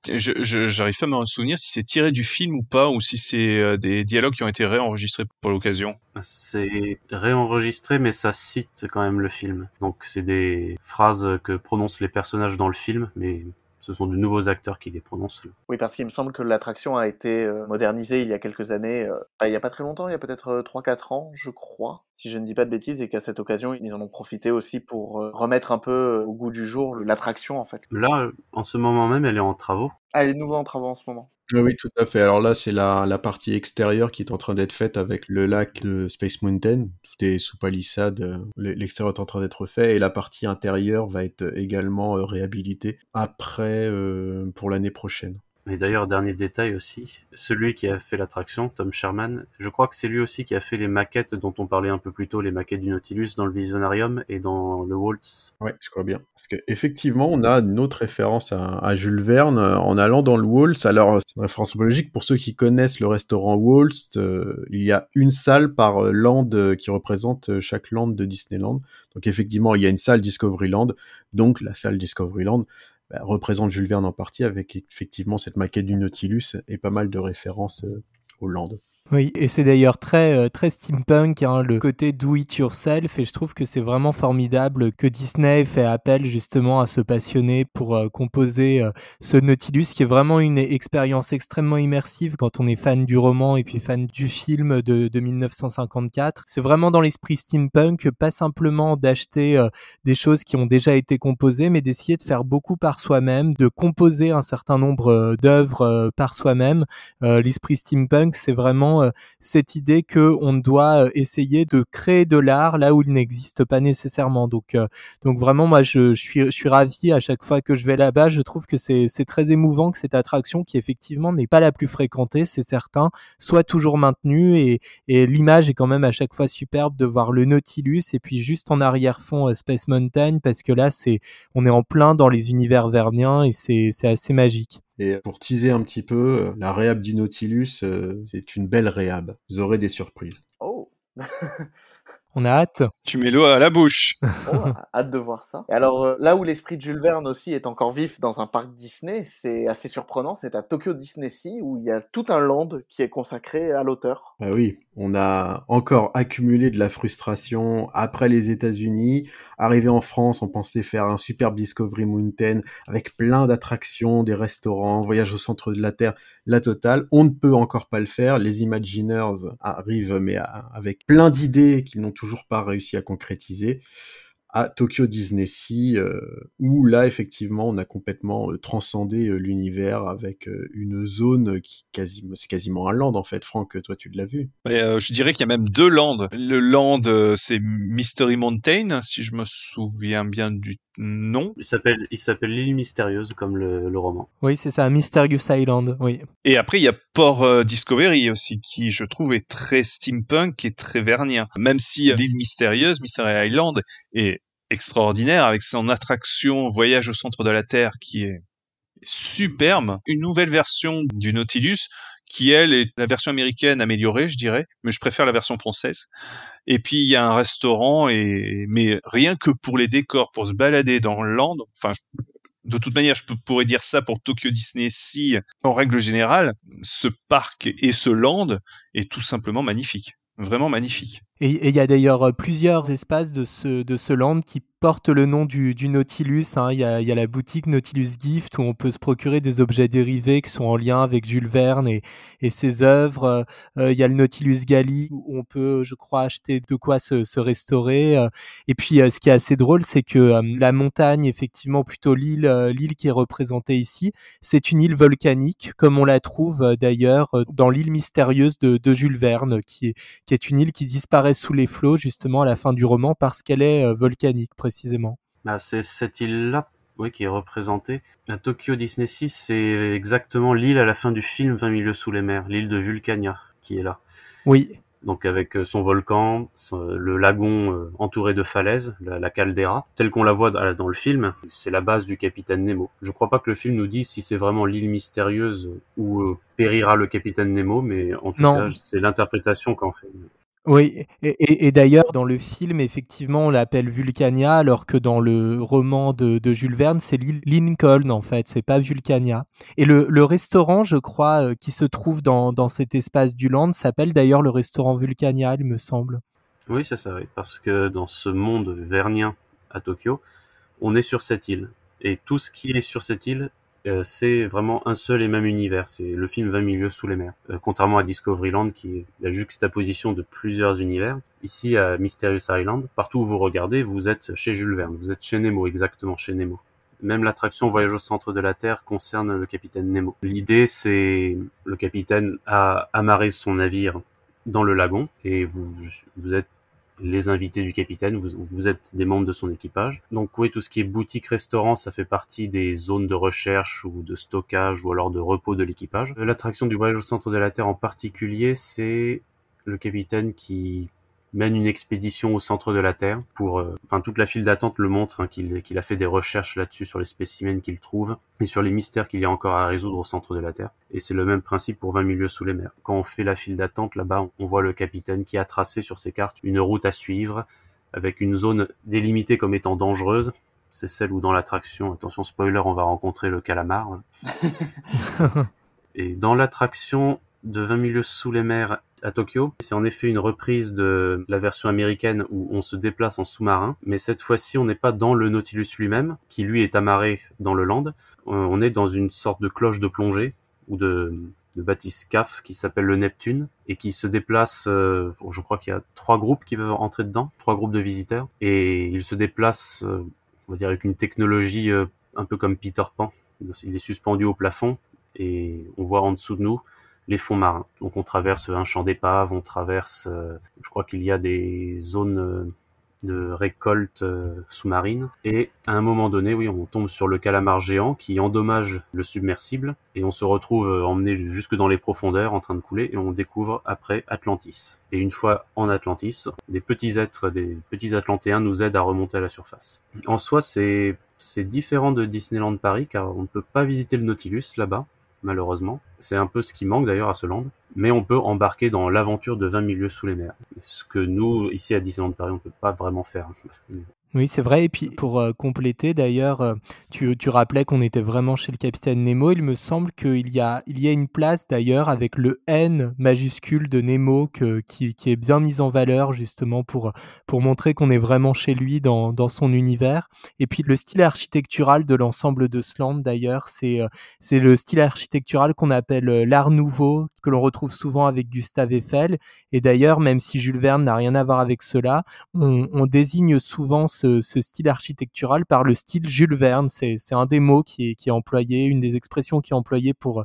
S13: j'arrive pas à me souvenir si c'est tiré du film ou pas, ou si c'est euh, des dialogues qui ont été réenregistrés pour l'occasion?
S14: C'est réenregistré, mais ça cite quand même le film. Donc c'est des phrases que prononcent les personnages dans le film, mais ce sont de nouveaux acteurs qui les prononcent.
S1: Oui, parce qu'il me semble que l'attraction a été euh, modernisée il y a quelques années, euh, il n'y a pas très longtemps, il y a peut-être 3-4 euh, ans, je crois, si je ne dis pas de bêtises, et qu'à cette occasion, ils en ont profité aussi pour remettre un peu au goût du jour l'attraction, en fait.
S14: Là, en ce moment même, elle est en travaux.
S1: Ah, elle est de nouveau en travaux en ce moment.
S11: Oui, tout à fait. Alors là, c'est la, la partie extérieure qui est en train d'être faite avec le lac de Space Mountain. Tout est sous palissade. L'extérieur est en train d'être fait et la partie intérieure va être également réhabilitée après euh, pour l'année prochaine.
S14: Et d'ailleurs, dernier détail aussi, celui qui a fait l'attraction, Tom Sherman, je crois que c'est lui aussi qui a fait les maquettes dont on parlait un peu plus tôt, les maquettes du Nautilus dans le Visionarium et dans le Waltz.
S11: Ouais, je crois bien. Parce qu'effectivement, on a une autre référence à, à, Jules Verne euh, en allant dans le Waltz. Alors, c'est une référence logique pour ceux qui connaissent le restaurant Waltz. Euh, il y a une salle par euh, land qui représente chaque land de Disneyland. Donc, effectivement, il y a une salle Discoveryland, donc la salle Discoveryland bah, représente Jules Verne en partie avec effectivement cette maquette du Nautilus et pas mal de références euh, aux Landes.
S12: Oui, et c'est d'ailleurs très, euh, très steampunk, hein, le côté do it yourself, et je trouve que c'est vraiment formidable que Disney fait appel justement à se passionner pour euh, composer euh, ce Nautilus, qui est vraiment une expérience extrêmement immersive quand on est fan du roman et puis fan du film de, de 1954. C'est vraiment dans l'esprit steampunk, pas simplement d'acheter des choses qui ont déjà été composées, mais d'essayer de faire beaucoup par soi-même, de composer un certain nombre d'œuvres par soi-même. l'esprit steampunk, c'est vraiment euh, cette idée que on doit euh, essayer de créer de l'art là où il n'existe pas nécessairement. Donc, euh, donc vraiment, moi, je, suis, je suis ravi à chaque fois que je vais là-bas. Je trouve que c'est très émouvant que cette attraction, qui effectivement n'est pas la plus fréquentée, c'est certain, soit toujours maintenue et, et l'image est quand même à chaque fois superbe de voir le Nautilus et puis juste en arrière-fond Space Mountain parce que là, c'est, on est en plein dans les univers verniens et c'est assez magique.
S11: Et pour teaser un petit peu, euh, la réhab du Nautilus, euh, c'est une belle réhab. Vous aurez des surprises.
S1: Oh
S12: On a hâte.
S13: Tu mets l'eau à la bouche.
S1: Oh, hâte de voir ça. Et alors, euh, là où l'esprit de Jules Verne aussi est encore vif dans un parc Disney, c'est assez surprenant, c'est à Tokyo Disney Sea où il y a tout un land qui est consacré à l'auteur.
S11: Bah oui, on a encore accumulé de la frustration après les États-Unis. Arrivé en France, on pensait faire un superbe Discovery Mountain avec plein d'attractions, des restaurants, voyage au centre de la Terre, la totale. On ne peut encore pas le faire. Les Imagineers arrivent, mais avec plein d'idées qu'ils n'ont toujours pas réussi à concrétiser à Tokyo Disney Sea, euh, où là, effectivement, on a complètement euh, transcendé euh, l'univers avec une zone qui quasiment, c'est quasiment un land, en fait. Franck, toi, tu l'as vu?
S13: je dirais qu'il y a même deux lands. Le land, c'est Mystery Mountain, si je me souviens bien du nom.
S14: Il s'appelle, il s'appelle l'île mystérieuse, comme le, le roman.
S12: Oui, c'est ça, Mysterious Island, oui.
S13: Et après, il y a Port Discovery aussi, qui, je trouve, est très steampunk et très vernien. Même si l'île mystérieuse, Mystery Island, est extraordinaire avec son attraction Voyage au centre de la Terre qui est superbe. Une nouvelle version du Nautilus qui elle est la version américaine améliorée, je dirais, mais je préfère la version française. Et puis il y a un restaurant et mais rien que pour les décors, pour se balader dans le land, enfin de toute manière, je pourrais dire ça pour Tokyo Disney si, en règle générale, ce parc et ce land est tout simplement magnifique. Vraiment magnifique.
S12: Et il y a d'ailleurs euh, plusieurs espaces de ce, de ce land qui portent le nom du, du Nautilus. Hein. Il y, a, y, a, la boutique Nautilus Gift où on peut se procurer des objets dérivés qui sont en lien avec Jules Verne et, et ses œuvres. Euh, euh, il y a le Nautilus Gali où on peut, je crois, acheter de quoi se, se restaurer. Et puis, ce qui est assez drôle, c'est que la montagne, effectivement, plutôt l'île, l'île qui est représentée ici, c'est une île volcanique, comme on la trouve d'ailleurs dans l'île mystérieuse de, de Jules Verne, qui est, qui est une île qui disparaît sous les flots justement à la fin du roman parce qu'elle est euh, volcanique précisément.
S14: Bah, c'est cette île-là oui, qui est représentée. À Tokyo Disney Sea, c'est exactement l'île à la fin du film 20 milieux sous les mers, l'île de Vulcania qui est là.
S12: Oui.
S14: Donc avec euh, son volcan, le lagon euh, entouré de falaises, la, la caldeira, telle qu'on la voit dans le film, c'est la base du capitaine Nemo. Je crois pas que le film nous dise si c'est vraiment l'île mystérieuse où périra le capitaine Nemo, mais en tout cas, c'est l'interprétation qu'en fait.
S12: Oui, et, d'ailleurs, dans le film, effectivement, on l'appelle Vulcania, alors que dans le roman de, Jules Verne, c'est Lincoln, en fait, c'est pas Vulcania. Et le, restaurant, je crois, euh, qui se trouve dans, cet espace du land, s'appelle d'ailleurs le restaurant Vulcania, il me semble.
S14: Oui, c'est ça, parce que dans ce monde vernien à Tokyo, on est sur cette île. Et tout ce qui est sur cette île c'est vraiment un seul et même univers. C'est le film 20 milieux sous les mers. Euh, contrairement à Discoveryland, qui est la juxtaposition de plusieurs univers. Ici, à Mysterious Island, partout où vous regardez, vous êtes chez Jules Verne. Vous êtes chez Nemo, exactement chez Nemo. Même l'attraction Voyage au centre de la Terre concerne le capitaine Nemo. L'idée, c'est le capitaine a amarré son navire dans le lagon et vous, vous êtes les invités du capitaine, vous, êtes des membres de son équipage. Donc oui, tout ce qui est boutique, restaurant, ça fait partie des zones de recherche ou de stockage ou alors de repos de l'équipage. L'attraction du voyage au centre de la Terre en particulier, c'est le capitaine qui mène une expédition au centre de la Terre pour, euh, enfin toute la file d'attente le montre hein, qu'il a fait des recherches là-dessus sur les spécimens qu'il trouve et sur les mystères qu'il y a encore à résoudre au centre de la Terre. Et c'est le même principe pour 20 milieux sous les mers. Quand on fait la file d'attente là-bas, on voit le capitaine qui a tracé sur ses cartes une route à suivre avec une zone délimitée comme étant dangereuse c'est celle où dans l'attraction, attention spoiler, on va rencontrer le calamar. Et dans l'attraction de 20 milieux sous les mers à Tokyo, c'est en effet une reprise de la version américaine où on se déplace en sous-marin, mais cette fois-ci on n'est pas dans le Nautilus lui-même, qui lui est amarré dans le land, Euh, on est dans une sorte de cloche de plongée ou de, de bathyscaphe qui s'appelle le Neptune et qui se déplace, euh, je crois qu'il y a trois groupes qui peuvent entrer dedans, trois groupes de visiteurs, et il se déplace, euh, on va dire avec une technologie euh, un peu comme Peter Pan, il est suspendu au plafond et on voit en dessous de nous les fonds marins. Donc on traverse un champ d'épave, on traverse, euh, je crois qu'il y a des zones euh, de récolte euh, sous-marine. Et à un moment donné, oui, on tombe sur le calamar géant qui endommage le submersible et on se retrouve euh, emmené jusque dans les profondeurs en train de couler et on découvre après Atlantis. Et une fois en Atlantis, des petits êtres, des petits Atlantéens nous aident à remonter à la surface. En soi, c'est c'est différent de Disneyland Paris car on ne peut pas visiter le Nautilus là-bas malheureusement. C'est un peu ce qui manque d'ailleurs à ce land. Mais on peut embarquer dans l'aventure de 20 milieux sous les mers. Ce que nous, ici à Disneyland Paris, on peut pas vraiment faire.
S12: Oui, c'est vrai. Et puis, pour euh, compléter, d'ailleurs, euh, tu, tu rappelais qu'on était vraiment chez le capitaine Nemo. Il me semble qu'il y a, il y a une place, d'ailleurs, avec le N majuscule de Nemo que, qui, est bien mise en valeur, justement, pour, pour montrer qu'on est vraiment chez lui dans, dans son univers. Et puis, le style architectural de l'ensemble de ce land, d'ailleurs, c'est euh, c'est le style architectural qu'on appelle l'art nouveau, que l'on retrouve souvent avec Gustave Eiffel. Et d'ailleurs, même si Jules Verne n'a rien à voir avec cela, on, on désigne souvent ce, style architectural par le style Jules Verne. C'est un des mots qui est, employé, une des expressions qui est employée pour,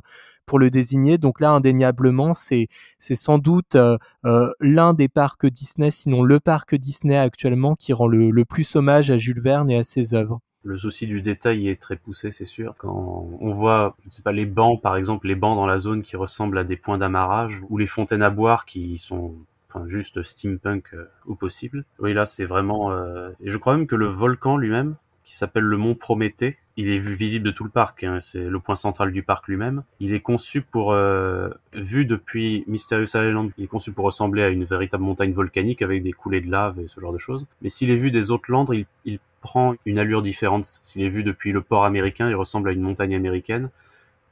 S12: le désigner. Donc là, indéniablement, c'est sans doute euh, euh, l'un des parcs Disney, sinon le parc Disney actuellement, qui rend le, plus hommage à Jules Verne et à ses œuvres.
S14: Le souci du détail est très poussé, c'est sûr. Quand on voit, je pas, les bancs, par exemple, les bancs dans la zone qui ressemblent à des points d'amarrage, ou les fontaines à boire qui sont enfin juste steampunk euh, au possible. Oui, là, c'est vraiment... Euh... Et je crois même que le volcan lui-même, qui s'appelle le mont Prométhée, il est vu visible de tout le parc, hein, c'est le point central du parc lui-même. Il est conçu pour... Euh... Vu depuis Mysterious Island, il est conçu pour ressembler à une véritable montagne volcanique avec des coulées de lave et ce genre de choses. Mais s'il est vu des autres landes, il, prend une allure différente. S'il est vu depuis le port américain, il ressemble à une montagne américaine.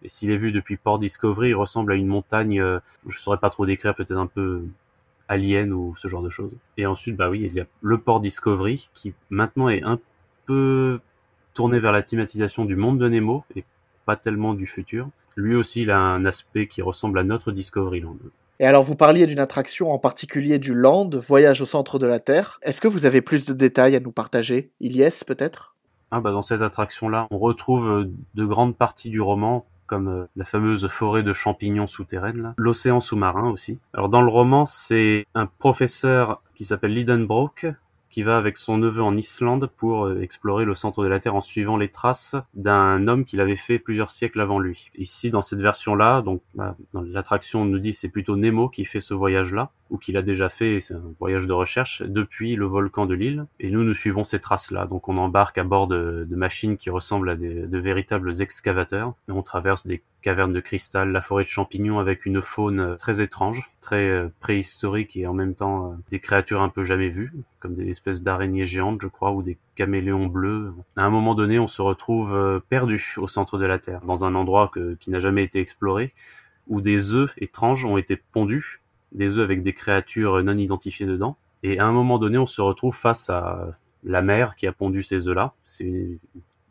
S14: Et s'il est vu depuis Port Discovery, il ressemble à une montagne, euh, je saurais pas trop décrire, peut-être un peu Alien ou ce genre de choses. Et ensuite, bah oui, il y a le port Discovery qui maintenant est un peu tourné vers la thématisation du monde de Nemo et pas tellement du futur. Lui aussi, il a un aspect qui ressemble à notre Discoveryland.
S1: Et alors, vous parliez d'une attraction en particulier du Land, Voyage au centre de la Terre. Est-ce que vous avez plus de détails à nous partager? Ilyes, peut-être?
S14: Ah bah Dans cette attraction-là, on retrouve de grandes parties du roman comme euh, la fameuse forêt de champignons souterraines, l'océan sous-marin aussi. Alors dans le roman, c'est un professeur qui s'appelle Lidenbrock qui va avec son neveu en Islande pour euh, explorer le centre de la Terre en suivant les traces d'un homme qu'il avait fait plusieurs siècles avant lui. Ici, dans cette version-là, donc bah, l'attraction, on nous dit c'est plutôt Nemo qui fait ce voyage-là, ou qu'il a déjà fait, un voyage de recherche, depuis le volcan de l'île. Et nous, nous suivons ces traces-là. Donc on embarque à bord de, de machines qui ressemblent à des, de véritables excavateurs. On traverse des cavernes de cristal, la forêt de champignons avec une faune très étrange, très préhistorique et en même temps des créatures un peu jamais vues, comme des espèces d'araignées géantes, je crois, ou des caméléons bleus. À un moment donné, on se retrouve perdu au centre de la Terre, dans un endroit que, qui n'a jamais été exploré, où des œufs étranges ont été pondus, des œufs avec des créatures non identifiées dedans. Et à un moment donné, on se retrouve face à la mer qui a pondu ces œufs-là. C'est une,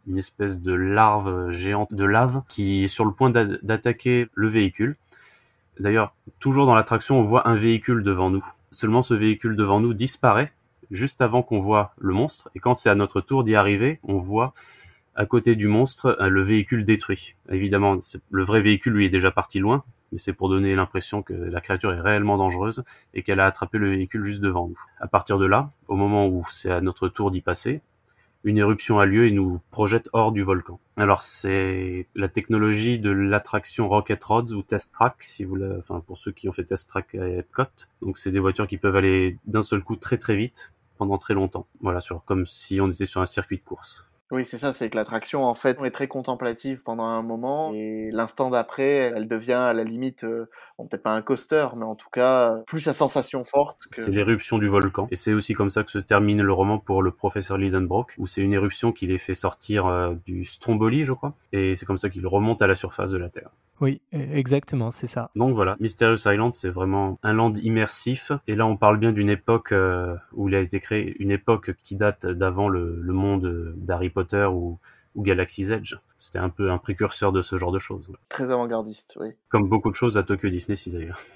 S14: une espèce de larve géante de lave qui est sur le point d'attaquer le véhicule. D'ailleurs, toujours dans l'attraction, on voit un véhicule devant nous. Seulement, ce véhicule devant nous disparaît juste avant qu'on voit le monstre. Et quand c'est à notre tour d'y arriver, on voit à côté du monstre le véhicule détruit. Évidemment, le vrai véhicule lui est déjà parti loin, mais c'est pour donner l'impression que la créature est réellement dangereuse et qu'elle a attrapé le véhicule juste devant nous. À partir de là, au moment où c'est à notre tour d'y passer, une éruption a lieu et nous projette hors du volcan. Alors c'est la technologie de l'attraction Rocket Rods ou Test Track, si vous enfin pour ceux qui ont fait Test Track à Epcot. Donc c'est des voitures qui peuvent aller d'un seul coup très très vite pendant très longtemps. Voilà, sur comme si on était sur un circuit de course.
S1: Oui, c'est ça, c'est que l'attraction, en fait, est très contemplative pendant un moment, et l'instant d'après, elle devient à la limite, euh, bon, peut-être pas un coaster, mais en tout cas, plus la sensation forte. Que...
S14: C'est l'éruption du volcan, et c'est aussi comme ça que se termine le roman pour le professeur Lidenbrock, où c'est une éruption qui les fait sortir euh, du Stromboli, je crois, et c'est comme ça qu'il remonte à la surface de la Terre.
S12: Oui, e, exactement, c'est ça.
S14: Donc voilà, Mysterious Island, c'est vraiment un land immersif, et là on parle bien d'une époque euh, où il a été créé, une époque qui date d'avant le, le monde d'Harry Potter ou, ou Galaxy's Edge. C'était un peu un précurseur de ce genre de choses.
S1: Très avant-gardiste, oui.
S14: Comme beaucoup de choses à Tokyo Disney, si d'ailleurs.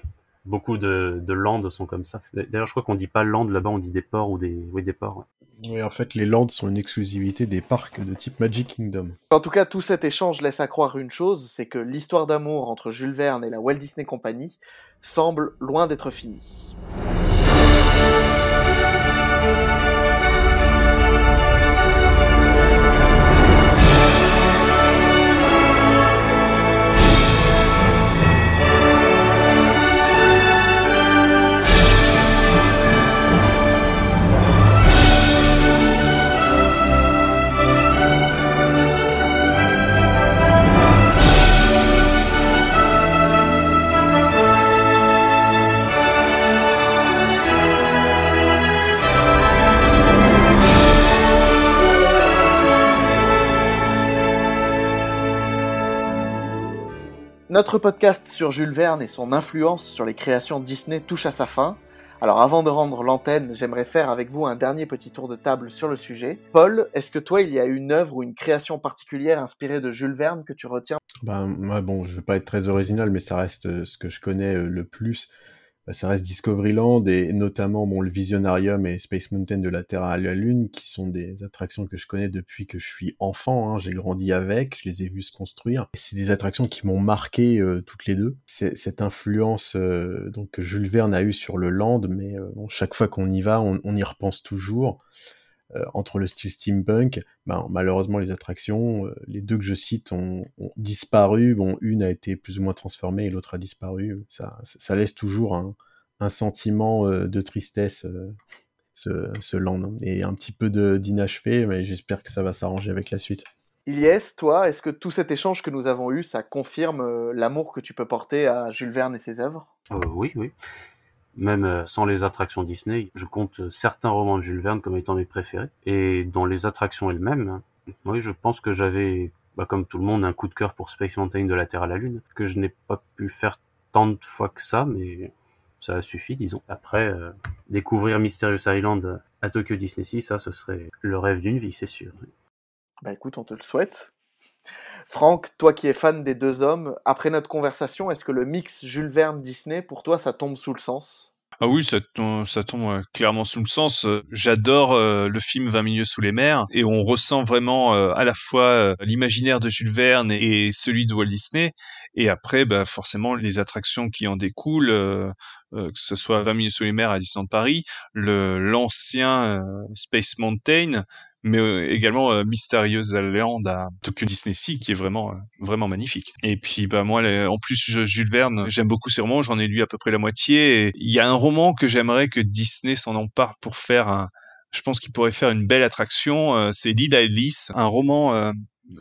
S14: Beaucoup de, de lands sont comme ça. D'ailleurs, je crois qu'on dit pas land là-bas, on dit des ports ou des, oui, des ports. Ouais.
S11: Oui, en fait, les lands sont une exclusivité des parcs de type Magic Kingdom.
S1: En tout cas, tout cet échange laisse à croire une chose, c'est que l'histoire d'amour entre Jules Verne et la Walt Disney Company semble loin d'être finie. Notre podcast sur Jules Verne et son influence sur les créations Disney touche à sa fin. Alors avant de rendre l'antenne, j'aimerais faire avec vous un dernier petit tour de table sur le sujet. Paul, est-ce que toi, il y a une œuvre ou une création particulière inspirée de Jules Verne que tu retiens?
S11: Ben, moi, bon, je vais pas être très original, mais ça reste euh, ce que je connais euh, le plus. Ben, ça reste Discoveryland et notamment bon, le Visionarium et Space Mountain de la Terre à la Lune, qui sont des attractions que je connais depuis que je suis enfant. Hein. J'ai grandi avec, je les ai vus se construire. C'est des attractions qui m'ont marqué euh, toutes les deux. Cette influence euh, donc que Jules Verne a eue sur le land, mais euh, chaque fois qu'on y va, on, y repense toujours. Entre le style steampunk, ben, malheureusement les attractions, les deux que je cite ont, ont, disparu. Bon, une a été plus ou moins transformée et l'autre a disparu. Ça, ça laisse toujours un, un sentiment de tristesse ce, ce land et un petit peu d'inachevé, mais j'espère que ça va s'arranger avec la suite.
S1: Ilyes, toi, est-ce que tout cet échange que nous avons eu, ça confirme euh, l'amour que tu peux porter à Jules Verne et ses œuvres?
S14: Euh, Oui, oui. Même euh, sans les attractions Disney, je compte certains romans de Jules Verne comme étant mes préférés. Et dans les attractions elles-mêmes, oui, je pense que j'avais, bah, comme tout le monde, un coup de cœur pour Space Mountain de la Terre à la Lune, que je n'ai pas pu faire tant de fois que ça, mais ça suffit, disons. Après, euh, découvrir Mysterious Island à Tokyo Disney Sea, ça, ce serait le rêve d'une vie, c'est sûr.
S1: Bah écoute, on te le souhaite. Franck, toi qui es fan des deux hommes, après notre conversation, est-ce que le mix Jules Verne-Disney, pour toi, ça tombe sous le sens?
S13: Ah oui, ça tombe, tombe clairement sous le sens. J'adore euh, le film 20 milieux sous les mers et on ressent vraiment euh, à la fois euh, l'imaginaire de Jules Verne et, celui de Walt Disney. Et après, bah, forcément, les attractions qui en découlent, que ce soit 20 milieux sous les mers à Disneyland Paris, l'ancien Space Mountain, mais euh, également euh, Mysterious Land à Tokyo Disney Sea qui est vraiment euh, vraiment magnifique. Et puis bah moi en plus Jules Verne, j'aime beaucoup ces romans, j'en ai lu à peu près la moitié et il y a un roman que j'aimerais que Disney s'en empare pour faire un je pense qu'il pourrait faire une belle attraction, c'est l'île Alice, un roman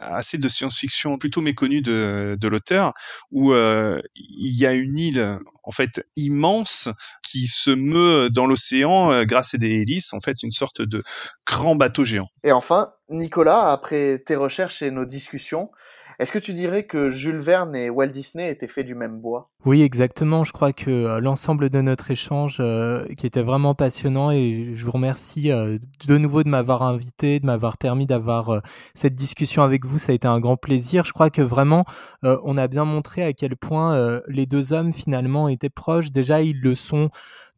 S13: assez de science-fiction plutôt méconnu de, de l'auteur, où euh, il y a une île en fait immense qui se meut dans l'océan euh, grâce à des hélices, en fait une sorte de grand bateau géant.
S1: Et enfin, Nicolas, après tes recherches et nos discussions, est-ce que tu dirais que Jules Verne et Walt Disney étaient faits du même bois?
S12: Oui, exactement. Je crois que euh, l'ensemble de notre échange, euh, qui était vraiment passionnant, et je vous remercie euh, de nouveau de m'avoir invité, de m'avoir permis d'avoir cette discussion avec vous. Ça a été un grand plaisir. Je crois que vraiment, on a bien montré à quel point les deux hommes finalement étaient proches. Déjà, ils le sont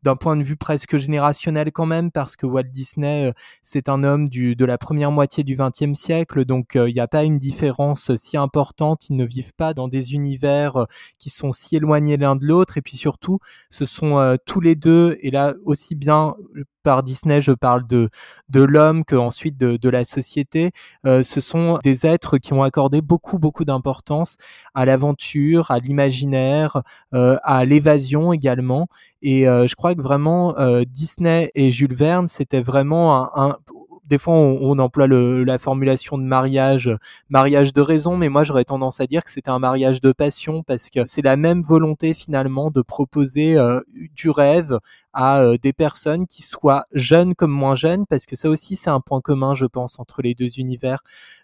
S12: d'un point de vue presque générationnel quand même, parce que Walt Disney, c'est un homme du, de la première moitié du XXe siècle, donc il n'y a pas une différence si importante, ils ne vivent pas dans des univers qui sont si éloignés l'un de l'autre, et puis surtout, ce sont euh, tous les deux, et là aussi bien par Disney, je parle de, de l'homme que ensuite de, la société. Euh, ce sont des êtres qui ont accordé beaucoup, beaucoup d'importance à l'aventure, à l'imaginaire, euh, à l'évasion également. Et euh, je crois que vraiment, Disney et Jules Verne, c'était vraiment un, des fois on, emploie la formulation de mariage, mariage de raison, mais moi j'aurais tendance à dire que c'était un mariage de passion parce que c'est la même volonté finalement de proposer du rêve à euh, des personnes qui soient jeunes comme moins jeunes, parce que ça aussi c'est un point commun, je pense, entre les deux univers.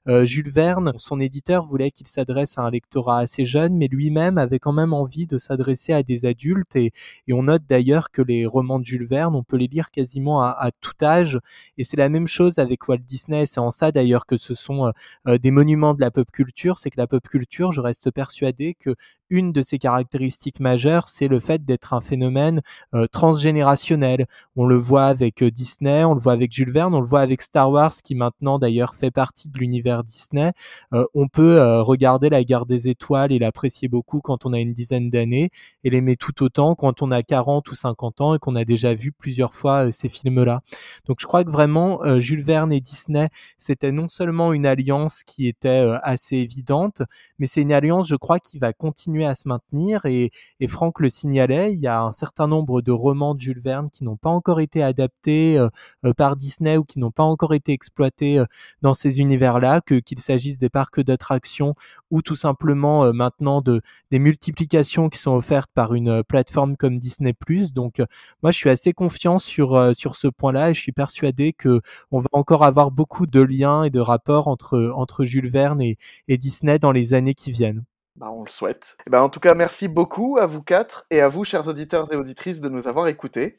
S12: Euh, Jules Verne, son éditeur voulait qu'il s'adresse à un lectorat assez jeune, mais lui-même avait quand même envie de s'adresser à des adultes, et, et on note d'ailleurs que les romans de Jules Verne, on peut les lire quasiment à, à tout âge, et c'est la même chose avec Walt Disney, c'est en ça d'ailleurs que ce sont euh, des monuments de la pop culture, c'est que la pop culture, je reste persuadé que une de ses caractéristiques majeures, c'est le fait d'être un phénomène euh, transgénérationnel. On le voit avec euh, Disney, on le voit avec Jules Verne, on le voit avec Star Wars, qui maintenant d'ailleurs fait partie de l'univers Disney. Euh, on peut regarder la guerre des étoiles et l'apprécier beaucoup quand on a une dizaine d'années, et l'aimer tout autant quand on a 40 ou 50 ans et qu'on a déjà vu plusieurs fois ces films-là. Donc je crois que vraiment, Jules Verne et Disney, c'était non seulement une alliance qui était assez évidente, mais c'est une alliance, je crois, qui va continuer à se maintenir et, et Franck le signalait, il y a un certain nombre de romans de Jules Verne qui n'ont pas encore été adaptés euh, euh, par Disney ou qui n'ont pas encore été exploités euh, dans ces univers-là, que qu'il s'agisse des parcs d'attractions ou tout simplement maintenant de des multiplications qui sont offertes par une plateforme comme Disney+. Donc moi je suis assez confiant sur sur ce point-là et je suis persuadé que on va encore avoir beaucoup de liens et de rapports entre entre Jules Verne et, et Disney dans les années qui viennent.
S1: Bah, on le souhaite. Et ben, en tout cas, merci beaucoup à vous quatre et à vous, chers auditeurs et auditrices, de nous avoir écoutés.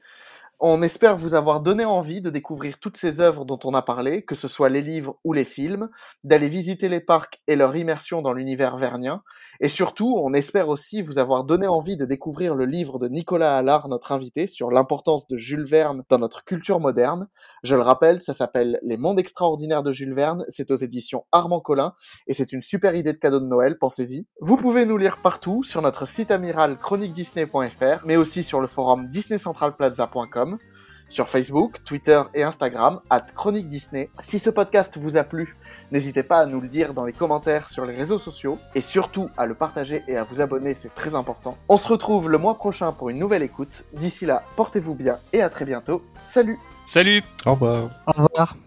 S1: On espère vous avoir donné envie de découvrir toutes ces œuvres dont on a parlé, que ce soit les livres ou les films, d'aller visiter les parcs et leur immersion dans l'univers vernien, et surtout, on espère aussi vous avoir donné envie de découvrir le livre de Nicolas Allard, notre invité, sur l'importance de Jules Verne dans notre culture moderne. Je le rappelle, ça s'appelle Les mondes extraordinaires de Jules Verne, c'est aux éditions Armand Collin, et c'est une super idée de cadeau de Noël, pensez-y. Vous pouvez nous lire partout, sur notre site amiral chroniquedisney.fr, mais aussi sur le forum disneycentralplaza.com sur Facebook, Twitter et Instagram, at Chronique Disney. Si ce podcast vous a plu, n'hésitez pas à nous le dire dans les commentaires sur les réseaux sociaux et surtout à le partager et à vous abonner, c'est très important. On se retrouve le mois prochain pour une nouvelle écoute. D'ici là, portez-vous bien et à très bientôt. Salut
S13: Salut
S11: Au revoir
S12: Au revoir